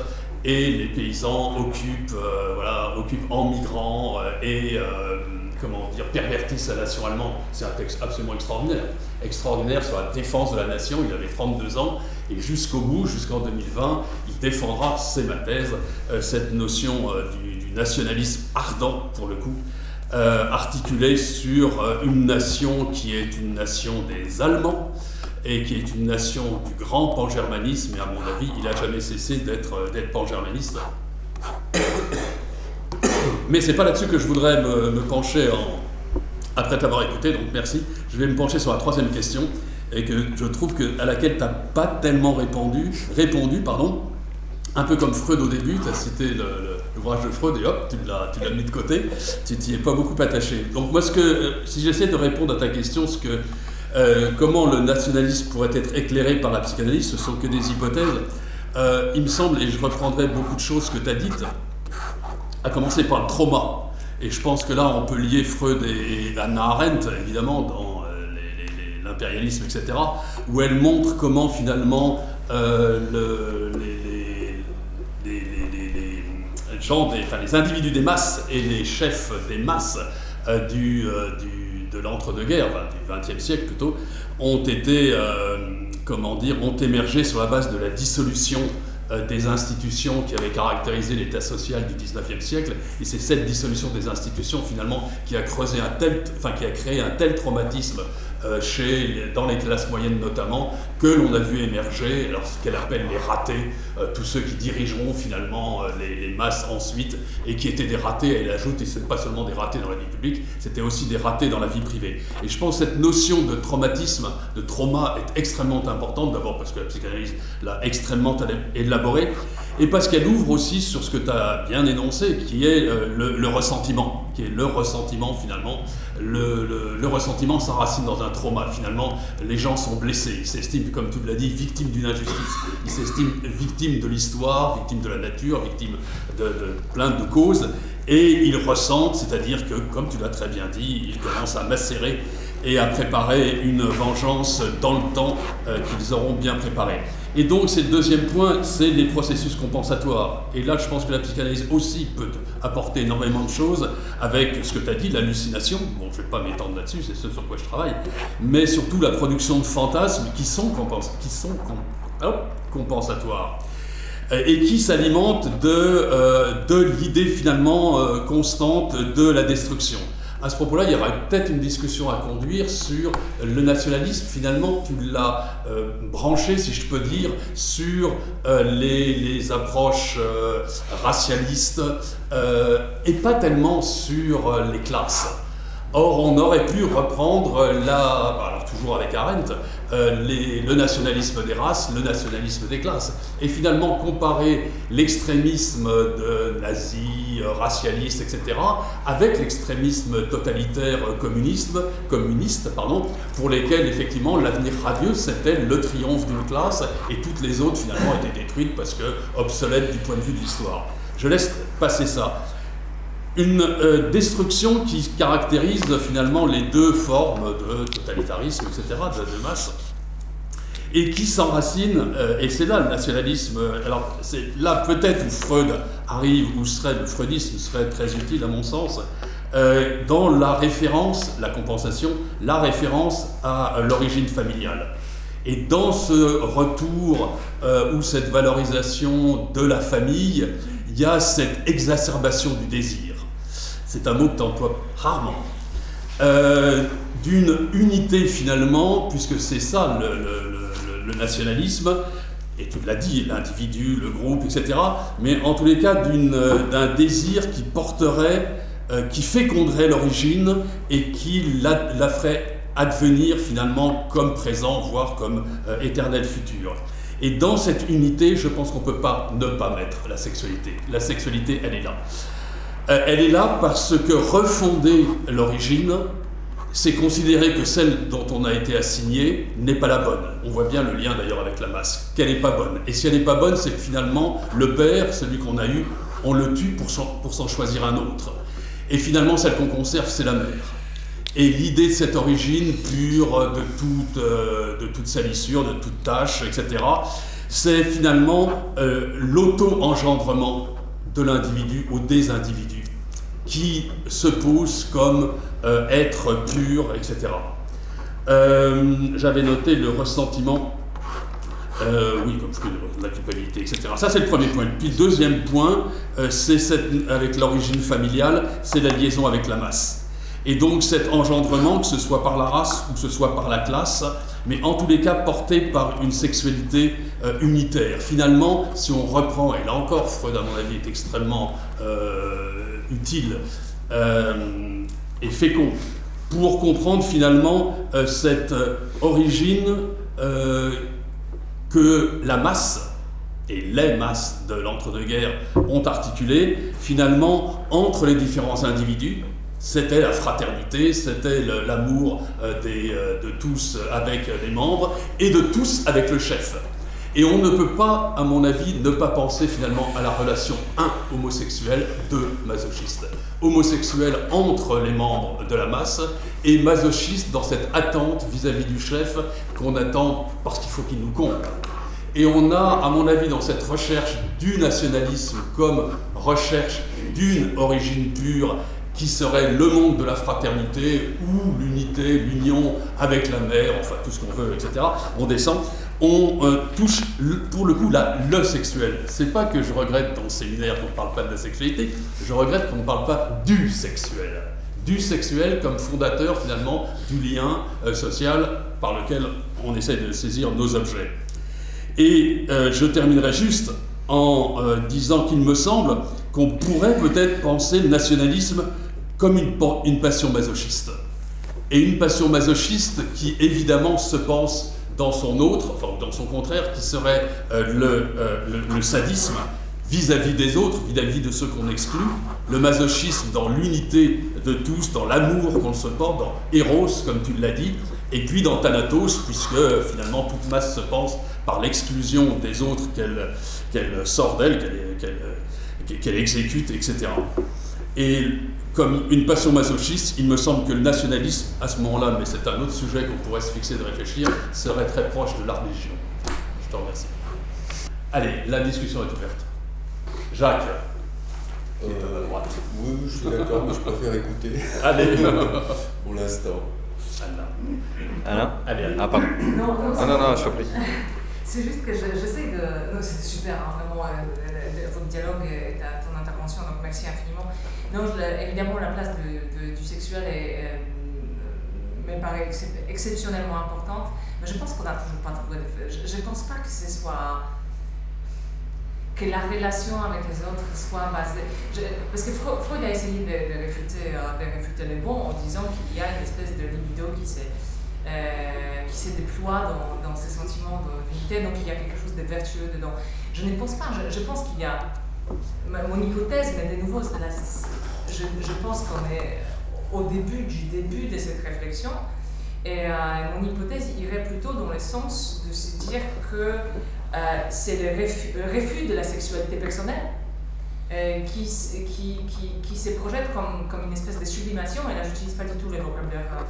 Et les paysans occupent, voilà, occupent en migrant et comment dire, pervertisse la nation allemande. C'est un texte absolument extraordinaire. Extraordinaire sur la défense de la nation. Il avait 32 ans et jusqu'au bout, jusqu'en 2020, il défendra, c'est ma thèse, euh, cette notion euh, du, nationalisme ardent, pour le coup, euh, articulé sur une nation qui est une nation des Allemands et qui est une nation du grand pan-germanisme. Et à mon avis, il n'a jamais cessé d'être pan-germaniste. Mais c'est pas là-dessus que je voudrais me, pencher après t'avoir écouté, donc merci. Je vais me pencher sur la troisième question et que je trouve que, à laquelle tu n'as pas tellement répondu, répondu, pardon, un peu comme Freud au début, tu as cité l'ouvrage de Freud et hop, tu l'as mis de côté, tu n'y es pas beaucoup attaché. Donc moi, ce que, euh, si j'essaie de répondre à ta question, ce que, euh, comment le nationalisme pourrait être éclairé par la psychanalyse, ce sont que des hypothèses. Euh, il me semble, et je reprendrai beaucoup de choses que tu as dites, à commencer par le trauma. Et je pense que là, on peut lier Freud et, Anna Arendt, évidemment, dans l'impérialisme, etc., où elle montre comment finalement le, les, gens, enfin, les individus des masses et les chefs des masses du, du, de l'entre-deux-guerres, du XXe siècle plutôt, ont été, comment dire, ont émergé sur la base de la dissolution euh, des institutions qui avaient caractérisé l'État social du 19e siècle. Et c'est cette dissolution des institutions finalement qui a creusé un tel, enfin qui a créé un tel traumatisme euh, chez, dans les classes moyennes notamment, que l'on a vu émerger, alors ce qu'elle appelle les ratés, euh, tous ceux qui dirigeront finalement euh, les, masses ensuite, et qui étaient des ratés, elle ajoute, et ce n'est pas seulement des ratés dans la vie publique, c'était aussi des ratés dans la vie privée. Et je pense que cette notion de traumatisme, de trauma, est extrêmement importante, d'abord parce que la psychanalyse l'a extrêmement élaborée, et parce qu'elle ouvre aussi sur ce que tu as bien énoncé, qui est le, ressentiment, qui est le ressentiment finalement. Le, ressentiment s'enracine dans un trauma. Finalement, les gens sont blessés. Ils s'estiment, comme tu l'as dit, victimes d'une injustice. Ils s'estiment victimes de l'histoire, victimes de la nature, victimes de, plein de causes. Et ils ressentent, c'est-à-dire que, comme tu l'as très bien dit, ils commencent à macérer et à préparer une vengeance dans le temps euh, qu'ils auront bien préparée. Et donc, c'est le deuxième point, c'est les processus compensatoires. Et là, je pense que la psychanalyse aussi peut apporter énormément de choses avec ce que tu as dit, l'hallucination. Bon, je ne vais pas m'étendre là-dessus, c'est ce sur quoi je travaille. Mais surtout la production de fantasmes qui sont, qui sont compensatoires euh, et qui s'alimentent de, euh, de l'idée finalement euh, constante de la destruction. À ce propos-là, il y aura peut-être une discussion à conduire sur le nationalisme. Finalement, tu l'as euh, branché, si je peux dire, sur euh, les, approches euh, racialistes et pas tellement sur les classes. Or, on aurait pu reprendre la, alors toujours avec Arendt, euh, le nationalisme des races, le nationalisme des classes, et finalement comparer l'extrémisme de nazi, euh, racialiste, etc., avec l'extrémisme totalitaire communiste, communiste pardon, pour lesquels effectivement l'avenir radieux c'était le triomphe d'une classe, et toutes les autres finalement étaient détruites parce que obsolètes du point de vue de l'histoire. Je laisse passer ça une euh, destruction qui caractérise finalement les deux formes de totalitarisme, etc., de, masse, et qui s'enracine, euh, et c'est là le nationalisme, alors c'est là peut-être où Freud arrive, où serait, le freudisme serait très utile à mon sens, euh, dans la référence, la compensation, la référence à l'origine familiale. Et dans ce retour ou cette valorisation de la famille, il y a cette exacerbation du désir c'est un mot que tu emploies rarement, euh, d'une unité finalement, puisque c'est ça le, nationalisme, et tu l'as dit, l'individu, le groupe, etc., mais en tous les cas d'un désir qui porterait, euh, qui féconderait l'origine et qui la, ferait advenir finalement comme présent, voire comme euh, éternel futur. Et dans cette unité, je pense qu'on ne peut pas ne pas mettre la sexualité. La sexualité, elle est là. Euh, elle est là parce que refonder l'origine, c'est considérer que celle dont on a été assigné n'est pas la bonne. On voit bien le lien d'ailleurs avec la masse, qu'elle n'est pas bonne. Et si elle n'est pas bonne, c'est que finalement, le père, celui qu'on a eu, on le tue pour s'en choisir un autre. Et finalement, celle qu'on conserve, c'est la mère. Et l'idée de cette origine pure, de toute, euh, de toute salissure, de toute tâche, etc., c'est finalement euh, l'auto-engendrement de l'individu au des individus, qui se pose comme euh, être pur, etc. Euh, j'avais noté le ressentiment, euh, oui, comme la culpabilité, etc. Ça, c'est le premier point. Puis le deuxième point, c'est avec l'origine familiale, c'est la liaison avec la masse. Et donc cet engendrement, que ce soit par la race ou que ce soit par la classe, mais en tous les cas porté par une sexualité euh, unitaire. Finalement, si on reprend, et là encore Freud à mon avis est extrêmement euh, utile euh, et fécond, pour comprendre finalement cette origine que la masse et les masses de l'entre-deux-guerres ont articulée finalement entre les différents individus c'était la fraternité, c'était l'amour euh, euh, de tous avec les membres et de tous avec le chef. Et on ne peut pas, à mon avis, ne pas penser finalement à la relation 1 homosexuel, 2 masochiste. Homosexuel entre les membres de la masse et masochiste dans cette attente vis-à-vis du chef qu'on attend parce qu'il faut qu'il nous compte. Et on a, à mon avis, dans cette recherche du nationalisme comme recherche d'une origine pure qui serait le monde de la fraternité ou l'unité, l'union avec la mère, enfin tout ce qu'on veut, etc. On descend, on euh, touche pour le coup là, le sexuel. C'est pas que je regrette dans le séminaire qu'on ne parle pas de la sexualité, je regrette qu'on ne parle pas du sexuel. Du sexuel comme fondateur finalement du lien euh, social par lequel on essaie de saisir nos objets. Et euh, je terminerai juste en disant qu'il me semble qu'on pourrait peut-être penser le nationalisme comme une, passion masochiste. Et une passion masochiste qui évidemment se pense dans son autre, enfin dans son contraire, qui serait euh, euh, le, sadisme vis-à-vis des autres, vis-à-vis de ceux qu'on exclut, le masochisme dans l'unité de tous, dans l'amour qu'on se porte, dans Eros, comme tu l'as dit, et puis dans Thanatos, puisque finalement toute masse se pense par l'exclusion des autres qu'elle sort d'elle, qu'elle exécute, etc. Et comme une passion masochiste, il me semble que le nationalisme, à ce moment-là, mais c'est un autre sujet qu'on pourrait se fixer de réfléchir, serait très proche de la religion. Je te remercie. Allez, la discussion est ouverte. Jacques. Euh, à droite. Oui, je suis d'accord, mais je préfère écouter. Allez. Pour l'instant. Alain. Allez, Alain. Ah, pardon. Non, non, Ah non, non, je t'en prie. C'est juste que je- j'essaie de. Non, c'était super, hein, vraiment, euh, euh, votre dialogue et ta- ton intervention, donc merci infiniment. Non, je évidemment, la place de- du sexuel est, euh, me paraît excep- exceptionnellement importante, mais je pense qu'on n'a toujours pas trouvé de. Je ne pense pas que ce soit. que la relation avec les autres soit basée. je- parce que Freud a essayé de, réfuter, euh, de réfuter les bons en disant qu'il y a une espèce de libido qui s'est euh, qui se déploie dans, ces sentiments d'unité, donc il y a quelque chose de vertueux dedans. Je ne pense pas, je, pense qu'il y a. Mon hypothèse, mais de nouveau, la- je, je pense qu'on est au début du début de cette réflexion, et euh, mon hypothèse irait plutôt dans le sens de se dire que euh, c'est le refus, de la sexualité personnelle. qui, qui, qui, se projette comme, comme une espèce de sublimation, et là j'utilise pas du tout le vocabulaire euh,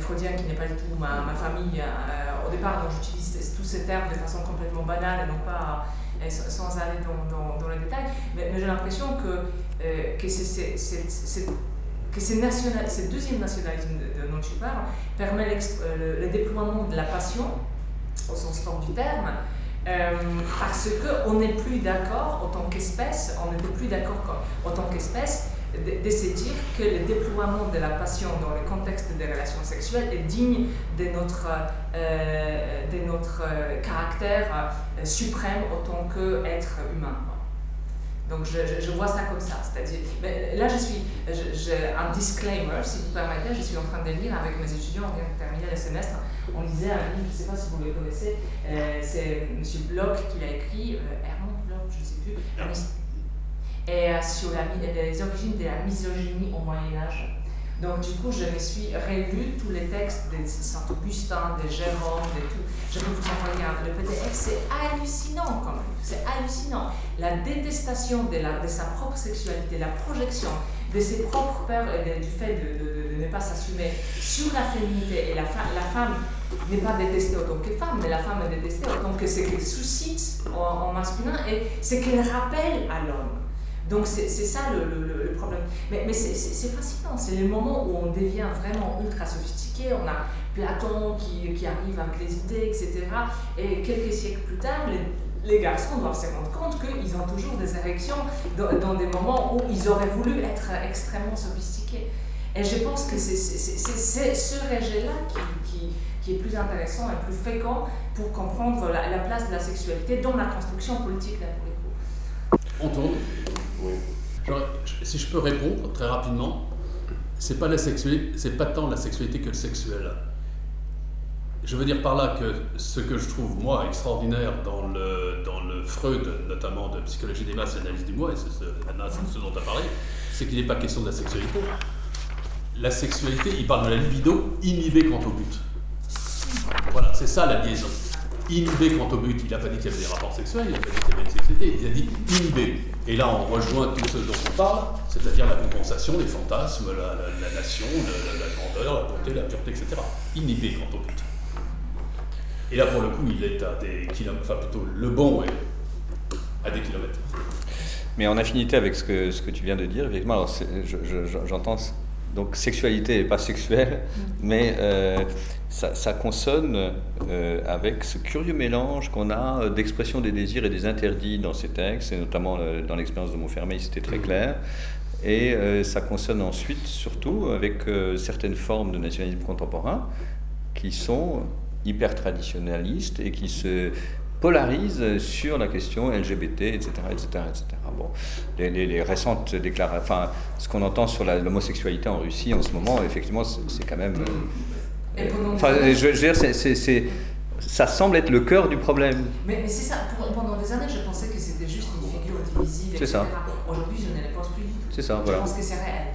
freudien qui n'est pas du tout ma, famille euh, au départ, donc j'utilise tous ces termes de façon complètement banale et non pas euh, sans aller dans, dans, dans les détails, mais, j'ai l'impression que, euh, que, ce, deuxième nationalisme dont tu parles permet le, déploiement de la passion, au sens fort du terme, euh, parce qu'on n'est plus d'accord en tant qu'espèce, on n'était plus d'accord en tant qu'espèce de, se dire que le déploiement de la passion dans le contexte des relations sexuelles est digne de notre, euh, de notre euh, caractère euh, suprême en tant qu'être humain. Donc je, je- vois ça comme ça, c'est-à-dire, mais là je suis, un disclaimer, si vous permettez, je suis en train de lire avec mes étudiants, on vient de terminer le semestre, on lisait un livre, je ne sais pas si vous le connaissez, c'est M. Bloch qui l'a écrit, Hermann Bloch, je ne sais plus, et euh, sur les origines de la misogynie au Moyen-Âge. Donc du coup, je me suis relu tous les textes de Saint-Augustin, de Jérôme, de tout. Je peux vous envoyer un- le PDF, c'est hallucinant quand même, c'est hallucinant. La détestation de, sa propre sexualité, la projection de ses propres peurs et du fait de, ne pas s'assumer sur la féminité. Et la, femme n'est pas détestée en tant que femme, mais la femme est détestée en tant que ce qu'elle suscite en, en masculin et ce qu'elle rappelle à l'homme. Donc c'est ça le, le- problème. Mais, mais c'est- fascinant, c'est le moment où on devient vraiment ultra sophistiqué, on a Platon qui, qui arrive avec les idées, etc. Et quelques siècles plus tard, les, les garçons doivent se rendre compte qu'ils ont toujours des érections dans, dans des moments où ils auraient voulu être extrêmement sophistiqués. Et je pense que c'est ce rejet-là qui, qui, qui est plus intéressant et plus fécond pour comprendre la, la place de la sexualité dans la construction politique, là, pour les. On tourne. Si je peux répondre très rapidement, c'est pas la sexualité, c'est pas tant la sexualité que le sexuel. Je veux dire par là que ce que je trouve moi extraordinaire dans le, dans le Freud, notamment de psychologie des masses et analyse du moi, et c'est ce, ce dont tu as parlé, c'est qu'il n'est pas question de la sexualité. La sexualité, il parle de la libido inhibée quant au but. Voilà, c'est ça la liaison. Inhibé quant au but. Il n'a pas dit qu'il y avait des rapports sexuels, il n'a pas dit qu'il y avait une sexualité, il a dit inhibé. Et là, on rejoint tout ce dont on parle, c'est-à-dire la compensation, les fantasmes, la, nation, la, grandeur, la beauté, la pureté, etc. Inhibé quant au but. Et là, pour le coup, il est à des kilomètres, enfin plutôt le bon est à des kilomètres. Mais en affinité avec ce que, ce que tu viens de dire, effectivement, j'entends donc sexualité et pas sexuelle, mm. mais euh, ça, consonne euh, avec ce curieux mélange qu'on a d'expression des désirs et des interdits dans ces textes, et notamment euh, dans l'expérience de Montfermeil, c'était très mm. clair. Et ça consonne ensuite, surtout, avec certaines formes de nationalisme contemporain qui sont hyper traditionnalistes et qui se polarise sur la question LGBT, etc. etc., etc. Bon, les, récentes déclarations, enfin, ce qu'on entend sur l'homosexualité en Russie en ce moment, effectivement, c'est quand même. Euh, enfin, je, veux dire, c'est, ça semble être le cœur du problème. Mais, mais c'est ça, pendant des années, je pensais que c'était juste une figure divisive, C'est ça. Aujourd'hui, je ne le pense plus du tout. C'est ça, voilà. Je pense que c'est réel.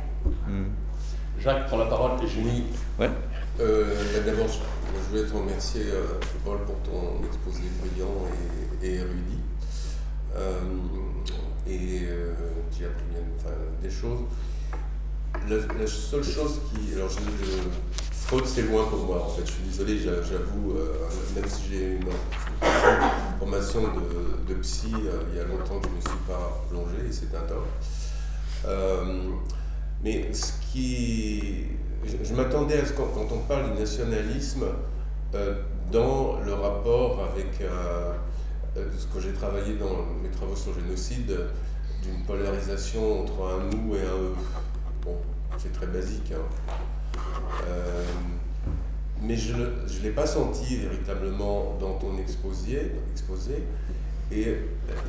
Hmm. Jacques prend la parole et Julie. Ouais. Euh, D'abord, je voulais te remercier, euh, Paul, pour ton exposé brillant et, érudit. Euh, et euh, as appris enfin, des choses. La, seule chose qui. Alors, je, Freud, c'est loin pour moi, en fait. Je suis désolé, j'avoue, même si j'ai une, formation de, de psy, il y a longtemps que je ne me suis pas plongé, et c'est un tort. mais ce qui. Je, m'attendais à ce quand, quand on parle du nationalisme, euh, dans le rapport avec euh, euh, ce que j'ai travaillé dans mes travaux sur le génocide, d'une polarisation entre un nous et un eux. Bon, c'est très basique. Hein. mais je ne l'ai pas senti véritablement dans ton exposé, exposé. Et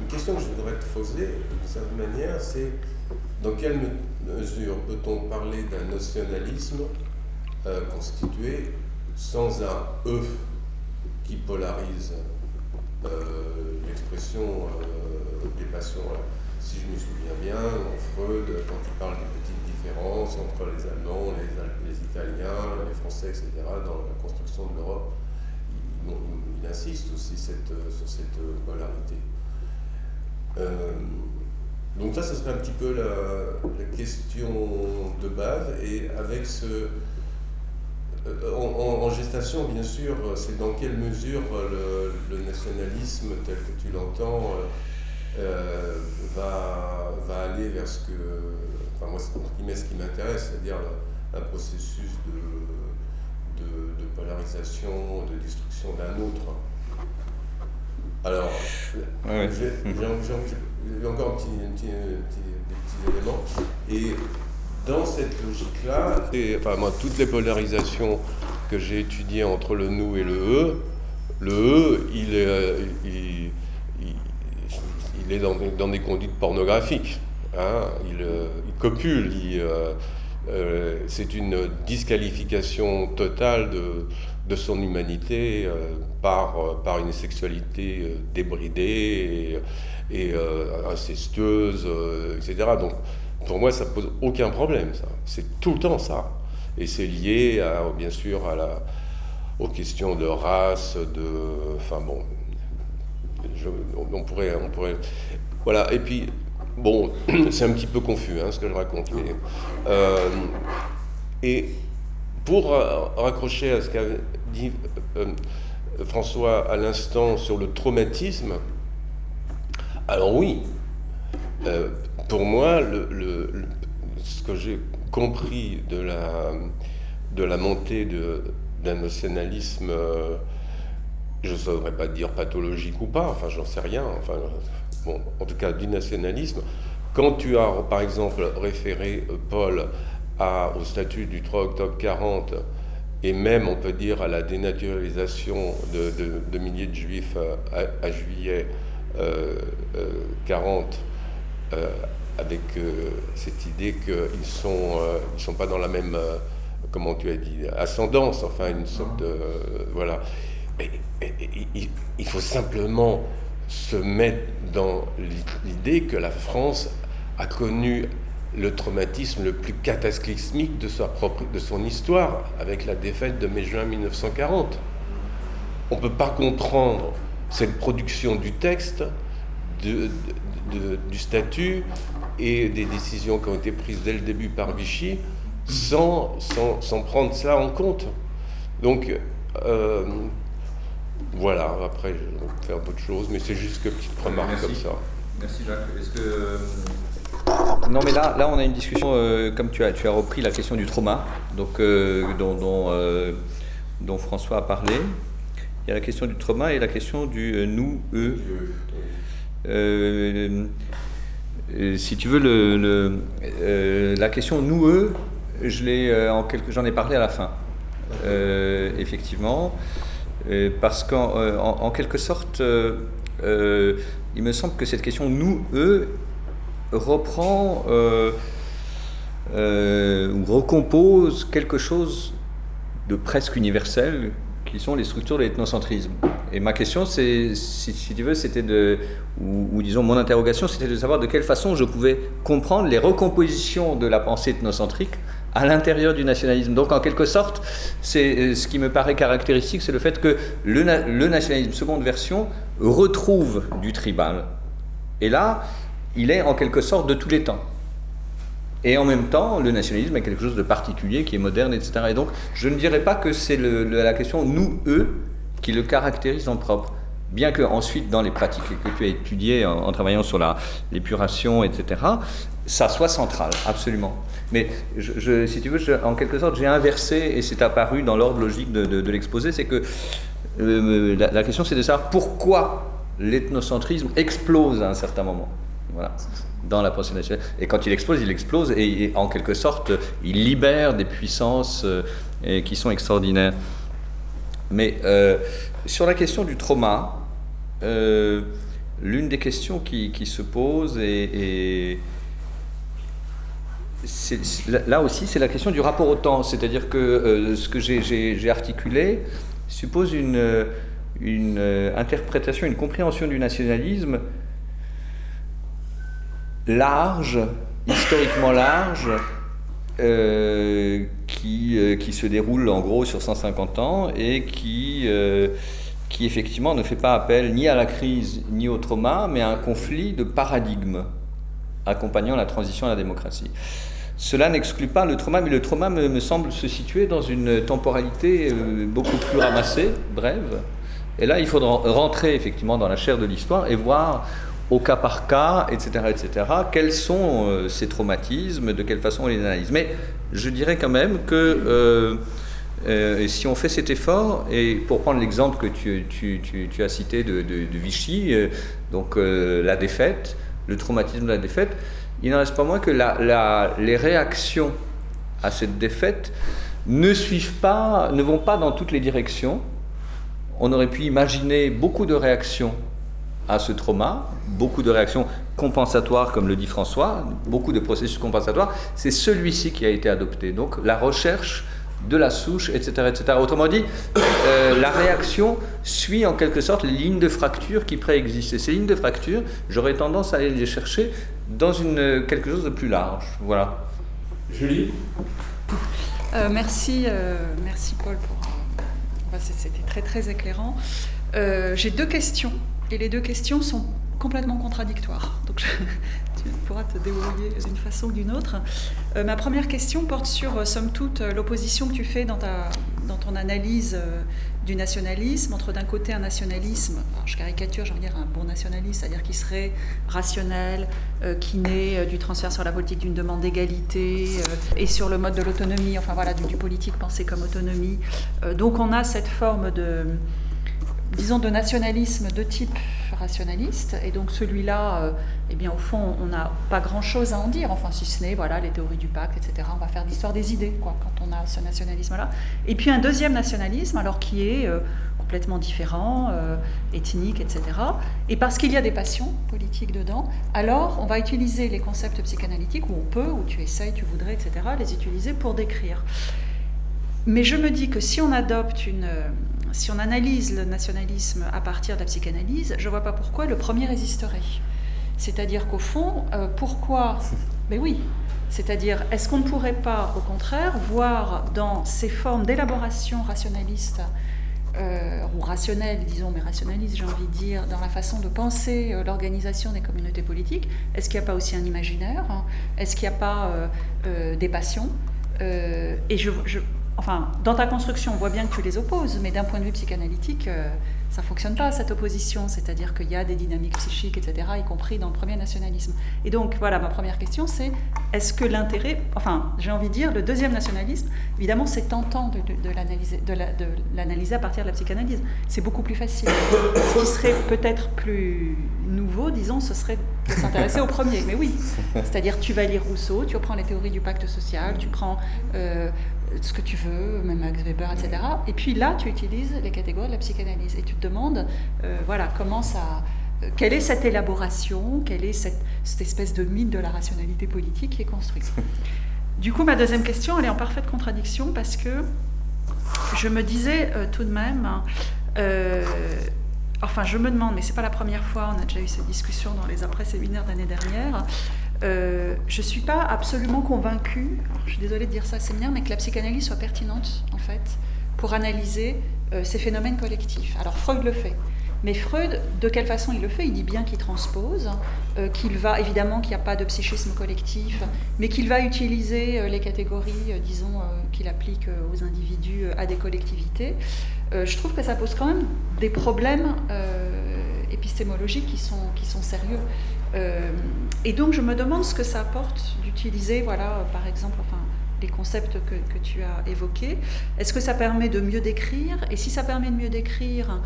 une question que je voudrais te poser, d'une certaine manière, c'est dans quelle peut-on parler d'un nationalisme constitué sans un E qui polarise euh, l'expression euh, des passions. Si je me souviens bien, en Freud, quand il parle des petites différences entre les Allemands, les, Italiens, les Français, etc., dans la construction de l'Europe, il, insiste aussi sur cette polarité. Donc ça, ce serait un petit peu la, la question de base, et avec ce, euh, en, gestation, bien sûr, c'est dans quelle mesure le, nationalisme tel que tu l'entends euh, euh, va, va, aller vers ce que, enfin moi c'est ce qui m'intéresse, c'est-à-dire un processus de, de, polarisation, de destruction d'un autre. Alors, j'ai encore un petit, des petits éléments. Et dans cette logique-là, enfin, moi, toutes les polarisations que j'ai étudiées entre le nous et le eux, le eux, il est, euh, il, dans, des conduites pornographiques. Hein, il, euh, il, copule, euh, c'est une disqualification totale de, de son humanité par, par une sexualité débridée et, incestueuse, etc. Donc, pour moi, ça pose aucun problème, ça. C'est tout le temps ça. Et c'est lié, à, bien sûr, à la, aux questions de race, de. Enfin bon. on, pourrait, on pourrait. Voilà. Et puis, bon, c'est un petit peu confus, hein, ce que je raconte. Euh, et pour raccrocher à ce qu'a dit euh, François à l'instant sur le traumatisme, alors oui, euh, pour moi, ce que j'ai compris de la, de la montée d'un nationalisme, euh, je ne saurais pas dire pathologique ou pas, enfin j'en sais rien, enfin, bon, en tout cas du nationalisme, quand tu as par exemple référé euh, Paul au statut du 3 octobre 40, et même on peut dire à la dénaturalisation de, milliers de juifs à, juillet 40, avec euh, cette idée qu'ils ne sont, euh, ils sont pas dans la même, euh, comment tu as dit, ascendance, enfin une sorte de... voilà. il faut simplement se mettre dans l'idée que la France a connu le traumatisme le plus cataclysmique de, sa propre, de son histoire, avec la défaite de mai-juin 1940. on ne peut pas comprendre cette production du texte, du statut et des décisions qui ont été prises dès le début par Vichy sans, sans, prendre cela en compte. Donc, euh, voilà, après, je vais faire d'autres choses, mais c'est juste que petite remarque comme ça. Merci Jacques. Est-ce que. Euh, non, mais là, là, on a une discussion, euh, comme tu as, tu as repris la question du trauma, donc, dont, dont, dont, François a parlé. Il y a la question du trauma et la question du nous, eux. si tu veux, le, la question nous, eux, je l'ai, euh, en quelque, j'en ai parlé à la fin, euh, effectivement, euh, parce qu'en quelque sorte, il me semble que cette question nous, eux, reprend ou recompose quelque chose de presque universel qui sont les structures de l'ethnocentrisme. Et ma question, c'est, si, tu veux, c'était de, ou, disons mon interrogation, c'était de savoir de quelle façon je pouvais comprendre les recompositions de la pensée ethnocentrique à l'intérieur du nationalisme. Donc en quelque sorte, c'est euh, ce qui me paraît caractéristique, c'est le fait que le, nationalisme seconde version retrouve du tribal. Et là, il est en quelque sorte de tous les temps. Et en même temps, le nationalisme est quelque chose de particulier, qui est moderne, etc. Et donc, je ne dirais pas que c'est la question nous-eux qui le caractérise en propre. Bien que ensuite, dans les pratiques que tu as étudiées en, travaillant sur l'épuration, etc., ça soit central, absolument. Mais si tu veux, en quelque sorte, j'ai inversé, et c'est apparu dans l'ordre logique de, l'exposé, c'est que euh, la, question c'est de savoir pourquoi l'ethnocentrisme explose à un certain moment. Dans la pensée nationale. Et quand il explose, il explose et, en quelque sorte, il libère des puissances euh, qui sont extraordinaires. Mais euh, sur la question du trauma, l'une des questions qui, se pose est là aussi, c'est la question du rapport au temps. C'est-à-dire que euh, ce que j'ai articulé suppose une, euh, interprétation, une compréhension du nationalisme large, historiquement large, euh, qui, qui, se déroule en gros sur 150 ans et qui, qui effectivement ne fait pas appel ni à la crise ni au trauma, mais à un conflit de paradigme accompagnant la transition à la démocratie. Cela n'exclut pas le trauma, mais le trauma me, semble se situer dans une temporalité euh, beaucoup plus ramassée, brève. Et là, il faudra rentrer effectivement dans la chair de l'histoire et voir au cas par cas, etc., etc., quels sont euh, ces traumatismes, de quelle façon on les analyse. Mais je dirais quand même que euh, si on fait cet effort, et pour prendre l'exemple que tu, as cité de, de Vichy, donc la défaite, le traumatisme de la défaite, il n'en reste pas moins que les réactions à cette défaite ne suivent pas, ne vont pas dans toutes les directions. On aurait pu imaginer beaucoup de réactions à ce trauma, beaucoup de réactions compensatoires, comme le dit François, beaucoup de processus compensatoires. C'est celui-ci qui a été adopté. Donc la recherche de la souche, etc. etc. Autrement dit, euh, la réaction suit en quelque sorte les lignes de fracture qui préexistaient. Ces lignes de fracture, j'aurais tendance à aller les chercher dans une, quelque chose de plus large. Voilà. Julie? Euh, merci, euh, merci Paul pour. C'était très très éclairant. J'ai deux questions et les deux questions sont complètement contradictoires. Donc tu pourras te débrouiller d'une façon ou d'une autre. Euh, ma première question porte sur, euh, somme toute, euh, l'opposition que tu fais dans, ta, dans ton analyse du nationalisme, entre d'un côté un nationalisme, je caricature, je veux dire un bon nationaliste, c'est-à-dire qui serait rationnel, qui naît du transfert sur la politique d'une demande d'égalité et sur le mode de l'autonomie, enfin voilà, du, politique pensé comme autonomie. donc on a cette forme de disons, de nationalisme de type rationaliste. Et donc celui-là, euh, eh bien, au fond, on n'a pas grand-chose à en dire, enfin, si ce n'est voilà, les théories du pacte, etc. On va faire l'histoire des idées, quoi, quand on a ce nationalisme-là. Et puis un deuxième nationalisme, alors qui est euh, complètement différent, euh, ethnique, etc. Et parce qu'il y a des passions politiques dedans, alors on va utiliser les concepts psychanalytiques, où on peut, où tu essayes, tu voudrais, etc., les utiliser pour décrire. Mais je me dis que si on adopte une si on analyse le nationalisme à partir de la psychanalyse, je ne vois pas pourquoi le premier résisterait. C'est-à-dire qu'au fond, euh, pourquoi Mais oui, c'est-à-dire, est-ce qu'on ne pourrait pas, au contraire, voir dans ces formes d'élaboration rationaliste euh, ou rationnelle, disons, mais rationaliste, j'ai envie de dire, dans la façon de penser euh, l'organisation des communautés politiques Est-ce qu'il n'y a pas aussi un imaginaire Est-ce qu'il n'y a pas des passions? Et je, enfin, dans ta construction, on voit bien que tu les opposes, mais d'un point de vue psychanalytique, ça fonctionne pas cette opposition, c'est-à-dire qu'il y a des dynamiques psychiques, etc., y compris dans le premier nationalisme. Et donc voilà, ma première question, c'est est-ce que l'intérêt, enfin, j'ai envie de dire, le deuxième nationalisme, évidemment, c'est tentant de, de, de l'analyser à partir de la psychanalyse. C'est beaucoup plus facile. Ce qui serait peut-être plus nouveau, disons, ce serait de s'intéresser au premier. Mais oui, c'est-à-dire tu vas lire Rousseau, tu reprends les théories du pacte social, tu prends euh, ce que tu veux, même Max Weber, etc. Et puis là, tu utilises les catégories de la psychanalyse et tu te demandes, euh, voilà, comment ça, euh, quelle est cette élaboration, quelle est cette, espèce de mythe de la rationalité politique qui est construite? Du coup, ma deuxième question, elle est en parfaite contradiction parce que je me disais euh, tout de même, hein, enfin, je me demande, mais c'est pas la première fois, on a déjà eu cette discussion dans les après-séminaires d'année dernière. Euh, je ne suis pas absolument convaincue, je suis désolée de dire ça c'est bien, mais que la psychanalyse soit pertinente, en fait, pour analyser euh, ces phénomènes collectifs. Alors Freud le fait. Mais Freud, de quelle façon il le fait? Il dit bien qu'il transpose, euh, qu'il va, évidemment qu'il n'y a pas de psychisme collectif, mais qu'il va utiliser les catégories, disons, qu'il applique aux individus à des collectivités. je trouve que ça pose quand même des problèmes épistémologiques qui sont, qui sont sérieux. Euh, et donc je me demande ce que ça apporte d'utiliser, voilà, par exemple, enfin, les concepts que, que tu as évoqués. Est-ce que ça permet de mieux décrire? Et si ça permet de mieux décrire,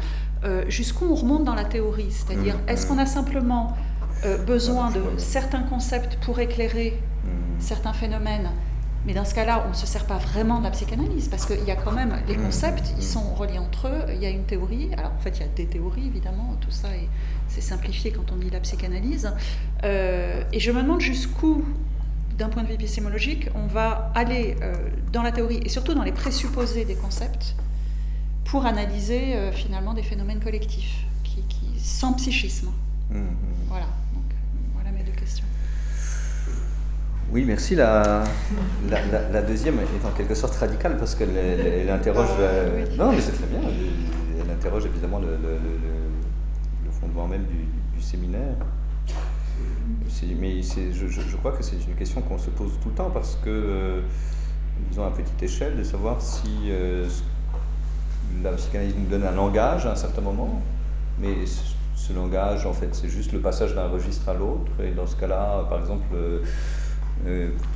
euh, jusqu'où on remonte dans la théorie? C'est-à-dire, mmh. est-ce qu'on a simplement euh, besoin de certains concepts pour éclairer certains phénomènes? Mais dans ce cas-là, on ne se sert pas vraiment de la psychanalyse, parce qu'il y a quand même les concepts, ils sont reliés entre eux, il y a une théorie, alors en fait il y a des théories évidemment, tout ça est, c'est simplifié quand on dit la psychanalyse. Euh, et je me demande jusqu'où, d'un point de vue épistémologique, on va aller euh, dans la théorie et surtout dans les présupposés des concepts pour analyser euh, finalement des phénomènes collectifs qui, sans psychisme. Mmh, mmh. Voilà. Donc, voilà mes deux questions. Oui, merci. La, la, deuxième est en quelque sorte radicale parce qu'elle interroge. Ah, non, mais c'est très bien. Elle interroge évidemment le fondement même du, séminaire. Mais je, je, crois que c'est une question qu'on se pose tout le temps parce que, euh, disons à petite échelle, de savoir si euh, la psychanalyse nous donne un langage à un certain moment, mais ce, langage, en fait, c'est juste le passage d'un registre à l'autre. Et dans ce cas-là, par exemple, euh,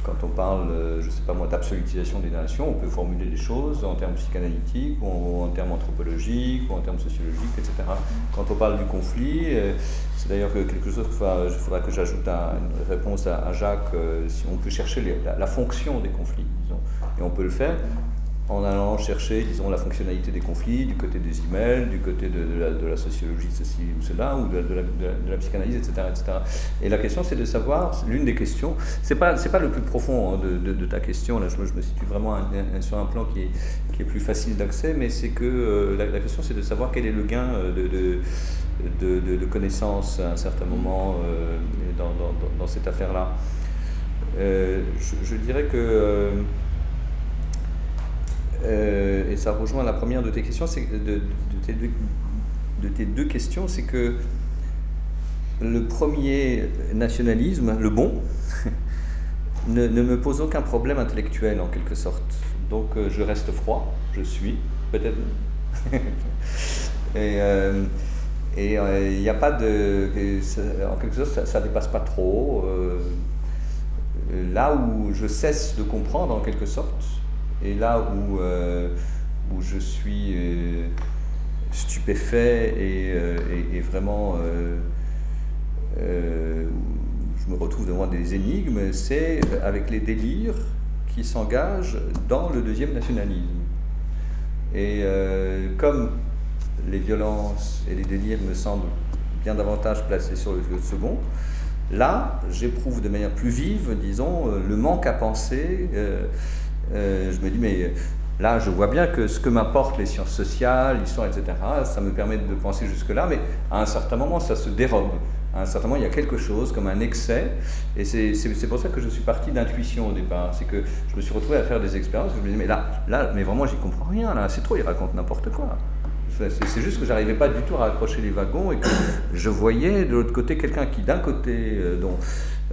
quand on parle, euh, je ne sais pas moi, d'absolutisation des nations, on peut formuler des choses en termes psychanalytiques, ou en, termes anthropologiques, ou en termes sociologiques, etc. Quand on parle du conflit, euh, c'est d'ailleurs quelque chose qu'il faudra que j'ajoute une réponse à, Jacques, si on peut chercher la, la, fonction des conflits, disons, et on peut le faire en allant chercher, disons, la fonctionnalité des conflits du côté des emails, du côté de, la, de la, sociologie ceci ou cela, ou de, la, de psychanalyse, etc., etc. Et la question, c'est de savoir, l'une des questions, c'est pas, pas le plus profond hein, de, ta question, là, je, me situe vraiment sur un plan qui est, qui est plus facile d'accès, mais c'est que euh, la, question, c'est de savoir quel est le gain euh, de, de, connaissances à un certain moment euh, dans, dans, dans, cette affaire-là. je, je, dirais que euh, et ça rejoint la première de tes questions, c'est de, tes deux, questions, c'est que le premier nationalisme, le bon, ne, me pose aucun problème intellectuel en quelque sorte. Donc euh, je reste froid, je suis, peut-être. et euh, il n'y a pas de. en quelque sorte, ça ne dépasse pas trop. là où je cesse de comprendre en quelque sorte, et là où, euh, où je suis euh, stupéfait et, euh, et, vraiment je me retrouve devant des énigmes, c'est avec les délires qui s'engagent dans le deuxième nationalisme. Et comme les violences et les délires me semblent bien davantage placés sur le, second, là, j'éprouve de manière plus vive, disons, le manque à penser. Je me dis, mais là, je vois bien que ce que m'apportent les sciences sociales, l'histoire, etc., ça me permet de penser jusque-là, mais à un certain moment, ça se dérobe. À un certain moment, il y a quelque chose comme un excès, et c'est pour ça que je suis parti d'intuition au départ. C'est que je me suis retrouvé à faire des expériences, je me dis, mais là, là mais vraiment, j'y comprends rien, là, c'est trop, il raconte n'importe quoi. C'est juste que j'arrivais pas du tout à raccrocher les wagons et que je voyais de l'autre côté quelqu'un qui, d'un côté, euh, dont,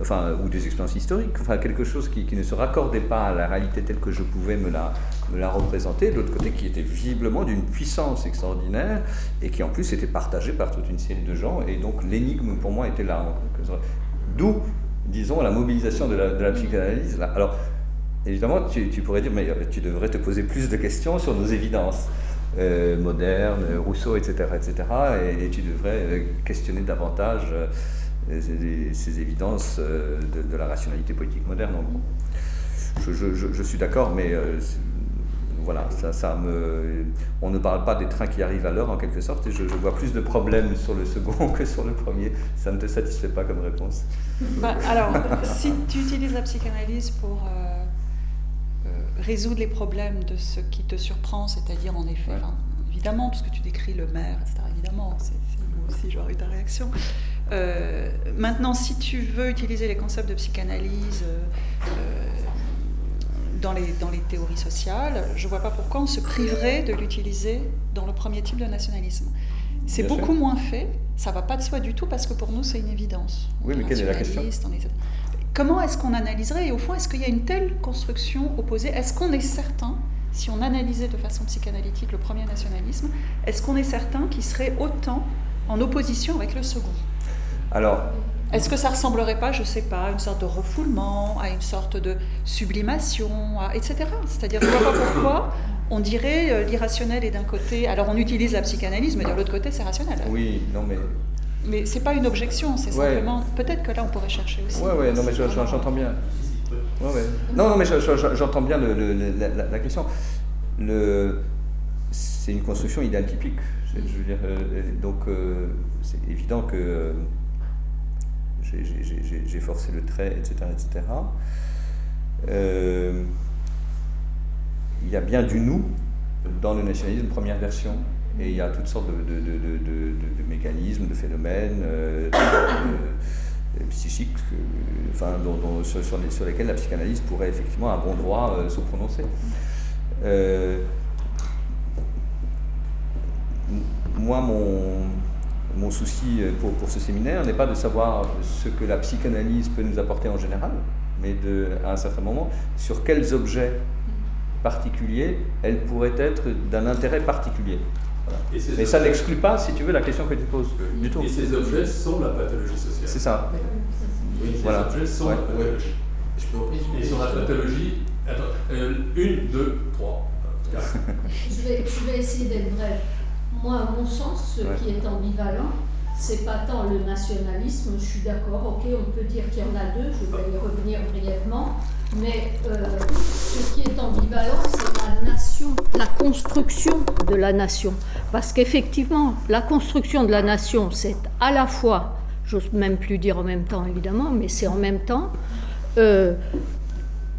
enfin, ou des expériences historiques, enfin, quelque chose qui, ne se raccordait pas à la réalité telle que je pouvais me la, représenter, de l'autre côté qui était visiblement d'une puissance extraordinaire et qui en plus était partagé par toute une série de gens. Et donc l'énigme pour moi était là. D'où, disons, la mobilisation de la, psychanalyse. Alors, évidemment, tu, tu, pourrais dire, mais euh, tu devrais te poser plus de questions sur nos évidences. Euh, modernes, Rousseau, etc., etc., et, tu devrais euh, questionner davantage ces, évidences de, la rationalité politique moderne. Je, je, je, suis d'accord, mais voilà, ça, ça, me, on ne parle pas des trains qui arrivent à l'heure en quelque sorte, et je, vois plus de problèmes sur le second que sur le premier. Ça ne te satisfait pas comme réponse? Bah, Alors, si tu utilises la psychanalyse pour résoudre les problèmes de ce qui te surprend, c'est-à-dire en effet, évidemment, tout ce que tu décris, le maire, etc., évidemment, c'est moi aussi j'aurais eu ta réaction. Euh, maintenant, si tu veux utiliser les concepts de psychanalyse euh, dans, les, dans les théories sociales, je ne vois pas pourquoi on se priverait de l'utiliser dans le premier type de nationalisme. C'est beaucoup moins fait, ça ne va pas de soi du tout parce que pour nous c'est une évidence. Oui, mais quelle est la question? Comment est-ce qu'on analyserait? Et au fond, est-ce qu'il y a une telle construction opposée? Est-ce qu'on est certain, si on analysait de façon psychanalytique le premier nationalisme, est-ce qu'on est certain qu'il serait autant en opposition avec le second? Alors. Est-ce que ça ressemblerait pas, je sais pas, à une sorte de refoulement, à une sorte de sublimation, etc. C'est-à-dire, je vois pas pourquoi on dirait euh, l'irrationnel est d'un côté. Alors on utilise la psychanalyse, mais de l'autre côté, c'est rationnel. Oui, non, mais mais c'est pas une objection, c'est simplement. Peut-être que là, on pourrait chercher aussi. Oui, oui, non, mais j'entends bien. Ouais, ouais. Non, non, mais j'entends bien le, la, question. C'est une construction idéale typique. Je veux dire, euh, donc euh, c'est évident que j'ai forcé le trait, etc. etc. Il y a bien du nous dans le nationalisme, première version. Et il y a toutes sortes de, mécanismes, de phénomènes euh, euh, psychiques sur, sur, lesquels la psychanalyse pourrait effectivement à bon droit euh, se prononcer. moi, mon, mon souci pour, pour ce séminaire n'est pas de savoir ce que la psychanalyse peut nous apporter en général, mais de, à un certain moment, sur quels objets particuliers elle pourrait être d'un intérêt particulier. Mais ça n'exclut pas, si tu veux, la question que tu poses du tout. Et ces objets sont la pathologie sociale. C'est ça. Oui, ces objets sont la pathologie. Je peux Et sur la pathologie, attends, euh, une, deux, trois. je, vais, je vais essayer d'être bref. Moi, à mon sens, ce qui est ambivalent, c'est pas tant le nationalisme, je suis d'accord, ok, on peut dire qu'il y en a deux, je vais y revenir brièvement, mais euh, ce qui est ambivalent, c'est la nation, la construction de la nation. Parce qu'effectivement, la construction de la nation, c'est à la fois, j'ose même plus dire en même temps évidemment, mais c'est en même temps euh,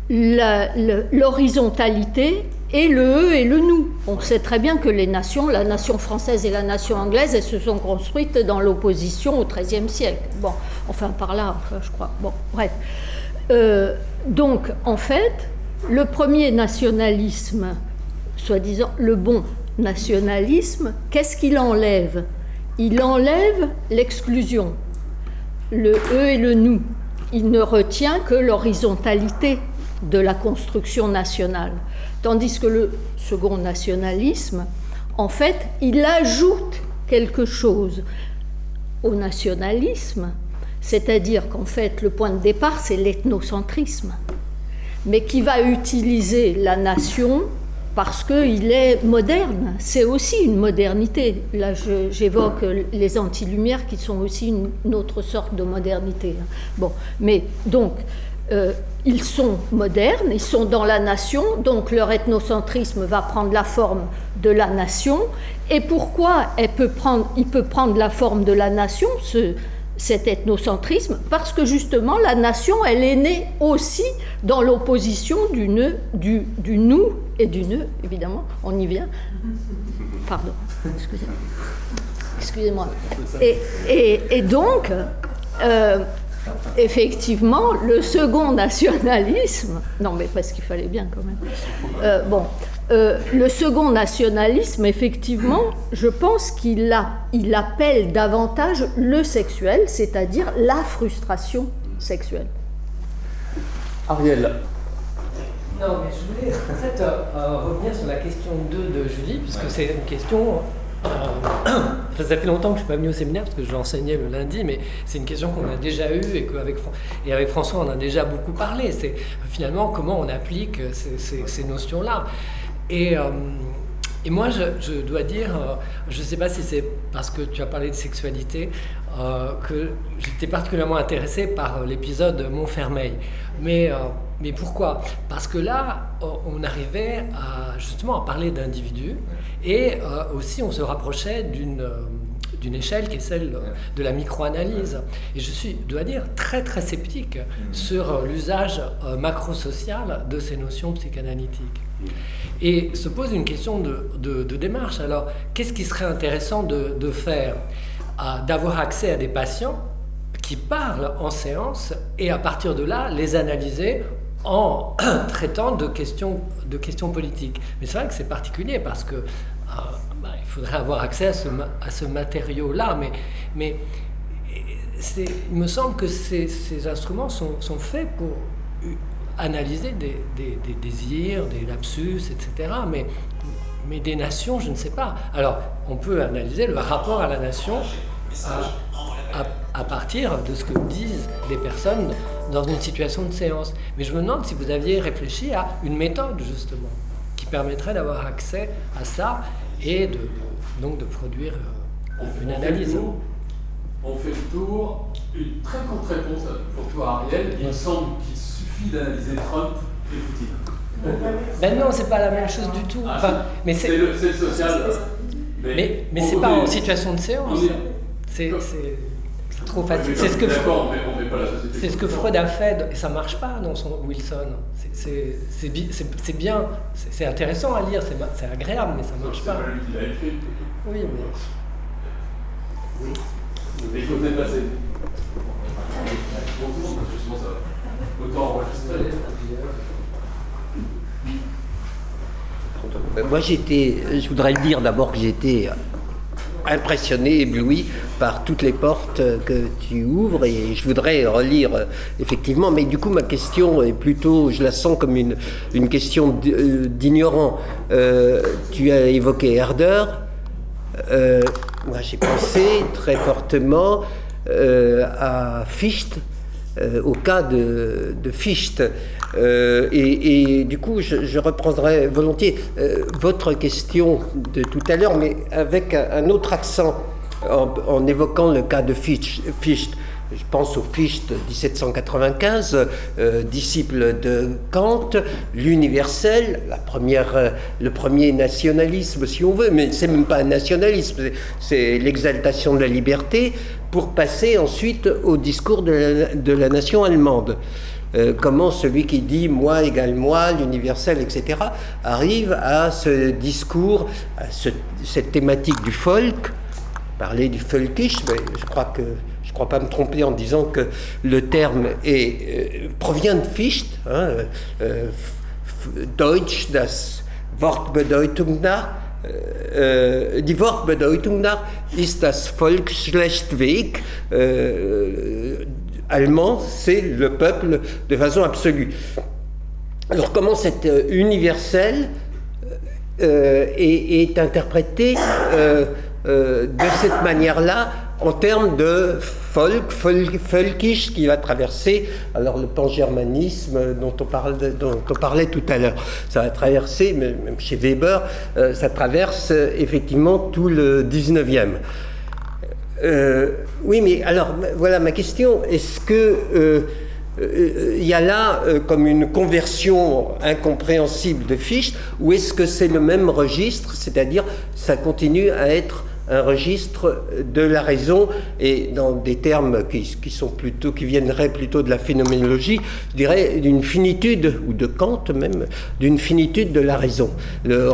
l'horizontalité et le eux et le nous. On sait très bien que les nations, la nation française et la nation anglaise, elles se sont construites dans l'opposition au XIIIe siècle. Bon, enfin par là, je crois. Bon, bref. Euh, donc, en fait, le premier nationalisme, soi-disant le bon nationalisme, qu'est-ce qu'il enlève? Il enlève l'exclusion, le eux et le nous. Il ne retient que l'horizontalité de la construction nationale. Tandis que le second nationalisme, en fait, il ajoute quelque chose au nationalisme, c'est-à-dire qu'en fait, le point de départ, c'est l'ethnocentrisme, mais qui va utiliser la nation parce qu'il est moderne. C'est aussi une modernité. Là, j'évoque les anti-lumières qui sont aussi une, autre sorte de modernité. Bon, mais donc, euh, ils sont modernes, ils sont dans la nation, donc leur ethnocentrisme va prendre la forme de la nation. Et pourquoi il peut prendre la forme de la nation, ce, cet ethnocentrisme? Parce que justement la nation, elle est née aussi dans l'opposition du, nous et du ne, évidemment, on y vient. Pardon, excusez-moi. Et, et, et, donc, euh, effectivement, le second nationalisme, non mais parce qu'il fallait bien quand même, euh, bon, Euh, le second nationalisme, effectivement, je pense qu'il il appelle davantage le sexuel, c'est-à-dire la frustration sexuelle. Ariel. Non, mais je voulais en fait euh, revenir sur la question 2 de Julie, puisque c'est une question. ça fait longtemps que je ne suis pas venu au séminaire parce que j'enseignais le lundi, mais c'est une question qu'on a déjà eue et qu'avec et avec François on a déjà beaucoup parlé. C'est finalement comment on applique ces notions-là. Et, euh, et moi, je, dois dire, euh, je ne sais pas si c'est parce que tu as parlé de sexualité, euh, que j'étais particulièrement intéressé par l'épisode Montfermeil. Mais, mais pourquoi? Parce que là, on arrivait à, justement à parler d'individus et aussi on se rapprochait d'une d'une échelle qui est celle de la microanalyse. Et je suis, dois dire, très très sceptique sur l'usage macro-social de ces notions psychanalytiques. Et se pose une question de, démarche. Alors, qu'est-ce qui serait intéressant de, faire? D'avoir accès à des patients qui parlent en séance et à partir de là, les analyser en traitant de questions, de questions politiques. Mais c'est vrai que c'est particulier parce que euh, bah, il faudrait avoir accès à ce, matériau-là. Mais, mais il me semble que ces, instruments sont, faits pour analyser des, désirs, des lapsus, etc. Mais, mais des nations, je ne sais pas. Alors, on peut analyser le rapport à la nation à, partir de ce que disent les personnes dans une situation de séance. Mais je me demande si vous aviez réfléchi à une méthode, justement, qui permettrait d'avoir accès à ça et de, donc de produire euh, une analyse. On fait le tour. Une très courte réponse pour toi, Ariel. Il me semble qu'il d'analyser Trump et Poutine. Ben non, c'est pas la même chose du tout. Ah, enfin, mais c'est le, social. Mais, mais, c'est pas en situation de séance. C'est trop facile. C'est ce que c'est ce que Freud a fait et ça marche pas dans son Wilson. C'est bien, c'est intéressant à lire, c'est agréable, mais ça marche pas. Oui, mais. Il faut dépasser. Moi, j'étais, je voudrais le dire d'abord que j'étais impressionné, ébloui par toutes les portes que tu ouvres. Et je voudrais relire effectivement, mais du coup ma question est plutôt, je la sens comme une, question euh, d'ignorant. Euh, tu as évoqué Herder, euh, moi j'ai pensé très fortement à Fichte, euh, au cas de, Fichte. Euh, et, du coup, je, reprendrai volontiers euh, votre question de tout à l'heure, mais avec un, autre accent, en, évoquant le cas de Fichte. Je pense au Fichte 1795, disciple de Kant, l'universel, la première, le premier nationalisme, si on veut, mais c'est même pas un nationalisme, c'est l'exaltation de la liberté, pour passer ensuite au discours de la, nation allemande. Euh, comment celui qui dit moi égale moi, l'universel, etc., arrive à ce discours, à cette thématique du folk, parler du folkisch, mais je crois que je ne crois pas me tromper en disant que le terme euh, provient de Fichte, hein, euh, Deutsch, das Wortbedeutung nach, äh, die Wortbedeutung nach ist das Volk schlechtweg. Äh, allemand, c'est le peuple de façon absolue. Alors comment cet euh, universel euh, est, est, interprété euh, de cette manière-là en termes de folk, folkish qui va traverser alors le pan-germanisme dont on, parle, dont on parlait tout à l'heure. Ça va traverser, même chez Weber, euh, ça traverse euh, effectivement tout le 19e. Euh, oui, mais alors voilà ma question. Est-ce que il y a là comme une conversion incompréhensible de Fichte, ou est-ce que c'est le même registre, c'est-à-dire ça continue à être un registre de la raison et dans des termes qui, sont plutôt qui viendraient plutôt de la phénoménologie, je dirais d'une finitude ou de Kant même d'une finitude de la raison. Le,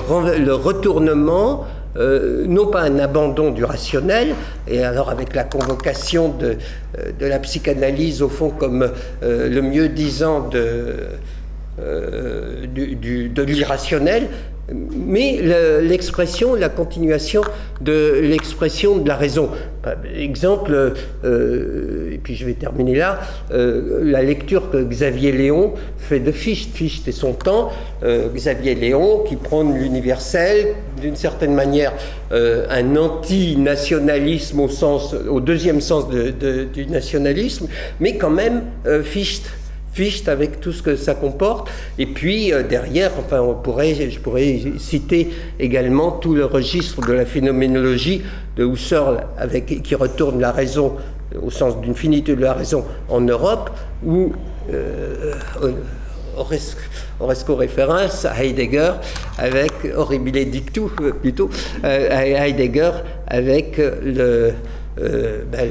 retournement euh, non pas un abandon du rationnel, et alors avec la convocation de, euh, la psychanalyse au fond comme euh, le mieux disant de l'irrationnel, mais l'expression, la continuation de l'expression de la raison. Exemple, euh, et puis je vais terminer là, euh, la lecture que Xavier Léon fait de Fichte. Fichte et son temps, euh, Xavier Léon qui prône l'universel, d'une certaine manière un anti-nationalisme au deuxième sens du nationalisme, mais quand même Fichte Fichte avec tout ce que ça comporte. Et puis euh, derrière, enfin, on pourrait, je pourrais citer également tout le registre de la phénoménologie de Husserl avec, qui retourne la raison au sens d'une finitude de la raison en Europe, où euh, Oresco référence à Heidegger avec Horribile Dictu plutôt, euh, Heidegger avec le euh, ben,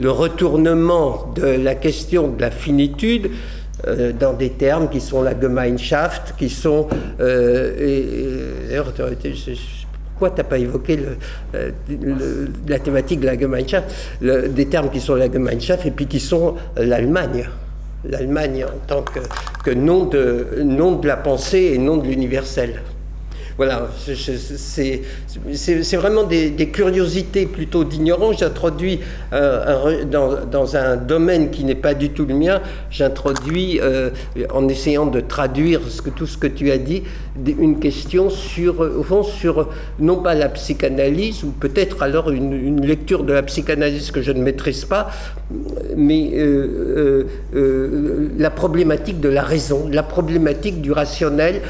le, retournement de la question de la finitude euh, dans des termes qui sont la Gemeinschaft, qui sont... Euh, pourquoi tu n'as pas évoqué la thématique de la Gemeinschaft Des termes qui sont la Gemeinschaft et puis qui sont l'Allemagne l'Allemagne en tant que, que nom, de, nom de la pensée et nom de l'universel. Voilà, c'est vraiment des, curiosités plutôt d'ignorants. J'introduis euh, dans, un domaine qui n'est pas du tout le mien, j'introduis, euh, en essayant de traduire tout ce que tu as dit, une question sur, au fond, sur non pas la psychanalyse, ou peut-être alors une, lecture de la psychanalyse que je ne maîtrise pas, mais euh, la problématique de la raison, la problématique du rationnel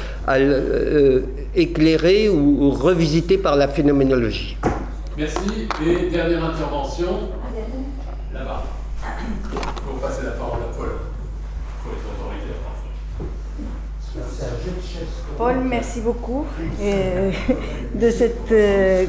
éclairé ou, revisité par la phénoménologie. Merci. Et dernière intervention, là-bas. Pour passer la parole à Paul. Pour les Paul, merci beaucoup euh, de, cette, euh,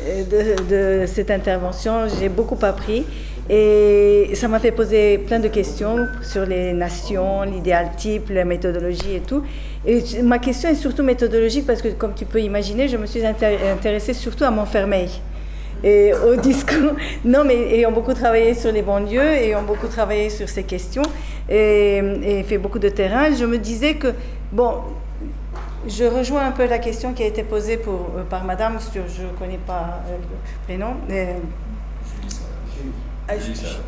de, de cette intervention. J'ai beaucoup appris. Et ça m'a fait poser plein de questions sur les nations, l'idéal type, la méthodologie et tout. Et ma question est surtout méthodologique parce que, comme tu peux imaginer, je me suis intéressée surtout à Montfermeil. Et au discours, non, mais ayant beaucoup travaillé sur les banlieues, ayant beaucoup travaillé sur ces questions et, fait beaucoup de terrain, je me disais que, bon, je rejoins un peu la question qui a été posée euh, par madame je ne connais pas euh, le prénom. Euh, ah,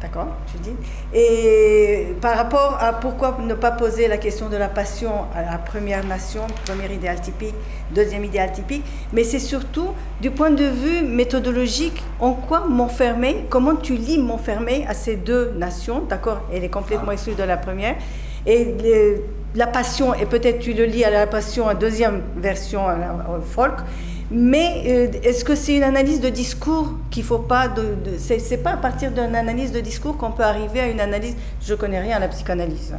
D'accord, je dis. Et par rapport à pourquoi ne pas poser la question de la passion à la première nation, premier idéal typique, deuxième idéal typique, mais c'est surtout du point de vue méthodologique, en quoi Montfermeil, comment tu lis Montfermeil à ces deux nations, d'accord Elle est complètement exclue de la première. Et la passion, et peut-être tu le lis à la passion, en deuxième version, à folk, mais euh, est-ce que c'est une analyse de discours qu'il faut pas de, c'est, pas à partir d'une analyse de discours qu'on peut arriver à une analyse je connais rien à la psychanalyse.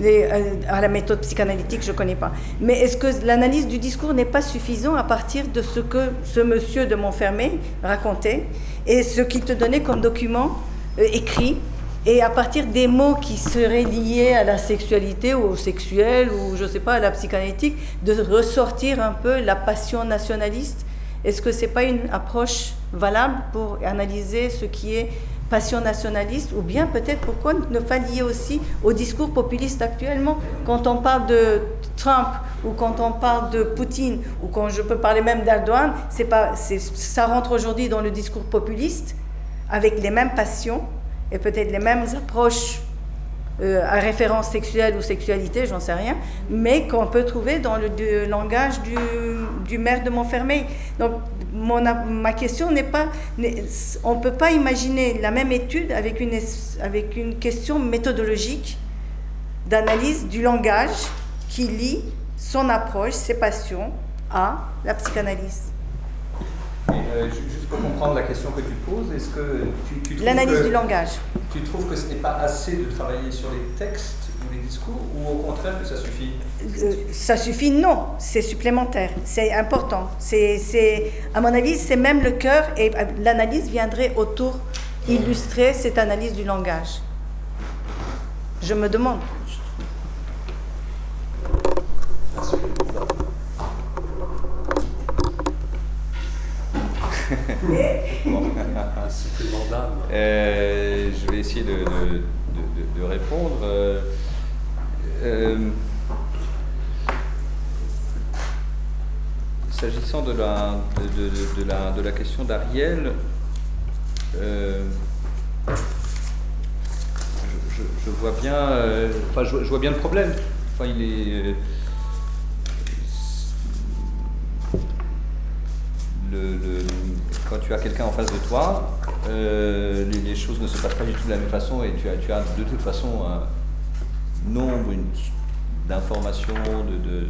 Euh, à la méthode psychanalytique je connais pas. Mais est-ce que l'analyse du discours n'est pas suffisant à partir de ce que ce monsieur de Montfermé racontait et ce qu'il te donnait comme document euh, écrit et à partir des mots qui seraient liés à la sexualité ou au sexuel ou je ne sais pas à la psychanalytique, de ressortir un peu la passion nationaliste. Est-ce que c'est pas une approche valable pour analyser ce qui est passion nationaliste ou bien peut-être pourquoi ne pas lier aussi au discours populiste actuellement? Quand on parle de Trump ou quand on parle de Poutine ou quand je peux parler même d'Erdogan, c'est pas ça rentre aujourd'hui dans le discours populiste avec les mêmes passions et peut-être les mêmes approches euh, à référence sexuelle ou sexualité, j'en sais rien, mais qu'on peut trouver dans le, langage du, maire de Montfermeil. Donc, ma question n'est pas, on ne peut pas imaginer la même étude avec une question méthodologique d'analyse du langage qui lie son approche, ses passions à la psychanalyse. Euh, juste pour comprendre la question que tu poses, est-ce que tu, tu L'analyse du langage. Tu trouves que ce n'est pas assez de travailler sur les textes ou les discours, ou au contraire que ça suffit? Euh, Ça suffit, non, c'est supplémentaire, c'est important. C'est, à mon avis, c'est même le cœur, et euh, l'analyse viendrait autour illustrer cette analyse du langage. Je me demande. Euh, je vais essayer de, de, répondre. Euh, euh, s'agissant de la, de, la, de la question d'Ariel, euh, je, vois bien, euh, enfin, je, vois bien le problème. Enfin, il est. Le, quand tu as quelqu'un en face de toi, les, choses ne se passent pas du tout de la même façon et tu as, tu as de toute façon un nombre d'informations, de,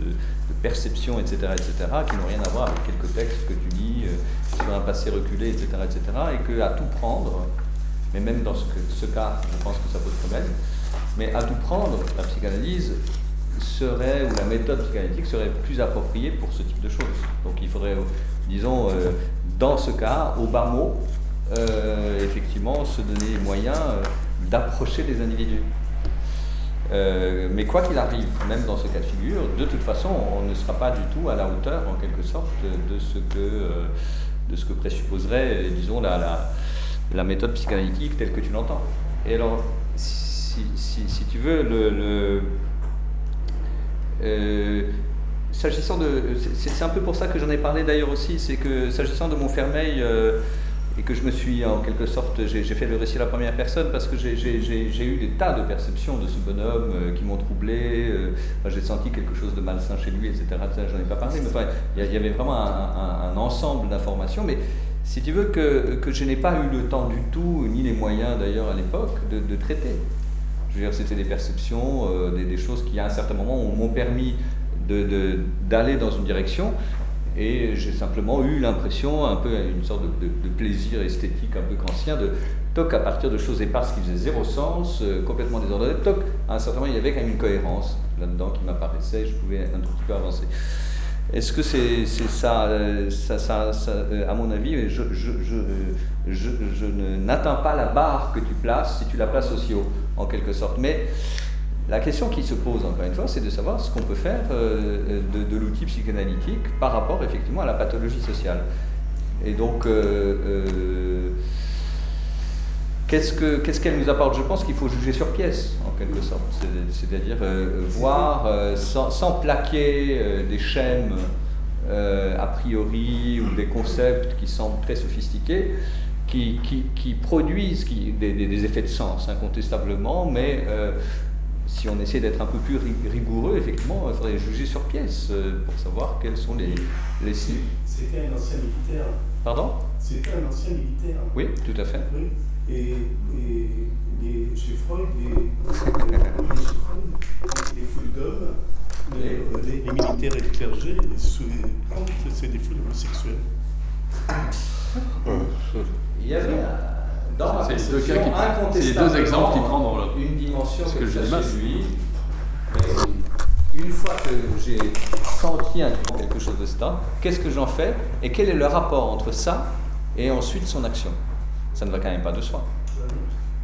perceptions, etc., etc., qui n'ont rien à voir avec quelques textes que tu lis euh, sur un passé reculé, etc., etc., et que à tout prendre, mais même dans ce, ce cas, je pense que ça pose problème, mais à tout prendre, la psychanalyse serait, ou la méthode psychanalytique serait plus appropriée pour ce type de choses. Donc il faudrait, disons, euh, dans ce cas, au bas mot, euh, effectivement, se donner les moyens d'approcher les individus. Euh, mais quoi qu'il arrive, même dans ce cas de figure, de toute façon, on ne sera pas du tout à la hauteur, en quelque sorte, de ce que, euh, de ce que présupposerait, disons, la, la, méthode psychanalytique telle que tu l'entends. Et alors, si, si, tu veux, le, euh, s'agissant de. C'est un peu pour ça que j'en ai parlé d'ailleurs aussi, c'est que s'agissant de Montfermeil, et que je me suis en quelque sorte, j'ai fait le récit à la première personne parce que j'ai eu des tas de perceptions de ce bonhomme euh, qui m'ont troublé, euh, j'ai senti quelque chose de malsain chez lui, etc. J'en ai pas parlé, mais enfin, il y, avait vraiment un, ensemble d'informations, mais si tu veux que, je n'ai pas eu le temps du tout, ni les moyens d'ailleurs à l'époque, de, traiter. Je veux dire, c'était des perceptions, euh, des, choses qui à un certain moment m'ont permis d'aller dans une direction et j'ai simplement eu l'impression, un peu une sorte de, plaisir esthétique un peu qu'ancien, de toc à partir de choses éparses qui faisaient zéro sens, euh, complètement désordonnées, toc, à un certain moment il y avait quand même une cohérence là-dedans qui m'apparaissait, je pouvais un tout petit peu avancer. Est-ce que c'est ça, euh, ça, ça, euh, À mon avis, je, je, je, je n'atteins pas la barre que tu places si tu la places aussi haut, en quelque sorte. Mais la question qui se pose, encore une fois, c'est de savoir ce qu'on peut faire euh, de, l'outil psychanalytique par rapport effectivement à la pathologie sociale. Et donc, euh, euh, qu'est-ce qu'elle nous apporte? Je pense qu'il faut juger sur pièce, en quelque sorte. C'est-à-dire voir, sans, plaquer des schèmes a priori ou des concepts qui semblent très sophistiqués, qui, produisent des, effets de sens, incontestablement, mais si on essaie d'être un peu plus rigoureux, effectivement, il faudrait juger sur pièce euh, pour savoir quels sont les, les C'était un ancien militaire. Pardon? C'était un ancien militaire. Oui, tout à fait. Oui. Et, et les, chez Freud, les, les, les foules d'hommes, les, les, militaires et les clergés, c'est des foules homosexuelles. Il y avait dans ma perception, c'est les deux exemples qui prend dans une dimension que, que chez lui. une fois que j'ai senti un, quelque chose de ça, qu'est-ce que j'en fais et quel est le rapport entre ça et ensuite son action? Ça ne va quand même pas de soi.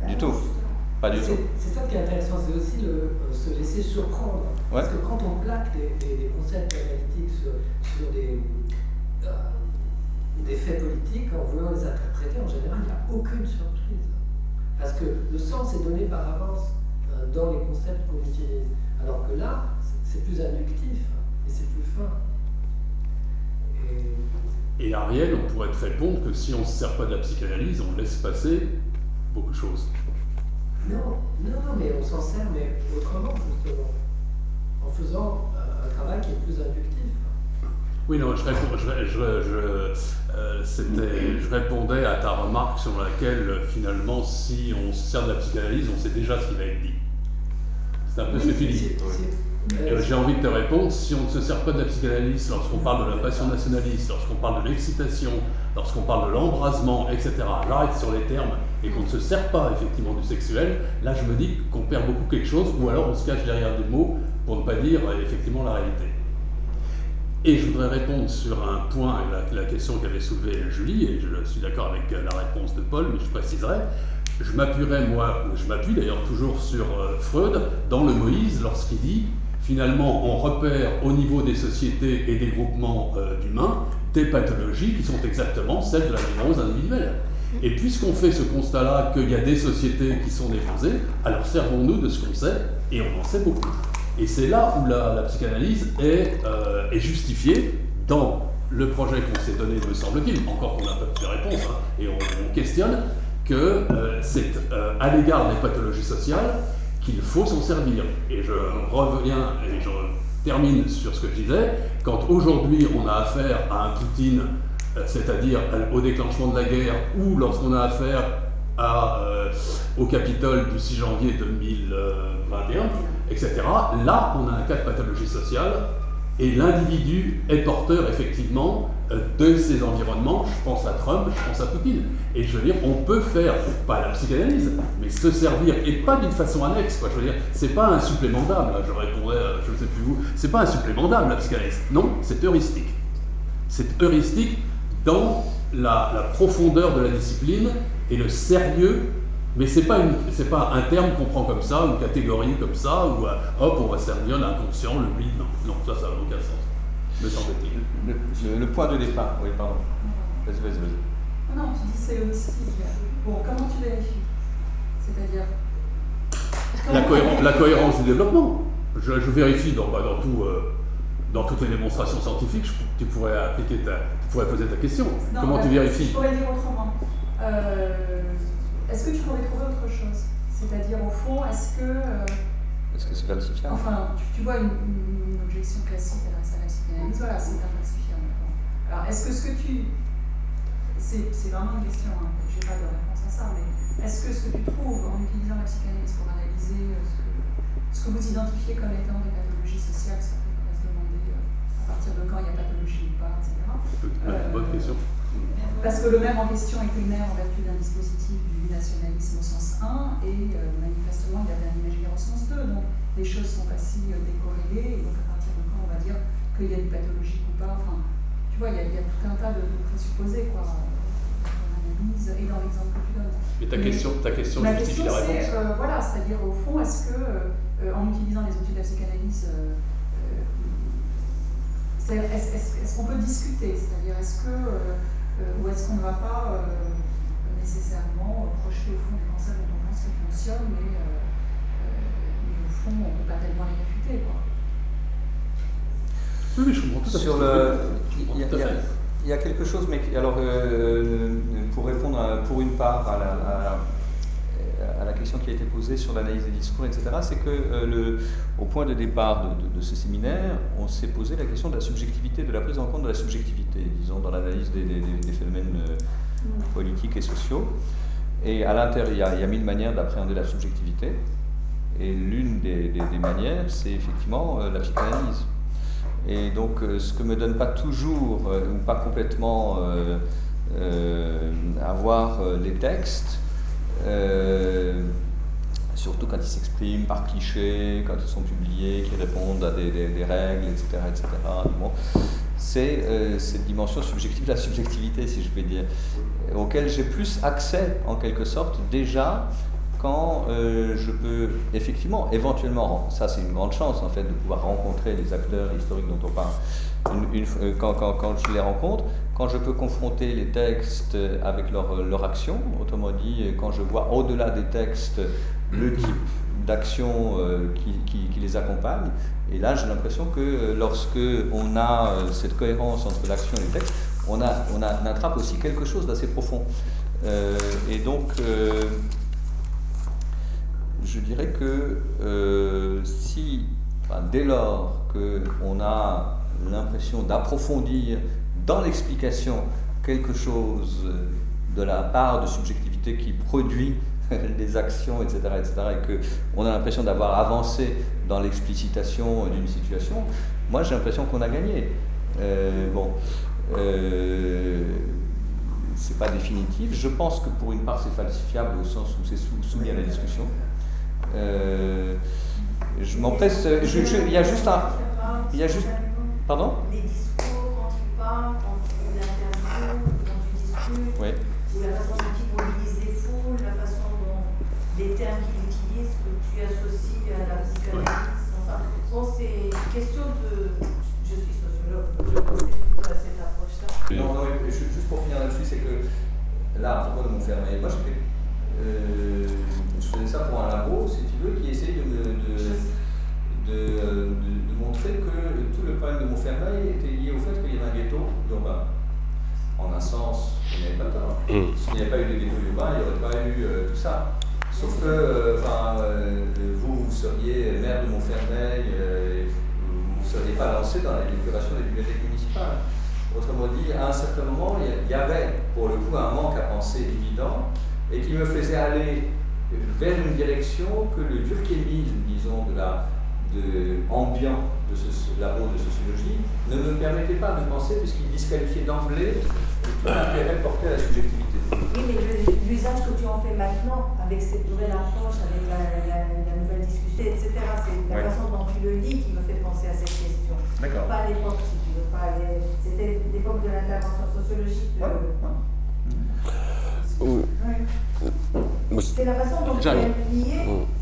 Du tout. Pas du tout. C'est ça qui est intéressant, c'est aussi le, euh, se laisser surprendre. Parce que quand on plaque des, concepts analytiques sur, des, des faits politiques, en voulant les interpréter, en général, il n'y a aucune surprise. Parce que le sens est donné par avance euh, dans les concepts qu'on utilise. Alors que là, c'est plus inductif et c'est plus fin. Et... Ariel, on pourrait te répondre que si on ne se sert pas de la psychanalyse, on laisse passer beaucoup de choses. Non, non, mais on s'en sert, mais autrement, justement. En faisant euh, un travail qui est plus inductif. Oui, non, je, réponds, je, je, euh, je, répondais à ta remarque sur laquelle, finalement, si on se sert de la psychanalyse, on sait déjà ce qui va être dit. C'est un peu ce que tu dis. J'ai envie de te répondre, si on ne se sert pas de la psychanalyse lorsqu'on parle de la passion nationaliste, lorsqu'on parle de l'excitation, lorsqu'on parle de l'embrasement, etc., j'arrête sur les termes et qu'on ne se sert pas effectivement du sexuel, là je me dis qu'on perd beaucoup quelque chose, ou alors on se cache derrière des mots pour ne pas dire euh, effectivement la réalité. Et je voudrais répondre sur un point, la, la question qu'avait soulevée Julie, et je suis d'accord avec la réponse de Paul, mais je préciserai. Je m'appuierai, moi, je m'appuie d'ailleurs toujours sur euh, Freud, dans le Moïse, lorsqu'il dit finalement, on repère au niveau des sociétés et des groupements euh, d'humains des pathologies qui sont exactement celles de la violence individuelle. Et puisqu'on fait ce constat-là qu'il y a des sociétés qui sont défendées, alors servons-nous de ce qu'on sait, et on en sait beaucoup. Et c'est là où la, psychanalyse est, euh, est, justifiée dans le projet qu'on s'est donné, me semble-t-il, encore qu'on n'a pas de réponse, hein, et on, questionne, que euh, c'est euh, à l'égard des pathologies sociales qu'il faut s'en servir. Et je reviens et je termine sur ce que je disais. Quand aujourd'hui on a affaire à un Poutine, c'est-à-dire au déclenchement de la guerre, ou lorsqu'on a affaire à, au Capitole du 6 janvier 2021, etc., là on a un cas de pathologie sociale et l'individu est porteur effectivement euh, de ces environnements. Je pense à Trump, je pense à Poutine. Et je veux dire, on peut faire, pas la psychanalyse, mais se servir, et pas d'une façon annexe. Je veux dire, c'est pas un supplément d'âme, je répondrais, euh, je ne sais plus vous, c'est pas un supplément d'âme la psychanalyse. Non, c'est heuristique. C'est heuristique dans la, la profondeur de la discipline et le sérieux mais ce n'est pas, pas, un terme qu'on prend comme ça, une catégorie comme ça, où euh, hop, on va servir l'inconscient, le vide. Non, non, ça, ça n'a aucun sens, me semble-t-il. Le, point de départ, oui, pardon. Vas-y, vas-y, vas-y. Ah non, tu dis c'est heuristique. Bon, comment tu vérifies? C'est-à-dire? La, cohérence du développement. Je, vérifie dans, bah, dans, tout, euh, dans toutes les démonstrations scientifiques, tu, pourrais appliquer ta, tu pourrais poser ta question. comment tu vérifies Je pourrais dire autrement. Euh, est-ce que tu pourrais trouver autre chose? C'est-à-dire, au fond, est-ce que. Euh, est-ce que c'est falsifiable? Enfin, tu, vois une, objection classique adressée à la psychanalyse, voilà, c'est infalsifiable. Alors, est-ce que ce que tu. C'est, vraiment une question, hein, je n'ai pas de réponse à ça, mais est-ce que ce que tu trouves en utilisant la psychanalyse pour analyser euh, ce, que, ce que vous identifiez comme étant des pathologies sociales, ça peut se demander euh, à partir de quand il y a pathologie ou pas, etc. bonne question. Parce que le maire en question était maire en vertu d'un dispositif du nationalisme au sens 1 et euh, manifestement il avait un imaginaire au sens 2. Donc les choses sont pas si euh, décorrélées et donc à partir de quand on va dire qu'il y a une pathologie ou pas. Enfin, tu vois, il y, a, tout un tas de, présupposés quoi, dans l'analyse et dans l'exemple que tu donnes. Mais ta question, ta question ma justifie la réponse? Euh, voilà, c'est-à-dire au fond, est-ce que en utilisant les outils de la psychanalyse, est-ce qu'on peut discuter? C'est-à-dire, est-ce que euh, ou est-ce qu'on ne va pas euh, nécessairement projeter au fond des concepts dont on pense qu'ils fonctionnent, mais, euh, au fond, on ne peut pas tellement les réfuter. Quoi. Oui, je comprends tout à Sur le, il, y a, quelque chose, mais alors, pour répondre pour une part à la, à la, question qui a été posée sur l'analyse des discours, etc., c'est que le, au point de départ de, ce séminaire, on s'est posé la question de la subjectivité, de la prise en compte de la subjectivité, disons, dans l'analyse des, phénomènes euh, politiques et sociaux. Et à l'intérieur, il, y a mille manières d'appréhender la subjectivité. Et l'une des, manières, c'est effectivement euh, la psychanalyse. Et donc, euh, ce que me donne pas toujours, ou pas complètement, avoir les textes, surtout quand ils s'expriment par cliché, quand ils sont publiés, qui répondent à des, règles, etc. etc. c'est euh, cette dimension subjective, la subjectivité, si je peux dire, auquel j'ai plus accès, en quelque sorte, déjà quand euh, je peux effectivement, éventuellement, ça c'est une grande chance en fait de pouvoir rencontrer les acteurs historiques dont on parle, euh, quand, je les rencontre, quand je peux confronter les textes avec leur, leur action, autrement dit, quand je vois au-delà des textes le type d'action euh, qui, les accompagne. Et là, j'ai l'impression que euh, lorsque on a euh, cette cohérence entre l'action et le texte, on, a, on, attrape aussi quelque chose d'assez profond. et donc, je dirais que si, dès lors qu'on a l'impression d'approfondir dans l'explication quelque chose de la part de subjectivité qui produit des actions, etc., etc., et qu'on a l'impression d'avoir avancé dans l'explicitation d'une situation, moi j'ai l'impression qu'on a gagné. Euh, bon, euh, c'est pas définitif. Je pense que pour une part c'est falsifiable au sens où c'est soumis à la discussion. Euh, je m'empresse. Il y a juste un. Il y a juste. Pardon Les discours, quand tu parles, quand tu interviews, quand tu discutes, oui. ou la façon dont tu mobilises les foules, la façon les termes qu'il utilise, que tu associes à la psychanalyse. Enfin, bon, c'est une question de. Je suis sociologue, je pense plutôt à cette approche-là. Non, non, juste pour finir là-dessus, c'est que là, à propos de Montfermeil, moi j'étais. Euh, je faisais ça pour un labo, si tu veux, qui essayait de, de, de, de, que tout le problème de Montfermeil était lié au fait qu'il y avait un ghetto urbain. En un sens, il n'y avait pas tort. Mm. S'il n'y avait pas eu de ghetto urbain, il n'y aurait pas eu euh, tout ça. Sauf que euh, euh, vous, vous seriez maire de Montfermeil, euh, vous ne seriez pas lancé dans l'épuration des bibliothèques municipales. Autrement dit, à un certain moment, il y avait pour le coup un manque à penser évident et qui me faisait aller vers une direction que le durkémisme, disons, de la, de, ambiant de ce labo de sociologie ne me permettait pas de penser puisqu'il disqualifiait d'emblée tout l'intérêt porté à la subjectivité. Oui, mais l'usage que tu en fais maintenant, avec cette nouvelle approche, avec la, nouvelle discussion, etc., c'est la façon dont tu le lis qui me fait penser à cette question. Pas à l'époque, si tu veux, pas C'était l'époque de l'intervention sociologique. De... C'est la façon dont tu as lié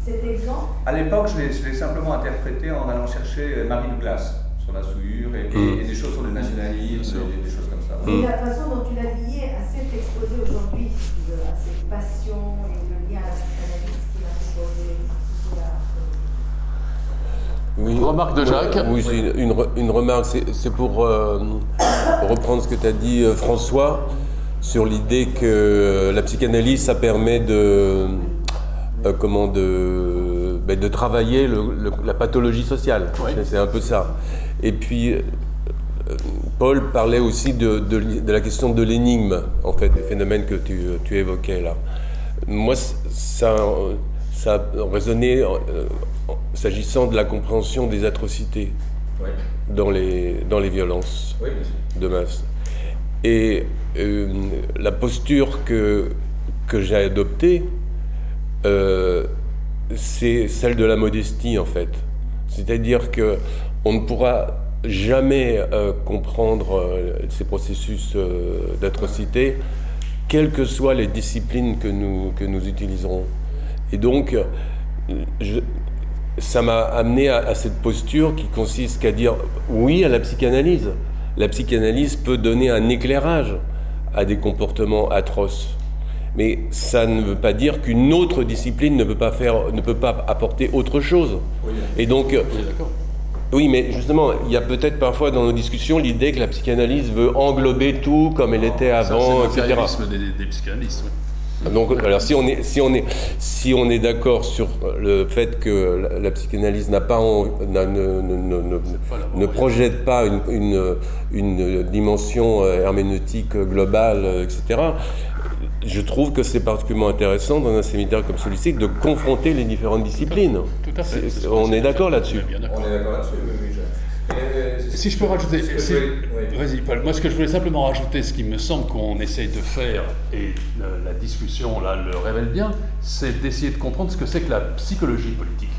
cet exemple À l'époque, je l'ai simplement interprété en allant chercher euh, Marie Douglas sur la souillure et, mm. des choses sur le nationalisme, et des, choses comme ça. Et la façon dont tu l'as lié à cet exposé aujourd'hui, à cette passion et le lien à la psychanalyse qu'il a proposé. Oui, une remarque de Jacques. Oui, c'est une, une, remarque, c'est pour euh, reprendre ce que tu as dit, euh, François sur l'idée que la psychanalyse, ça permet de, euh, comment de, ben, de travailler la pathologie sociale. C'est un peu ça. Et puis, euh, Paul parlait aussi de, de, la question de l'énigme, en fait, des phénomènes que tu, tu évoquais là. Moi, ça, ça a résonné euh, s'agissant de la compréhension des atrocités dans, les, dans les violences de masse. Et euh, la posture que, que j'ai adoptée, euh, c'est celle de la modestie en fait. C'est-à-dire que on ne pourra jamais euh, comprendre ces processus d'atrocité, quelles que soient les disciplines que nous, que nous utiliserons. Et donc, ça m'a amené à, à, cette posture qui consiste qu'à dire oui à la psychanalyse. La psychanalyse peut donner un éclairage à des comportements atroces. Mais ça ne veut pas dire qu'une autre discipline ne peut pas, faire, ne peut pas apporter autre chose. Et donc, oui, mais justement, il y a peut-être parfois dans nos discussions l'idée que la psychanalyse veut englober tout comme elle était avant, etc. C'est des, des psychanalystes. Oui. Donc, alors si on est, si on est, si on est d'accord sur le fait que la, psychanalyse n'a pas, ne, ne, ne, projette pas une, une, une, dimension euh, herméneutique globale, euh, etc., je trouve que c'est particulièrement intéressant dans un séminaire comme celui-ci de confronter les différentes disciplines. Tout à fait. on est d'accord là-dessus. On est d'accord là-dessus, oui, euh, si je peux rajouter, vas-y Paul, moi ce que je voulais simplement rajouter, ce qui me semble qu'on essaye de faire, et la discussion là le révèle bien, c'est d'essayer de comprendre ce que c'est que la psychologie politique.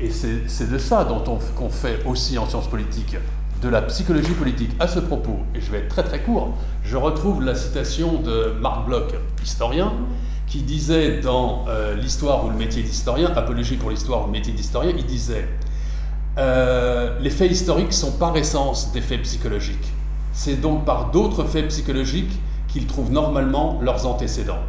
Et c'est de ça dont on, qu'on fait aussi en sciences politiques, de la psychologie politique. À ce propos, et je vais être très très court, je retrouve la citation de Marc Bloch, historien, qui disait dans euh, l'histoire ou le métier d'historien, Apologie pour l'histoire ou le métier d'historien, il disait euh, les faits historiques sont par essence des faits psychologiques. C'est donc par d'autres faits psychologiques qu'ils trouvent normalement leurs antécédents.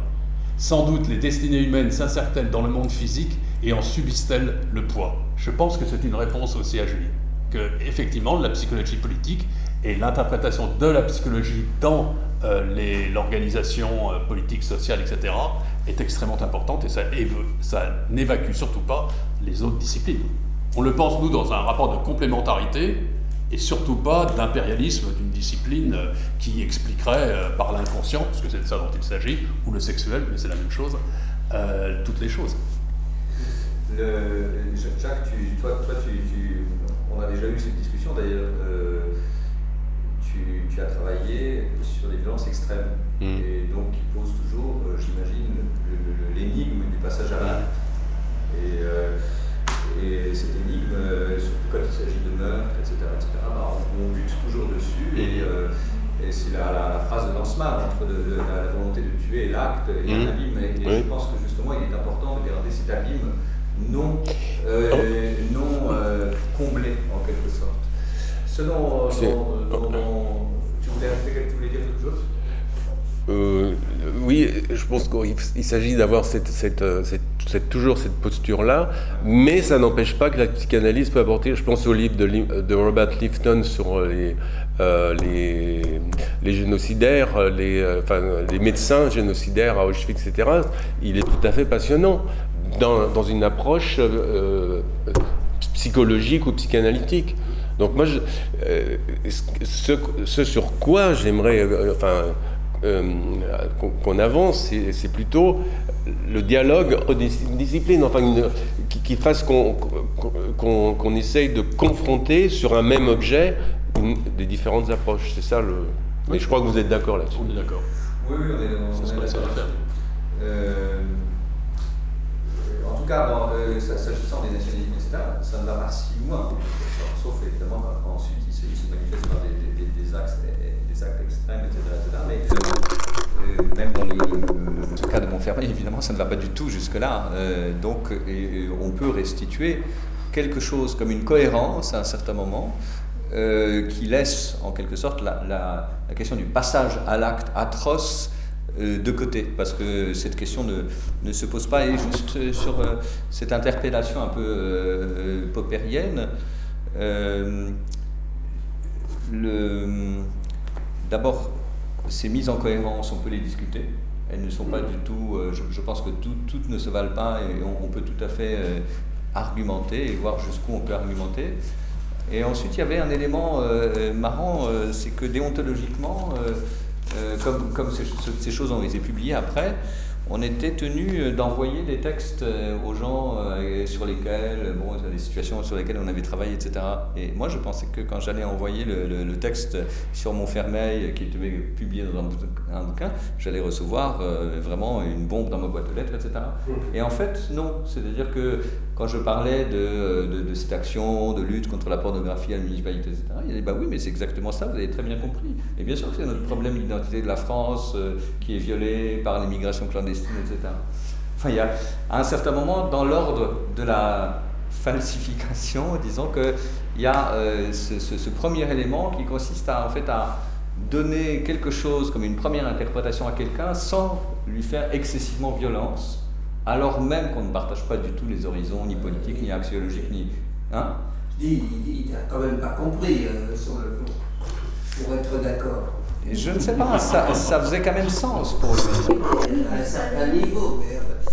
Sans doute les destinées humaines s'insèrent-elles dans le monde physique et en subissent-elles le poids? Je pense que c'est une réponse aussi à Julie. Que, effectivement, la psychologie politique et l'interprétation de la psychologie dans euh, l'organisation euh, politique, sociale, etc., est extrêmement importante et ça, ça n'évacue surtout pas les autres disciplines. On le pense, nous, dans un rapport de complémentarité et surtout pas d'impérialisme d'une discipline euh, qui expliquerait euh, par l'inconscient, parce que c'est de ça dont il s'agit, ou le sexuel, mais c'est la même chose, euh, toutes les choses. Jacques, toi, on a déjà eu cette discussion d'ailleurs. tu, as travaillé sur les violences extrêmes mm. et donc qui pose toujours, j'imagine, l'énigme du passage à l'acte. Et et cette énigme, euh, surtout quand il s'agit de meurtre, etc., etc. Bah, on, bute toujours dessus. Et, euh, c'est la, phrase de Lanzmann entre la, volonté de tuer et l'acte et un mmh. abîme. Et, je pense que justement, il est important de garder cet abîme non, euh, oh. non comblé, en quelque sorte. Selon. tu, voulais, tu voulais dire quelque chose? Euh, oui, je pense qu'il s'agit d'avoir cette, toujours cette posture-là, mais ça n'empêche pas que la psychanalyse peut apporter, je pense au livre de, Robert Lifton sur les, euh, les, génocidaires, les, médecins génocidaires à Auschwitz, etc. Il est tout à fait passionnant dans, une approche psychologique ou psychanalytique. Donc moi, ce, sur quoi j'aimerais, euh, qu'on avance, c'est plutôt le dialogue entre disciplines, enfin, qui, fasse qu'on essaye de confronter sur un même objet des différentes approches. C'est ça le. Mais je crois que vous êtes d'accord là-dessus. On est d'accord. Oui, oui, on est, on est d'accord. Euh, en tout cas, bon, euh, s'agissant des nationalismes, etc., ça ne va pas si loin. Sauf évidemment quand ensuite il se, manifeste par des, des, des axes actes extrêmes, etc. Mais euh, euh, même dans le, cas de Montfermeil, évidemment, ça ne va pas du tout jusque-là. Euh, donc, on peut restituer quelque chose comme une cohérence à un certain moment. qui laisse en quelque sorte la, la, question du passage à l'acte atroce de côté, parce que cette question ne, ne, se pose pas. Et juste sur cette interpellation un peu popérienne, le, D'abord, ces mises en cohérence, on peut les discuter. Elles ne sont pas du tout, euh, je, pense que toutes ne se valent pas et on, peut tout à fait euh, argumenter et voir jusqu'où on peut argumenter. Et ensuite, il y avait un élément euh, marrant, c'est que déontologiquement, comme, comme ces, ces, choses ont été publiées après, on était tenu euh, d'envoyer des textes euh, aux gens euh, sur lesquels, bon, les situations sur lesquelles on avait travaillé, etc. Et moi, je pensais que quand j'allais envoyer le, texte sur Montfermeil, qui était publié dans un, bouquin, j'allais recevoir vraiment une bombe dans ma boîte aux lettres, etc. Et en fait, non. C'est-à-dire que quand je parlais de, cette action de lutte contre la pornographie à la municipalité, etc., il dit bah oui, mais c'est exactement ça, vous avez très bien compris. Et bien sûr que c'est notre problème d'identité de la France qui est violée par l'immigration clandestine etc. Enfin, il y a à un certain moment, dans l'ordre de la falsification, disons qu'il y a euh, ce, premier élément qui consiste à, en fait, à donner quelque chose comme une première interprétation à quelqu'un sans lui faire excessivement violence, alors même qu'on ne partage pas du tout les horizons, ni politiques, ni axiologiques, ni... Hein Je dis, il n'a quand même pas compris euh, sur le fond, pour être d'accord. Je ne sais pas, ça, ça, faisait quand même sens pour lui. À un certain niveau. Mais, euh,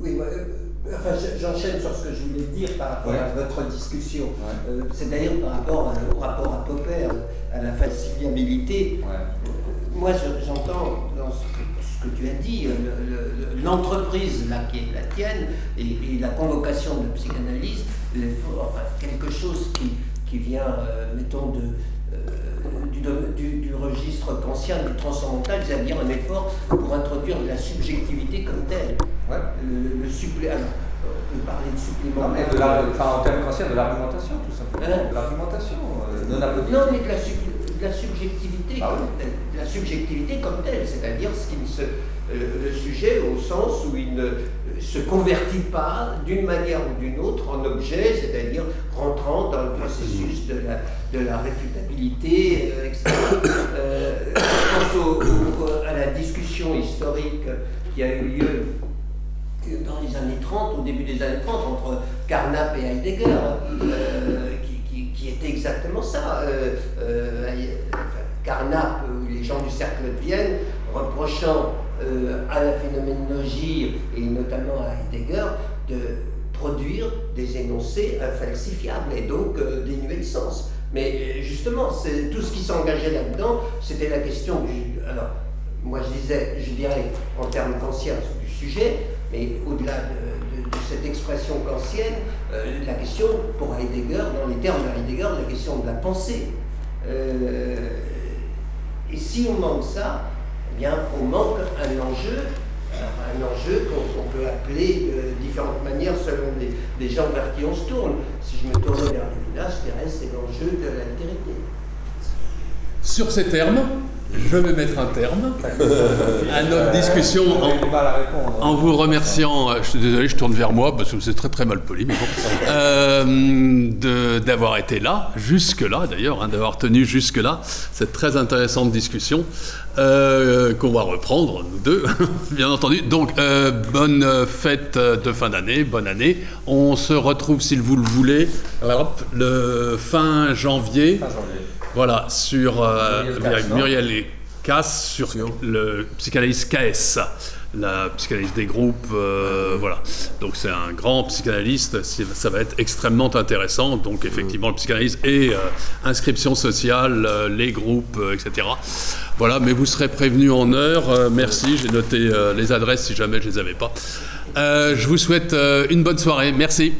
oui, euh, enfin, j'enchaîne sur ce que je voulais dire par rapport à votre discussion. Euh, c'est d'ailleurs par rapport au rapport à Popper, à la falsifiabilité. Moi, j'entends dans ce que, tu as dit, l'entreprise là qui est la tienne et, la convocation de psychanalyse, enfin, quelque chose qui, qui vient, mettons, de du, du, registre kantien, du transcendantal, c'est-à-dire un effort pour introduire de la subjectivité comme telle. Le, le supplé... on peut parler de supplément. Non, mais de la, enfin, en termes kantiens, de l'argumentation, tout simplement. Hein de l'argumentation, euh, non Non, mais de la, de la subjectivité, ah comme telle, de la subjectivité comme telle, c'est-à-dire ce qui se, euh, le sujet au sens où il ne se convertit pas d'une manière ou d'une autre en objet, c'est-à-dire rentrant dans le processus de la, de la réfutabilité, euh, etc. Euh, je pense à la discussion historique qui a eu lieu dans les années 30, au début des années 30, entre Carnap et Heidegger, euh, qui, était exactement ça. Carnap, les gens du cercle de Vienne, reprochant à la phénoménologie et notamment à Heidegger de produire des énoncés infalsifiables et donc dénués de sens. Mais euh, justement, tout ce qui s'engageait là-dedans, c'était la question du. Alors, moi je disais, je dirais en termes kantiens du sujet, mais au-delà de, cette expression kantienne, euh, la question pour Heidegger, dans les termes de Heidegger, la question de la pensée. Euh, et si on manque ça, eh bien, on manque un enjeu un enjeu qu'on peut appeler de différentes manières selon les, gens vers qui on se tourne. Si je me tourne vers les villages, c'est l'enjeu de l'altérité. Sur ces termes, je vais mettre un terme à notre discussion en, vous remerciant, euh, je suis désolé, je tourne vers moi parce que c'est très très mal poli, mais bon, euh, d'avoir été là, jusque-là d'ailleurs, hein, d'avoir tenu jusque-là cette très intéressante discussion euh, qu'on va reprendre, nous deux, bien entendu. Donc, bonne fête de fin d'année, bonne année. On se retrouve, si vous le voulez, le fin janvier. Fin janvier voilà, sur euh, Muriel, Cass, sur le psychanalyse KS, la psychanalyse des groupes. Euh, voilà. Donc c'est un grand psychanalyste, ça va être extrêmement intéressant. Donc effectivement, le psychanalyse et euh, inscription sociale, les groupes, etc. Voilà, mais vous serez prévenu en heure. merci, j'ai noté les adresses si jamais je ne les avais pas. je vous souhaite une bonne soirée. Merci.